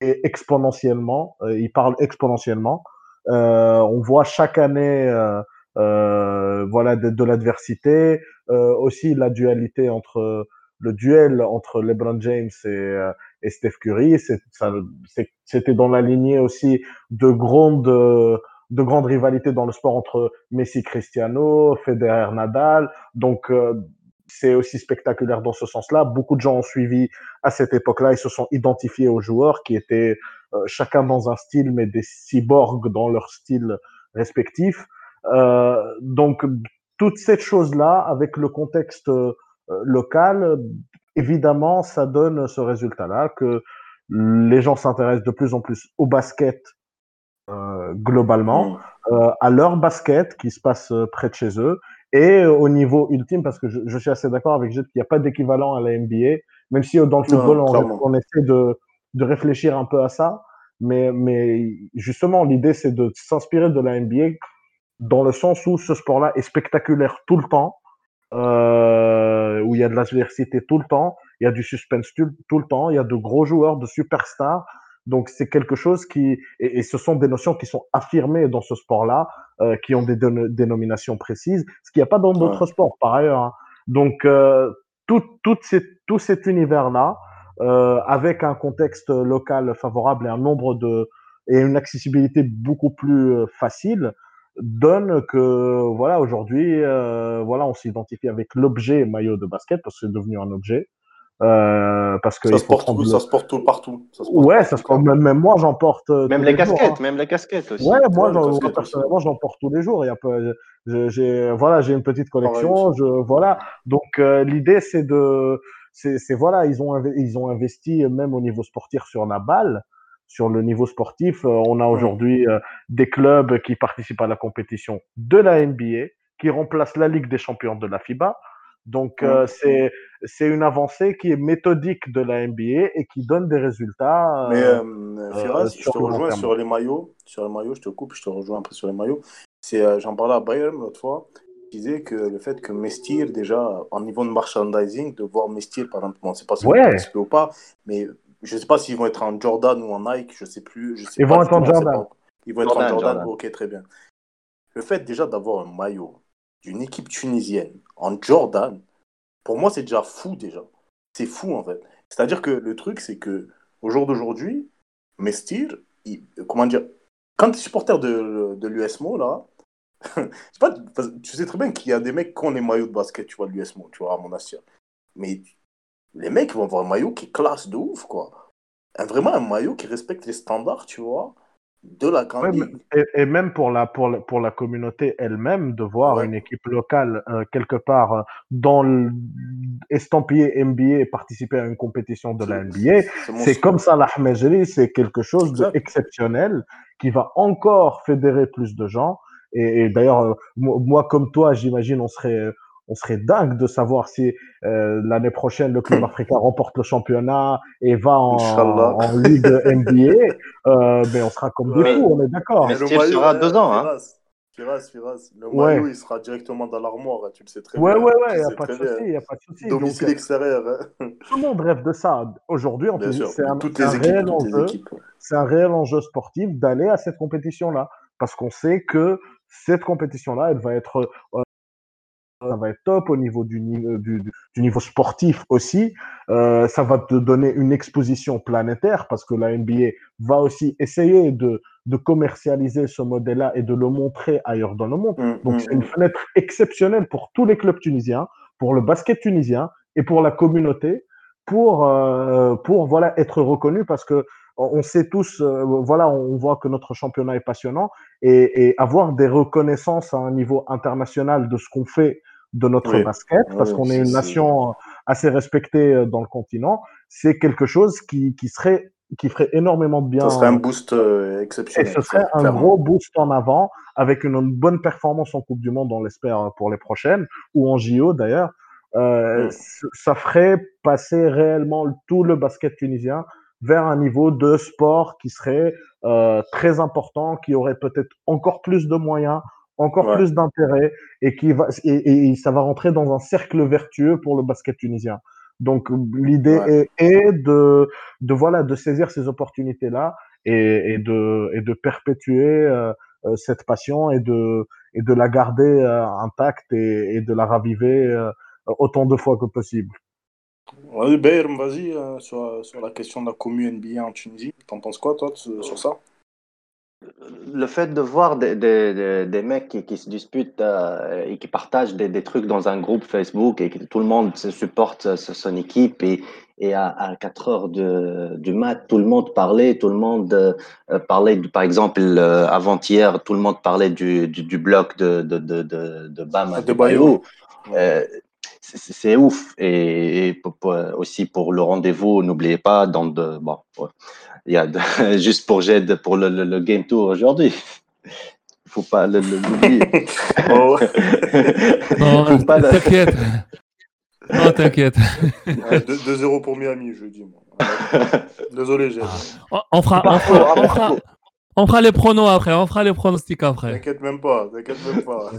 est exponentiellement. ils parlent exponentiellement. Euh, on voit chaque année, euh, voilà, de, de l'adversité. Euh, aussi la dualité entre le duel entre LeBron James et, euh, et Steph Curry. C'était dans la lignée aussi de grandes euh, de grandes rivalités dans le sport entre Messi, Cristiano, Federer, Nadal. Donc euh, c'est aussi spectaculaire dans ce sens-là. Beaucoup de gens ont suivi à cette époque-là. Ils se sont identifiés aux joueurs qui étaient euh, chacun dans un style, mais des cyborgs dans leur style respectif. Euh, donc toute cette chose-là, avec le contexte euh, local, évidemment, ça donne ce résultat-là que les gens s'intéressent de plus en plus au basket euh, globalement, euh, à leur basket qui se passe près de chez eux et au niveau ultime, parce que je, je suis assez d'accord avec Jette qu'il n'y a pas d'équivalent à la NBA, même si dans le football, on, essaie de, de réfléchir un peu à ça. Mais, mais justement, l'idée, c'est de s'inspirer de la NBA dans le sens où ce sport-là est spectaculaire tout le temps, euh, où il y a de l'adversité tout le temps, il y a du suspense tout, le temps, il y a de gros joueurs, de superstars. Donc c'est quelque chose qui et, ce sont des notions qui sont affirmées dans ce sport-là, euh, qui ont des dénominations précises, ce qu'il n'y a pas dans d'autres sports par ailleurs. Hein. Donc euh, tout, tout, tout cet univers-là, euh, avec un contexte local favorable et un nombre de et une accessibilité beaucoup plus euh, facile, donne que voilà aujourd'hui euh, voilà on s'identifie avec l'objet maillot de basket parce que c'est devenu un objet euh, parce que ça, se porte, tout, ça se porte tout partout. Ça se porte ouais, ça se porte, même, même, moi j'en porte. Euh, même les, casquettes, hein. même les casquettes aussi. Ouais, moi, moi personnellement j'en porte tous les jours. Il y a pas, j'ai voilà, j'ai une petite collection. je voilà. Donc euh, l'idée c'est de, c'est voilà, ils ont ils ont investi même au niveau sportif sur la balle sur le niveau sportif. Euh, on a aujourd'hui euh, des clubs qui participent à la compétition de la NBA, qui remplacent la Ligue des champions de la FIBA. Donc euh, c'est c'est une avancée qui est méthodique de la NBA et qui donne des résultats. Mais euh, Firas, je te rejoins sur les maillots. Sur les maillots, je te coupe, je te rejoins après sur les maillots. C'est j'en parlais à Bayern l'autre fois. Je disais que le fait que Mestir déjà en niveau de merchandising, de voir Mestir par exemple, bon, c'est pas si ouais. ou pas, mais je ne sais pas s'ils vont être en Jordan ou en Nike, je ne sais plus. Je sais Ils vont être en Jordan. Ils vont être en Jordan. Ok, très bien. Le fait déjà d'avoir un maillot d'une équipe tunisienne en Jordan, pour moi, c'est déjà fou déjà. C'est fou en fait. C'est-à-dire que le truc, c'est que au jour d'aujourd'hui, Mestir, comment dire, quand tu es supporter de, de l'USMO, là, pas, tu sais très bien qu'il y a des mecs qui ont les maillots de basket, tu vois, de l'USMO, tu vois, à Monastir. Mais les mecs vont avoir un maillot qui classe de ouf, quoi. vraiment un maillot qui respecte les standards, tu vois, de la grande Et, même pour la, pour la, pour la communauté elle-même, de voir une équipe locale euh, quelque part euh, dans l'estampillé NBA et participer à une compétition de la NBA, c'est comme ça l'Ahmejri, c'est quelque chose d'exceptionnel qui va encore fédérer plus de gens. Et, d'ailleurs, euh, moi, comme toi, j'imagine, on serait on serait dingue de savoir si euh, l'année prochaine le club africain remporte le championnat et va en, en Ligue NBA. Euh, mais on sera comme des fous, on est d'accord. Mais le maillot sera deux ans. Hein. Firas, Firas, le maillot il sera directement dans l'armoire, hein, tu le sais très ouais, bien. Ouais, ouais, il n'y a, pas de souci, y a pas de souci. Domicile Donc, extérieur. Hein. Tout le monde rêve de ça. Aujourd'hui, c'est un, un, réel enjeu. C'est un réel enjeu sportif d'aller à cette compétition-là. Parce qu'on sait que cette compétition-là, elle va être euh, ça va être top au niveau du, euh, du, du niveau sportif aussi. Euh, ça va te donner une exposition planétaire parce que la NBA va aussi essayer de, de commercialiser ce modèle-là et de le montrer ailleurs dans le monde. Mmh, Donc, mmh, c'est une mmh. fenêtre exceptionnelle pour tous les clubs tunisiens, pour le basket tunisien et pour la communauté pour, euh, pour voilà, être reconnu parce que on sait tous, euh, voilà, on voit que notre championnat est passionnant et, et, avoir des reconnaissances à un niveau international de ce qu'on fait de notre basket, parce qu'on est une nation assez respectée euh, dans le continent, c'est quelque chose qui, qui, serait qui ferait énormément de bien. Ce serait un boost euh, exceptionnel. Et ce serait un gros boost en avant, avec une, bonne performance en Coupe du Monde, on l'espère, pour les prochaines, ou en JO d'ailleurs. Euh, Ça ferait passer réellement tout le basket tunisien vers un niveau de sport qui serait euh, très important, qui aurait peut-être encore plus de moyens, encore plus d'intérêt et qui va et, ça va rentrer dans un cercle vertueux pour le basket tunisien. Donc l'idée est, de, de voilà de saisir ces opportunités là et, et de et de perpétuer euh, euh, cette passion et de et de la garder euh, intacte et, et, de la raviver autant de fois que possible. Ouais, vas-y sur, sur la question de la commune NBA en Tunisie. T'en penses quoi toi sur ça? Le fait de voir des, des, des mecs qui, qui, se disputent euh, et qui partagent des, des, trucs dans un groupe Facebook et que tout le monde se supporte son équipe et, et à, à 4 heures de, du mat, tout le monde parlait, tout le monde euh, parlait, par exemple, euh, avant-hier, tout le monde parlait du, du, du bloc de, de, de, de, de Bam de Bayou. C'est ouf. Et, et pour, aussi pour le rendez-vous, n'oubliez pas, dans de, bon, il y a juste pour j'aide pour le, le, le, game tour aujourd'hui. Il faut pas l'oublier. oh. non, t'inquiète. Non, t'inquiète. 2-0 pour Miami, je dis. Désolé. On, on fera, on, fera, on, fera, on fera les pronos après, on fera les pronostics après. T'inquiète même pas, t'inquiète même pas.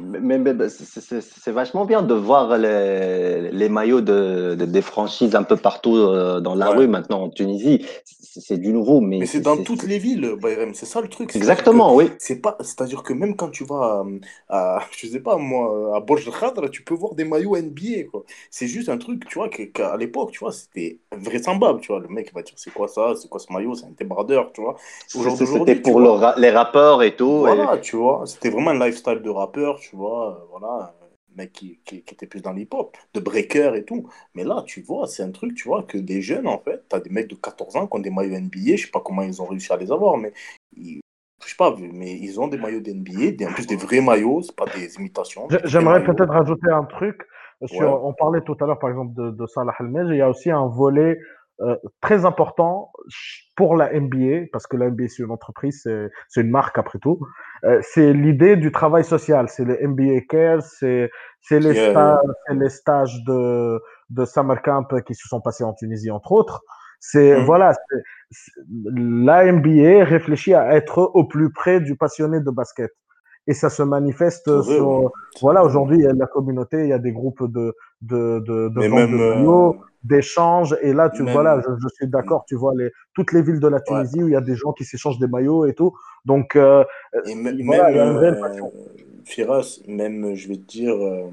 Mais, c'est- vachement bien de voir les, les maillots de, de- des franchises un peu partout euh, dans la Ouais. rue maintenant en Tunisie. C'est du nouveau, mais, Mais c'est dans toutes les villes, Bayrem, c'est ça le truc. Exactement, oui. C'est pas, c'est-à-dire que même quand tu vas à, à- je sais pas moi, à Borj Khadra, tu peux voir des maillots NBA. C'est juste un truc, tu vois, qu'à l'époque, tu vois, c'était vraisemblable, tu vois. Le mec va dire, c'est quoi ça, c'est quoi ce maillot, c'est un débardeur, tu vois. C'était pour vois. le ra- les rappeurs et tout. et- Voilà, tu vois, c'était vraiment un lifestyle de rappeur, tu vois, euh, voilà, un mec qui, qui, qui était plus dans l'hip-hop, de breaker et tout. Mais là, tu vois, c'est un truc, tu vois, que des jeunes, en fait, t'as des mecs de 14 ans qui ont des maillots NBA, je sais pas comment ils ont réussi à les avoir, mais ils, je sais pas, mais ils ont des maillots d'NBA, en plus des vrais maillots, c'est pas des imitations. J'aimerais peut-être rajouter un truc. Sur, Ouais. On parlait tout à l'heure, par exemple, de, de Salah Al-Mej. Il y a aussi un volet euh, très important pour la NBA, parce que la NBA, c'est une entreprise, c'est une marque après tout. Euh, c'est l'idée du travail social. C'est les NBA Cares, c'est c'est les, Yeah, stages, les stages de, de Summer Camp qui se sont passés en Tunisie, entre autres. C'est Mhm. voilà, la NBA réfléchit à être au plus près du passionné de basket. Et ça se manifeste vrai, sur, ouais. voilà, aujourd'hui, il y a de la communauté, il y a des groupes de, de, de, de même, de euh, maillots, d'échanges. Et là, tu même- voilà, je, je suis d'accord, tu vois les, toutes les villes de la Tunisie où il y a des gens qui s'échangent des maillots et tout. Donc, euh, Et voilà, même, euh. Firas, même, je vais te dire, euh,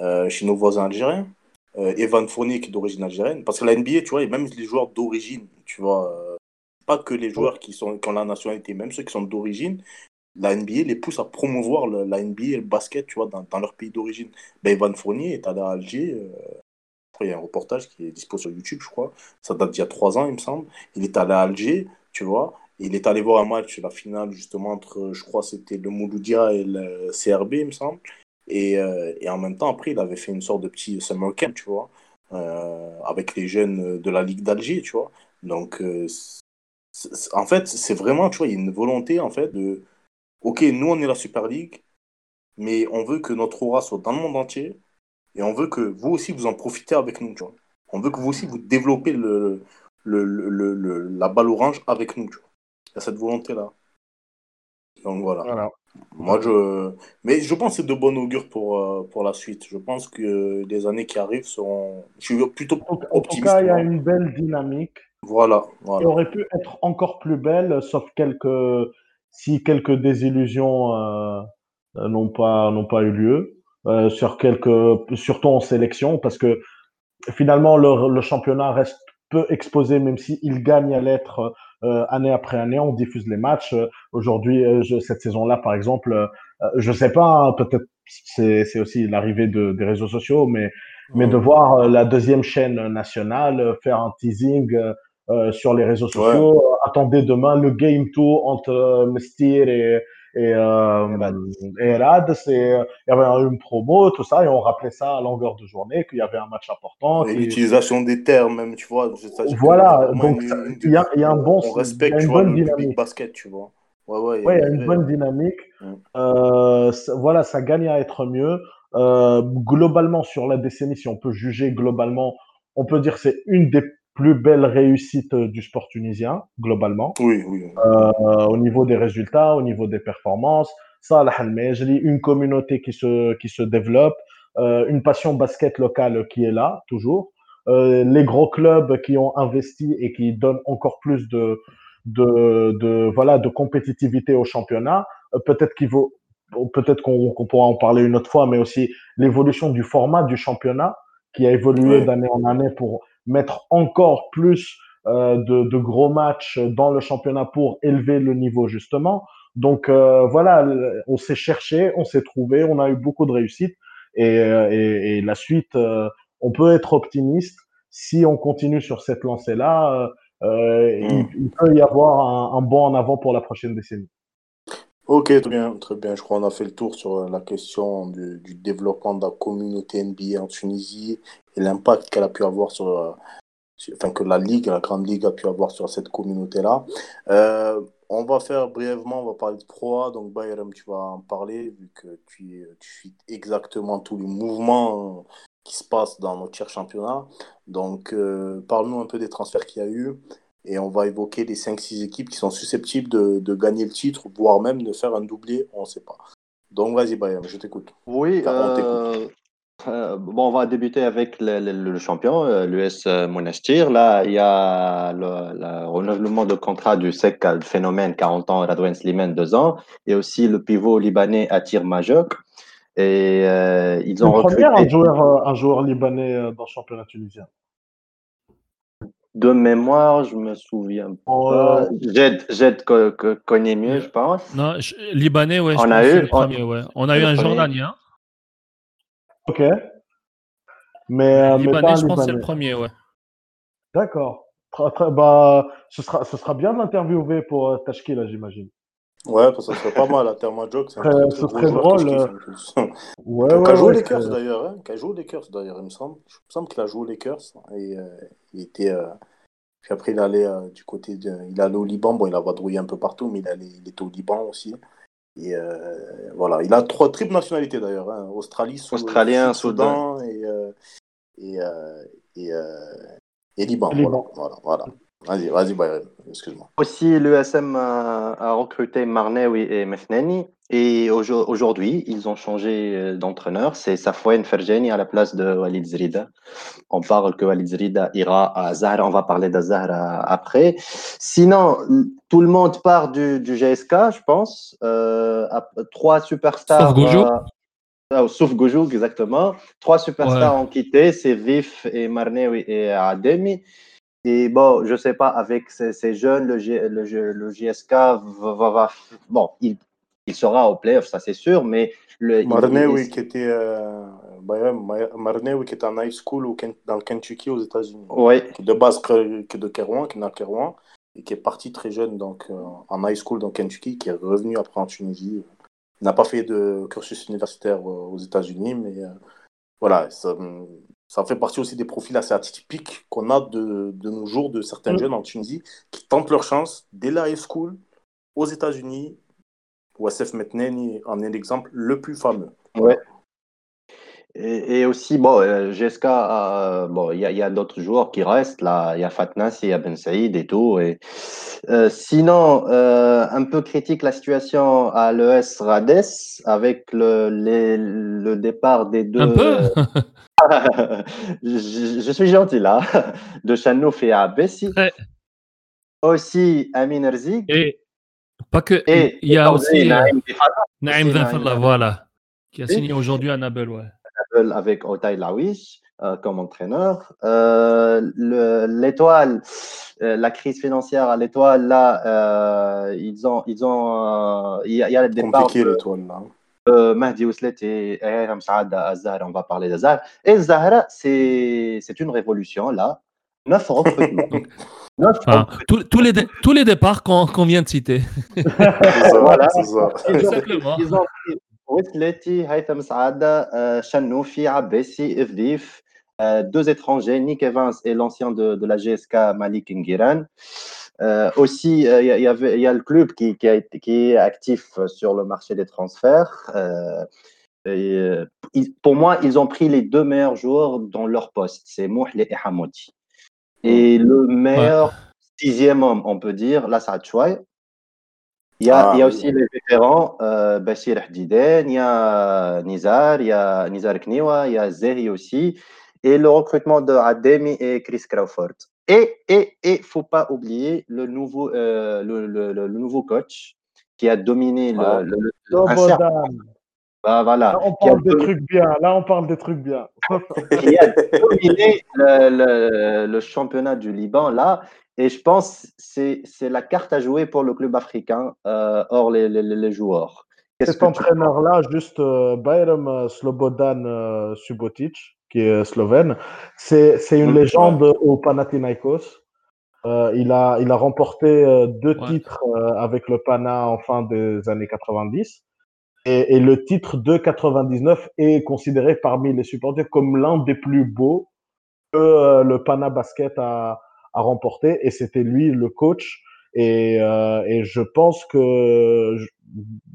euh, chez nos voisins algériens, Evan Fournier qui est d'origine algérienne, parce que la NBA, tu vois, et même les joueurs d'origine, tu vois, pas que les joueurs qui, sont, qui ont la nationalité, même ceux qui sont d'origine, la NBA les pousse à promouvoir la NBA et le basket, tu vois, dans, dans leur pays d'origine. Ben, Evan Fournier est allé à Alger, euh, crois, il y a un reportage qui est dispo sur YouTube, je crois, ça date d'il y a trois ans, il me semble. Il est allé à Alger, tu vois, il est allé voir un match, la finale justement entre, je crois, c'était le Mouloudia et le CRB, il me semble. Et, euh, et en même temps, après, il avait fait une sorte de petit summer camp, tu vois, euh, avec les jeunes de la Ligue d'Alger, tu vois. Donc, en fait, c'est vraiment, tu vois, il y a une volonté, en fait, de, ok, nous, on est la Super League, mais on veut que notre aura soit dans le monde entier, et on veut que vous aussi, vous en profitez avec nous, tu vois. On veut que vous aussi, vous développez le, le, le, le- le- la balle orange avec nous, tu vois. Il y a cette volonté-là. Donc voilà. voilà. Moi, je... Mais je pense que c'est de bon augure pour, euh, pour la suite. Je pense que les années qui arrivent seront... Je suis plutôt En, en tout optimiste. cas, il y a une belle dynamique. Voilà, voilà. aurait pu être encore plus belle, sauf quelques, si quelques désillusions euh, euh, n'ont pas, n'ont pas eu lieu, euh, sur quelques, surtout en sélection, parce que finalement, le, le championnat reste peu exposé, même s'il gagne à l'être euh, année après année. On diffuse les matchs. Aujourd'hui, euh, cette saison-là, par exemple, euh, je sais pas, hein, peut-être c'est c'est aussi l'arrivée de, des réseaux sociaux, mais mais de voir la deuxième chaîne nationale faire un teasing euh, sur les réseaux sociaux. Euh, Attendez demain le game tour entre euh, Mestir et et, euh, et Rad. C'est il y avait une promo, tout ça, et on rappelait ça à longueur de journée qu'il y avait un match important. Et qui- l'utilisation des termes, même, tu vois. Voilà, donc il y a, y a un bon, on respecte, une tu vois, bonne le dynamique. basket, tu vois. Ouais, ouais, Ouais, il y a une bonne dynamique. Euh, ça- voilà, ça gagne à être mieux. Euh, globalement, sur la décennie, si on peut juger globalement, on peut dire que c'est une des plus belles réussites euh, du sport tunisien, globalement. Oui, oui. Euh, au niveau des résultats, au niveau des performances. Al-Mejri, une communauté qui se, qui se développe, euh, une passion basket locale qui est là, toujours. Euh, les gros clubs qui ont investi et qui donnent encore plus de, de, de, voilà, de compétitivité au championnat. Peut-être qu'il vaut, peut-être qu'on pourra en parler une autre fois, mais aussi l'évolution du format du championnat qui a évolué d'année en année pour mettre encore plus euh, de, de gros matchs dans le championnat pour élever le niveau justement. Donc euh, voilà, on s'est cherché, on s'est trouvé, on a eu beaucoup de réussite et, euh, et, et la suite, euh, on peut être optimiste si on continue sur cette lancée-là. euh, euh, il, Mm. il peut y avoir un, un bond en avant pour la prochaine décennie. Ok, très bien, très bien. Je crois qu'on a fait le tour sur euh, la question du, développement de la communauté NBA en Tunisie et l'impact qu'elle a pu avoir euh, sur- enfin que la ligue, la grande ligue a pu avoir sur cette communauté-là. Euh, on va faire brièvement, on va parler de Pro Donc, Bayram, tu vas en parler, vu que tu, tu suis exactement tous les mouvements qui se passent dans notre cher championnat. Donc, parle-nous un peu des transferts qu'il y a eu. Et on va évoquer les 5-6 équipes qui sont susceptibles de, de, gagner le titre, voire même de faire un doublé, on ne sait pas. Donc, vas-y, Bayram, je t'écoute. Oui, euh, euh, bon, on va débuter avec le, le, champion, euh, l'US Monastir. Là, il y a le, renouvellement de contrat du SEC le phénomène 40 ans, Radwen Slimane 2 ans, et aussi le pivot libanais Atir Majok. Et euh, ils ont recruté... un joueur, un joueur libanais dans le championnat tunisien. De mémoire, je me souviens pas. Jed, Jed connaît mieux, je pense. Non, Libanais, ouais. On, a eu, on, premier, ouais. on a eu un Jordanien. Ok. Mais, euh, Libanais, je pense que c'est le premier, ouais. D'accord. Bah, ce, sera, ce sera bien de l'interviewer pour euh, là, j'imagine. Ouais, ça serait pas mal, à Thermajoke. C'est un ce serait drôle. Euh. ouais, qui a joué les Lakers d'ailleurs. Hein, a joué les Lakers d'ailleurs, il me semble. Il me semble qu'il a joué les Lakers. Et euh, il était. Puis après, il allait du côté de. Il allait au Liban. Bon, il a vadrouillé un peu partout, mais il, allait... il était au Liban aussi. Et euh, voilà, il a trois triples nationalités d'ailleurs hein. Australie, Australien, Soudan, et, euh, et, euh, et, et, Liban. Liban. Voilà, voilà, Vas-y, vas-y, excuse-moi. Aussi, l'ESM a, a, recruté Marnewi et Mefneni. Et aujourd'hui, ils ont changé euh, d'entraîneur. C'est Safouane Ferjeni à la place de Walid Zrida. On parle que Walid Zrida ira à Zahra. On va parler de Zahra après. Sinon, tout le monde part du, du GSK, je pense. Euh, trois superstars. Sauf Goujou. Euh, sauf Goujou, exactement. Trois superstars ont quitté. C'est Vif et Marnewi et Ademi. Et bon, je sais pas, avec ces, jeunes, le, le, le GSK va, va, bon, il il sera au playoff, ça c'est sûr, mais le. Marnewi qui était. Euh, Marnewi qui est en high school dans le Kentucky aux États-Unis. Oui. Qui de base que de Kerouan, qui est dans Kerouan, et qui est parti très jeune donc, euh, en high school dans Kentucky, qui est revenu après en Tunisie. Il n'a pas fait de cursus universitaire euh, aux États-Unis, mais euh, voilà, ça, ça, fait partie aussi des profils assez atypiques qu'on a de, de, nos jours de certains mm. jeunes en Tunisie qui tentent leur chance dès la high school aux États-Unis Wassef Metneni en est l'exemple le plus fameux. Ouais. Et, aussi, bon, euh, bon, il y a, d'autres joueurs qui restent là. Il y a Fatnas, il y a Ben Saïd et tout. Et, euh, sinon, euh, un peu critique la situation à l'ES Rades avec le, le départ des deux. Un peu je, suis gentil là, de Chanouf et Abessi. Aussi Amin Erzig. Et pas que. Et il y a aussi Naïm Zenfallah, voilà, qui a signé aujourd'hui à Nabel. Ouais. Nabel avec Otay Lawish euh, comme entraîneur. Euh, l'étoile, euh, la crise financière à l'étoile, là, ils ont. Ils ont il y, a le départ. Compliqué l'étoile, là. Mahdi Ouslet et Ayram Saad Azhar, on va parler d'Azhar. Et Zahra, c'est une révolution, là. Neuf recrutements. Enfin, tous, les tous les départs qu'on vient de citer. voilà, c'est ça. Ils ont pris Wesleti, Haitham Saada, Chanoufi, Abessi, Evdif, deux étrangers, Nick Evans et l'ancien de, de, la GSK Malik Ngiran. Euh, aussi, il y, a le club qui, qui, a, qui, est actif sur le marché des transferts. Euh, et, pour moi, ils ont pris les deux meilleurs joueurs dans leur poste, c'est Mouhle et Hamoudi. Et le meilleur sixième homme, on peut dire, là, c'est Chouai. Il y a, il y a ah, aussi les vétérans, euh, Bachir Hdiden, il y a Nizar, il y a Nizar Kniwa, il y a Zeri aussi, et le recrutement de Ademi et Chris Crawford. Et et et faut pas oublier le nouveau euh, le, le, le, nouveau coach qui a dominé le, ah. le, bah, voilà. Là, on parle des trucs bien. Là, on parle des trucs bien. qui a dominé le, le, championnat du Liban, là. Et je pense que c'est la carte à jouer pour le club africain, euh, hors les, les, les joueurs. Cet entraîneur-là, juste euh, Bayram euh, Slobodan euh, Subotic, qui est slovène, c'est une légende au Panathinaikos. Euh, il, a, il a remporté deux titres avec le Pana en fin des années 90. Et, et, le titre de 99 est considéré parmi les supporters comme l'un des plus beaux que euh, le Pana Basket a, a remporté. Et c'était lui le coach Et, et je pense que,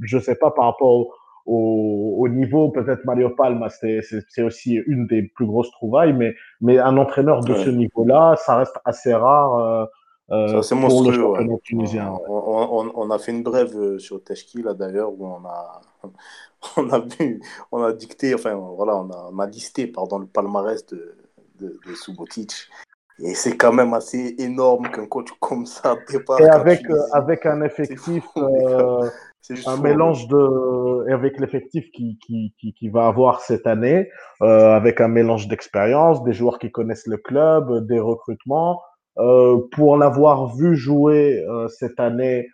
je ne sais pas par rapport au, au, niveau, peut-être Mario Palma, c'est aussi une des plus grosses trouvailles, mais, mais un entraîneur de ce niveau-là, ça reste assez rare euh, euh pour le championnat tunisien. On, on, a fait une brève euh, sur Teshki, là d'ailleurs, où on a, on, a vu, on a dicté, enfin voilà, on a, on a listé pardon, le palmarès de, de, de Subotic. Et c'est quand même assez énorme qu'un coach comme ça dépasse. Et avec, euh, avec un effectif, un mélange de avec l'effectif qui, qui, qui, qui, va avoir cette année, euh, avec un mélange d'expérience, des joueurs qui connaissent le club, des recrutements. Euh, pour l'avoir vu jouer euh, cette année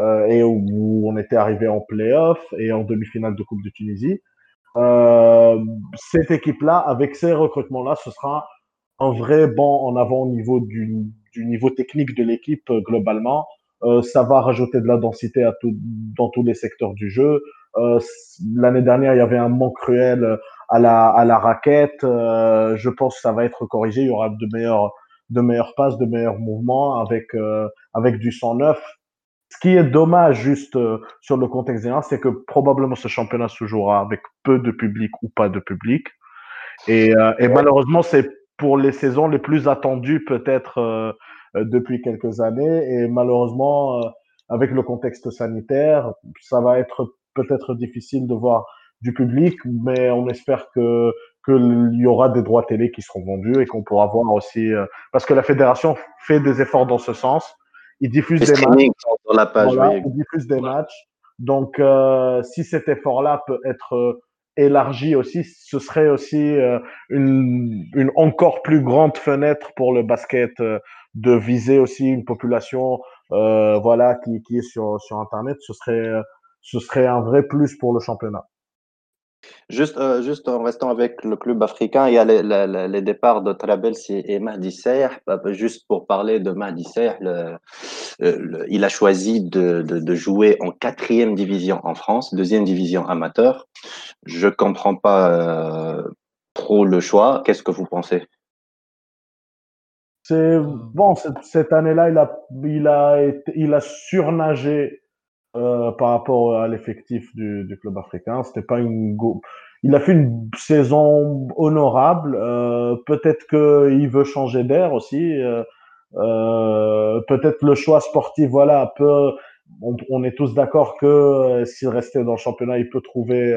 euh, et où, on était arrivé en playoff et en demi-finale de Coupe de Tunisie, euh, cette équipe-là, avec ces recrutements-là, ce sera un vrai banc en avant au niveau du, niveau technique de l'équipe globalement. Euh, ça va rajouter de la densité dans tous les secteurs du jeu. Euh, L'année dernière, il y avait un manque cruel à la, à la raquette. Euh, je pense que ça va être corrigé. Il y aura de meilleurs, de meilleures passes, de meilleurs mouvements avec, euh, avec du 109. Ce qui est dommage juste euh, sur le contexte général, c'est que probablement ce championnat se jouera avec peu de public ou pas de public. Et malheureusement, c'est pour les saisons les plus attendues peut-être euh, depuis quelques années. Et malheureusement, euh, avec le contexte sanitaire, ça va être peut-être difficile de voir du public, mais on espère que qu'il y aura des droits télé qui seront vendus et qu'on pourra voir aussi euh, parce que la fédération fait des efforts dans ce sens. Ils diffusent des matchs. Dans la page, Ils diffusent des matchs. Donc, euh, si cet effort-là peut être élargi aussi, ce serait aussi une, une encore plus grande fenêtre pour le basket de viser aussi une population euh, voilà qui, qui est sur, sur internet. Ce serait ce serait un vrai plus pour le championnat Juste, euh, juste en restant avec le club africain, il y a les, les, les départs de Trabelsi et Serh. Bah, bah, juste pour parler de Mahdi le, il a choisi de, de, jouer en quatrième division en France, deuxième division amateur. Je comprends pas euh, trop le choix. Qu'est-ce que vous pensez? C'est bon, cette, cette année-là, il a, il a il a surnagé euh, par rapport à l'effectif du, du, club africain. C'était pas une go... Il a fait une saison honorable. Euh, peut-être qu'il veut changer d'air aussi. Euh, peut-être le choix sportif, voilà, peu. On, on est tous d'accord que s'il restait dans le championnat, il peut trouver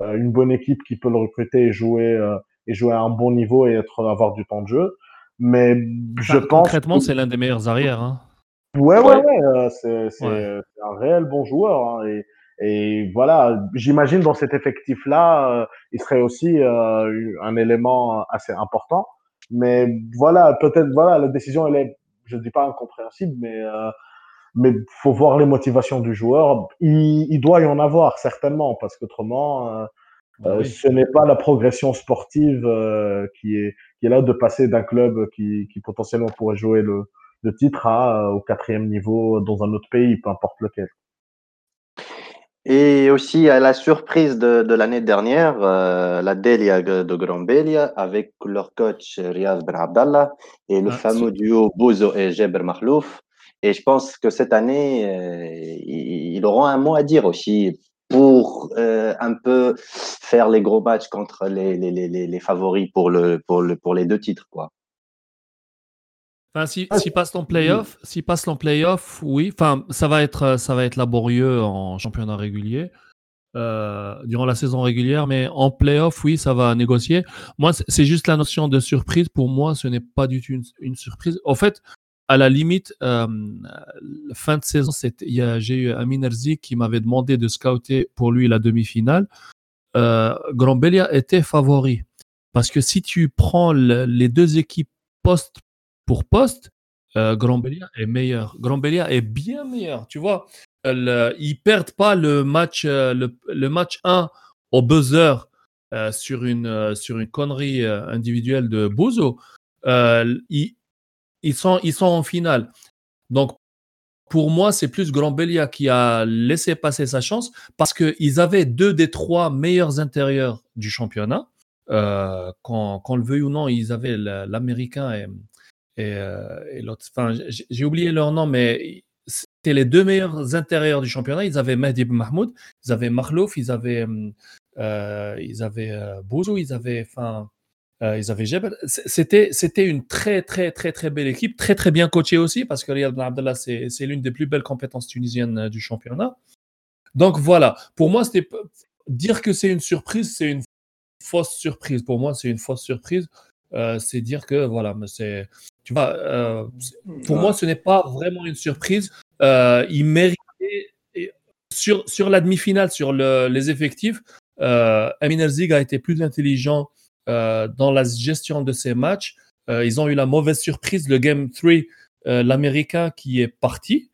une bonne équipe qui peut le recruter et jouer et jouer à un bon niveau et être avoir du temps de jeu. Mais je pense. Concrètement, c'est l'un des meilleurs arrières. Hein. Ouais, ouais, ouais. Euh, c'est un réel bon joueur. Hein, et, et, voilà, j'imagine dans cet effectif-là, euh, il serait aussi euh, un élément assez important. Mais voilà, peut-être, voilà, la décision, elle est, je ne dis pas incompréhensible, mais euh, mais faut voir les motivations du joueur. Il, il doit y en avoir certainement, parce qu'autrement, bah ce n'est pas la progression sportive qui est qui est là de passer d'un club qui, qui potentiellement pourrait jouer le, le titre à, au quatrième niveau dans un autre pays, peu importe lequel. Et aussi à la surprise de, de l'année dernière, euh, la Delia de Grombelia avec leur coach Riaz Ben Abdallah et le ah, fameux duo Bozo et Jeber Mahlouf. Et je pense que cette année, euh, ils auront un mot à dire aussi pour euh, un peu faire les gros matchs contre les, les, les, les, favoris pour, le, pour, le, pour les deux titres. Quoi. Enfin, si, si passe en playoff, si passe en playoff, oui. Enfin, ça va être, ça va être laborieux en championnat régulier euh, durant la saison régulière, mais en playoff, oui, ça va négocier. Moi, c'est juste la notion de surprise. Pour moi, ce n'est pas du tout une, une surprise. En fait, à la limite, euh, fin de saison, j'ai eu Amin Erzi qui m'avait demandé de scouter pour lui la demi-finale. Euh, Grand Belia était favori. Parce que si tu prends les deux équipes poste pour poste, euh, Grand Belia est meilleur. Grand Belia est bien meilleur. Tu vois, le, ils perdent pas le match, euh, le, le match 1 au buzzer euh, sur, une, sur une connerie individuelle de Bozo. ils, ils sont, ils sont en finale. Donc, pour moi, c'est plus Grand Belia qui a laissé passer sa chance parce qu'ils avaient deux des trois meilleurs intérieurs du championnat. Euh, qu'on le veuille ou non, ils avaient l'américain et, et, euh, et l'autre. Enfin, j'ai oublié leur nom, mais c'était les deux meilleurs intérieurs du championnat. Ils avaient Mehdi Mahmoud, ils avaient Mahlouf, ils avaient, euh, ils avaient euh, Bouzou, ils avaient, enfin, euh, ils avaient Jebel. C'était, c'était une très, très, très, très belle équipe, très, très bien coachée aussi, parce que Riyad Abdallah, c'est, c'est l'une des plus belles compétences tunisiennes euh, du championnat. Donc voilà, pour moi, c'était dire que c'est une surprise, c'est une fausse surprise. Pour moi, c'est une fausse surprise. Euh, c'est dire que voilà, mais c'est, tu vois, euh, pour Ouais. moi, ce n'est pas vraiment une surprise. Euh, il méritait et sur sur la demi-finale, sur le- les effectifs. Amin Erzig a été plus intelligent dans la gestion de ces matchs. Ils ont eu la mauvaise surprise, le Game 3, euh, l'Américain qui est parti.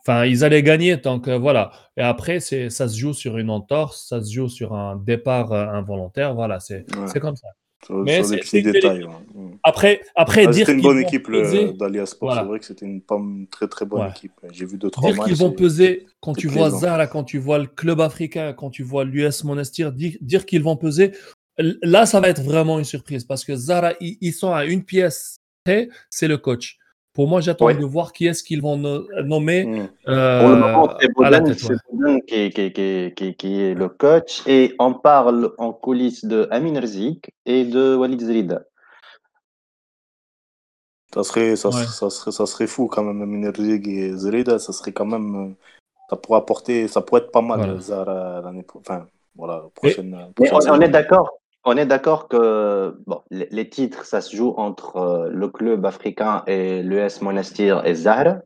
Enfin, ils allaient gagner, donc euh, voilà. Et après, c'est, ça se joue sur une entorse, ça se joue sur un départ euh, involontaire. Voilà, c'est, Ouais. c'est comme ça. Sur, Mais petits détails. les- ouais. Après, après Ah, dire c'était une qu'ils bonne vont équipe, le- peser- d'Alia Sport. Voilà. C'est vrai que c'était une, pas une très très bonne Ouais. équipe. J'ai vu deux, trois Dire qu'ils vont peser quand tu vois. Zara, quand tu vois le club africain, quand tu vois l'US Monastir, dire, dire qu'ils vont peser, là, ça va être vraiment une surprise parce que Zara, ils, ils sont à une pièce près, c'est le coach. Pour moi, j'attends Ouais. de voir qui est-ce qu'ils vont no- nommer Mm. euh, Pour le moment, c'est tête. c'est ouais. Qui, qui, qui, qui, qui est le coach et on parle en coulisses de Amin Erzik et de Walid Zrida. Ça serait, ça, Ouais. serait, ça, serait, ça serait fou quand même, Minerjig et Zreda, ça serait quand même. Ça pourrait apporter, ça pourrait être pas mal, Voilà. Zara, l'année pro- Enfin, voilà, prochaine. Mais prochaine on, on est d'accord. On est d'accord que bon, les, les titres, ça se joue entre euh, le club africain et l'US Monastir et Zahra.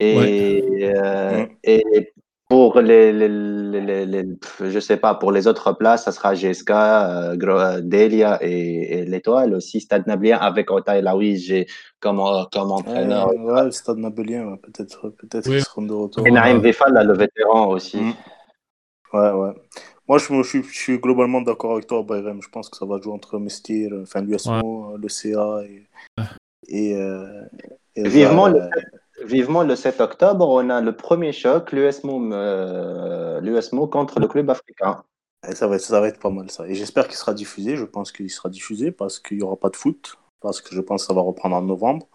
Et, euh, Mm. et pour les, les, les, les- les- pff, je sais pas, pour les autres places, ça sera GSK, euh, Gro- Delia et, et l'Étoile aussi, Stade Nablien avec Otay Laouij comme, euh, comme entraîneur. Ouais, ouais, le stade Nabélien, ouais, peut-être peut-être Oui. qu'ils seront de retour. Et Naïm. Vefal, le vétéran aussi. Mm. Ouais, ouais. Moi, je, suis, je suis globalement d'accord avec toi, Bayrem. Je pense que ça va jouer entre Mestir, enfin l'USMO, le CA et. et, euh, et Vivement le, vivement le 7 octobre, on a le premier choc, l'USMO euh, l'USMO contre le club africain. Et ça va, être, ça va être pas mal ça. Et j'espère qu'il sera diffusé. Je pense qu'il sera diffusé parce qu'il n'y aura pas de foot. Parce que je pense que ça va reprendre en novembre.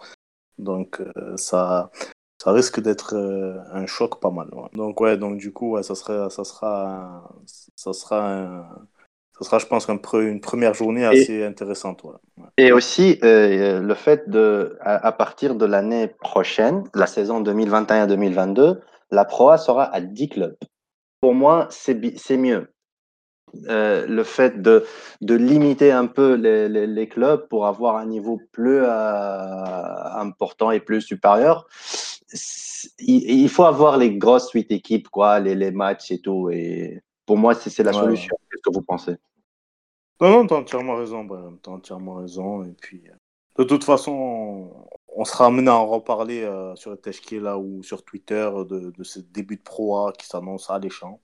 Donc euh, ça, ça risque d'être euh, un choc pas mal. ouais. Donc ouais, donc du coup, ouais, ça sera, ça sera, ça sera, un- ça sera, je pense, un pre- une première journée assez intéressante. ouais. Et aussi euh, le fait de, à, à partir de l'année prochaine, la saison 2021-2022, la Proa sera à 10 clubs. Pour moi, c'est mieux. Euh, le fait de, de limiter un peu les, les, les clubs pour avoir un niveau plus euh, important et plus supérieur, il, il faut avoir les grosses huit équipes, quoi, les, les matchs et tout. Et pour moi, c'est c'est la Ouais, solution. Qu'est-ce que vous pensez? Non, non, t'as entièrement raison, Brahim, t'as entièrement raison. Et puis, euh, de toute façon, on, on sera amené à en reparler euh, sur Teshkila ou sur Twitter de, de ce début de Pro A qui s'annonce alléchant.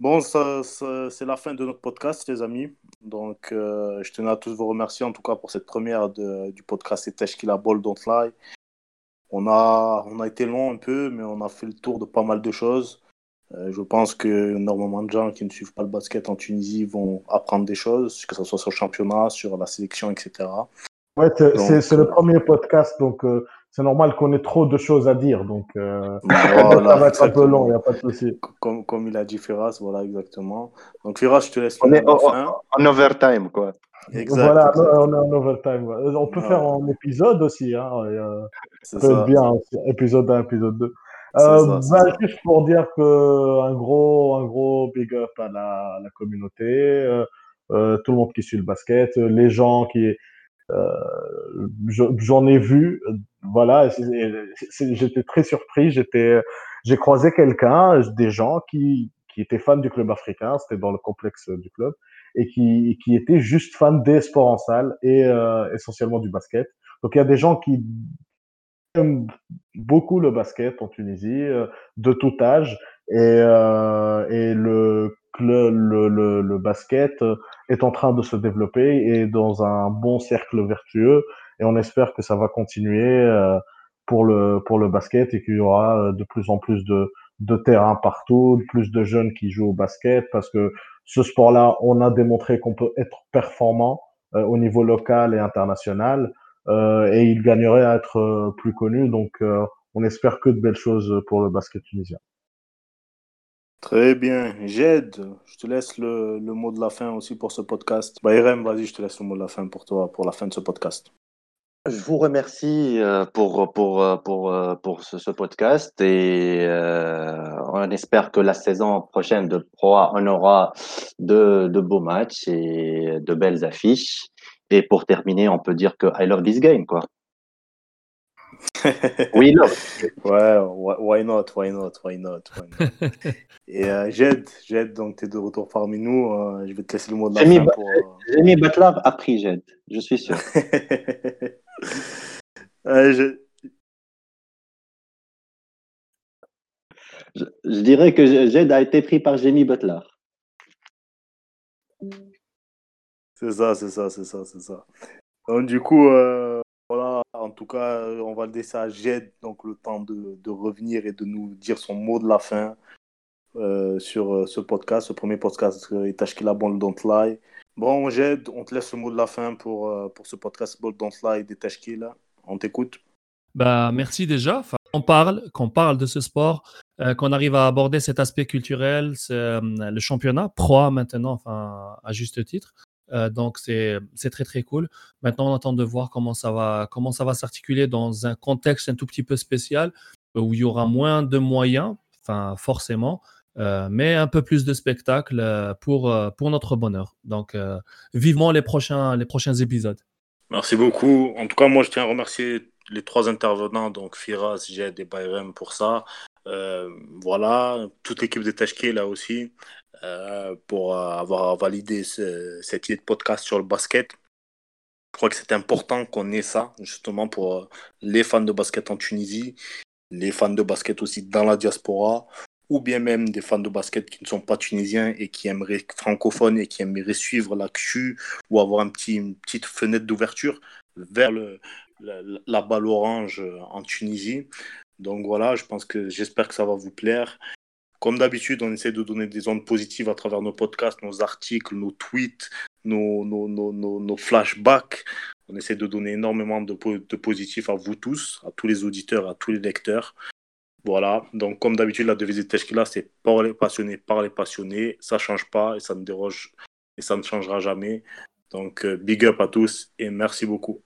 Bon, ça, ça- c'est la fin de notre podcast, les amis. Donc, euh, je tenais à tous vous remercier, en tout cas, pour cette première de- du podcast Teshkila Ball Don't Lie. On a, on a été long un peu, mais on a fait le tour de pas mal de choses. Euh, je pense que énormément de gens qui ne suivent pas le basket en Tunisie vont apprendre des choses, que ce soit sur le championnat, sur la sélection, etc. Ouais, c'est- Donc, c'est c'est le euh, premier podcast, donc euh, c'est normal qu'on ait trop de choses à dire. Donc, euh, Voilà, ça va être un peu long, il n'y a pas de souci. Comme, comme il a dit Firas, voilà, exactement. Donc, Firas, je te laisse On le est en, overtime, quoi. Exact, voilà, exact. on est en overtime. ouais. Euh, On peut Ouais. faire en épisode aussi. Hein, et, euh, C'est ça peut être bien, aussi, épisode 1, épisode 2. C'est Euh, ça, c'est bah, juste pour dire que un gros, un gros big up à la, à la communauté, euh, euh, tout le monde qui suit le basket, euh, les gens qui, euh, j'en ai vu, euh, voilà, j'étais très surpris. J'étais, j'ai croisé quelqu'un, des gens qui, qui étaient fans du club africain, c'était dans le complexe du club, et qui, qui étaient juste fans des sports en salle et euh, essentiellement du basket. Donc il y a des gens qui aiment beaucoup le basket en Tunisie, euh, de tout âge, et, euh, et le, le, le, le, basket est en train de se développer et dans un bon cercle vertueux, et on espère que ça va continuer euh, pour le pour le basket et qu'il y aura euh, de plus en plus de de terrains partout, plus de jeunes qui jouent au basket, parce que ce sport-là, on a démontré qu'on peut être performant euh, au niveau local et international euh, et il gagnerait à être plus connu. Donc, euh, on espère que de belles choses pour le basket tunisien. Très bien. Jed, je te laisse le, le, mot de la fin aussi pour ce podcast. Bah, Irem, vas-y, je te laisse le mot de la fin pour toi, pour la fin de ce podcast. Je vous remercie euh, pour, pour, euh, pour, euh, pour ce, podcast et on espère que la saison prochaine de Pro on aura de, de beaux matchs et de belles affiches. Et pour terminer, on peut dire que I love this game, quoi. Oui, non. Ouais, why not, why not, why not. Why not. Et euh, Jed, Jed, donc tu es de retour parmi nous. Euh, je vais te laisser le mot de la fin. Pour, euh... J'ai mis Butler après Jed, je suis sûr. euh, je... Je, je... dirais que Jed a été pris par Jamie Butler. C'est ça, c'est ça, c'est ça, c'est ça. Donc, du coup, euh, voilà, en tout cas, on va laisser à Jed donc, le temps de, revenir et de nous dire son mot de la fin euh, sur ce podcast, ce premier podcast euh, Tashkila Ball Don't Lie. Bon, Jed, on te laisse le mot de la fin pour, euh, pour ce podcast Ball Don't Lie des Tashkila. On t'écoute. Bah, merci déjà. Enfin, on parle, qu'on parle de ce sport, euh, qu'on arrive à aborder cet aspect culturel, euh, le championnat, pro maintenant, enfin, à juste titre. Euh, donc c'est très très cool. Maintenant, on attend de voir comment ça va comment ça va s'articuler dans un contexte un tout petit peu spécial où il y aura moins de moyens, enfin forcément, euh, mais un peu plus de spectacle pour pour notre bonheur. Donc vivement les prochains les prochains épisodes. Merci beaucoup. En tout cas, moi je tiens à remercier les trois intervenants, donc Firas, Jed et Bayrem pour ça. Euh, voilà, toute l'équipe de Tashké là aussi. Euh, pour avoir validé ce, cette idée de podcast sur le basket. Je crois que c'est important qu'on ait ça, justement, pour les fans de basket en Tunisie, les fans de basket aussi dans la diaspora, ou bien même des fans de basket qui ne sont pas tunisiens et qui aimeraient francophones et qui aimeraient suivre l'actu ou avoir un petit, une petite fenêtre d'ouverture vers la, la, balle orange en Tunisie. Donc voilà, je pense que j'espère que ça va vous plaire. Comme d'habitude, on essaie de donner des ondes positives à travers nos podcasts, nos articles, nos tweets, nos, flashbacks. On essaie de donner énormément de, de positifs à vous tous, à tous les auditeurs, à tous les lecteurs. Voilà, donc comme d'habitude, la devise de Teshkila, c'est par les passionnés, par les passionnés. Ça ne change pas et ça ne déroge et ça ne changera jamais. Donc, big up à tous et merci beaucoup.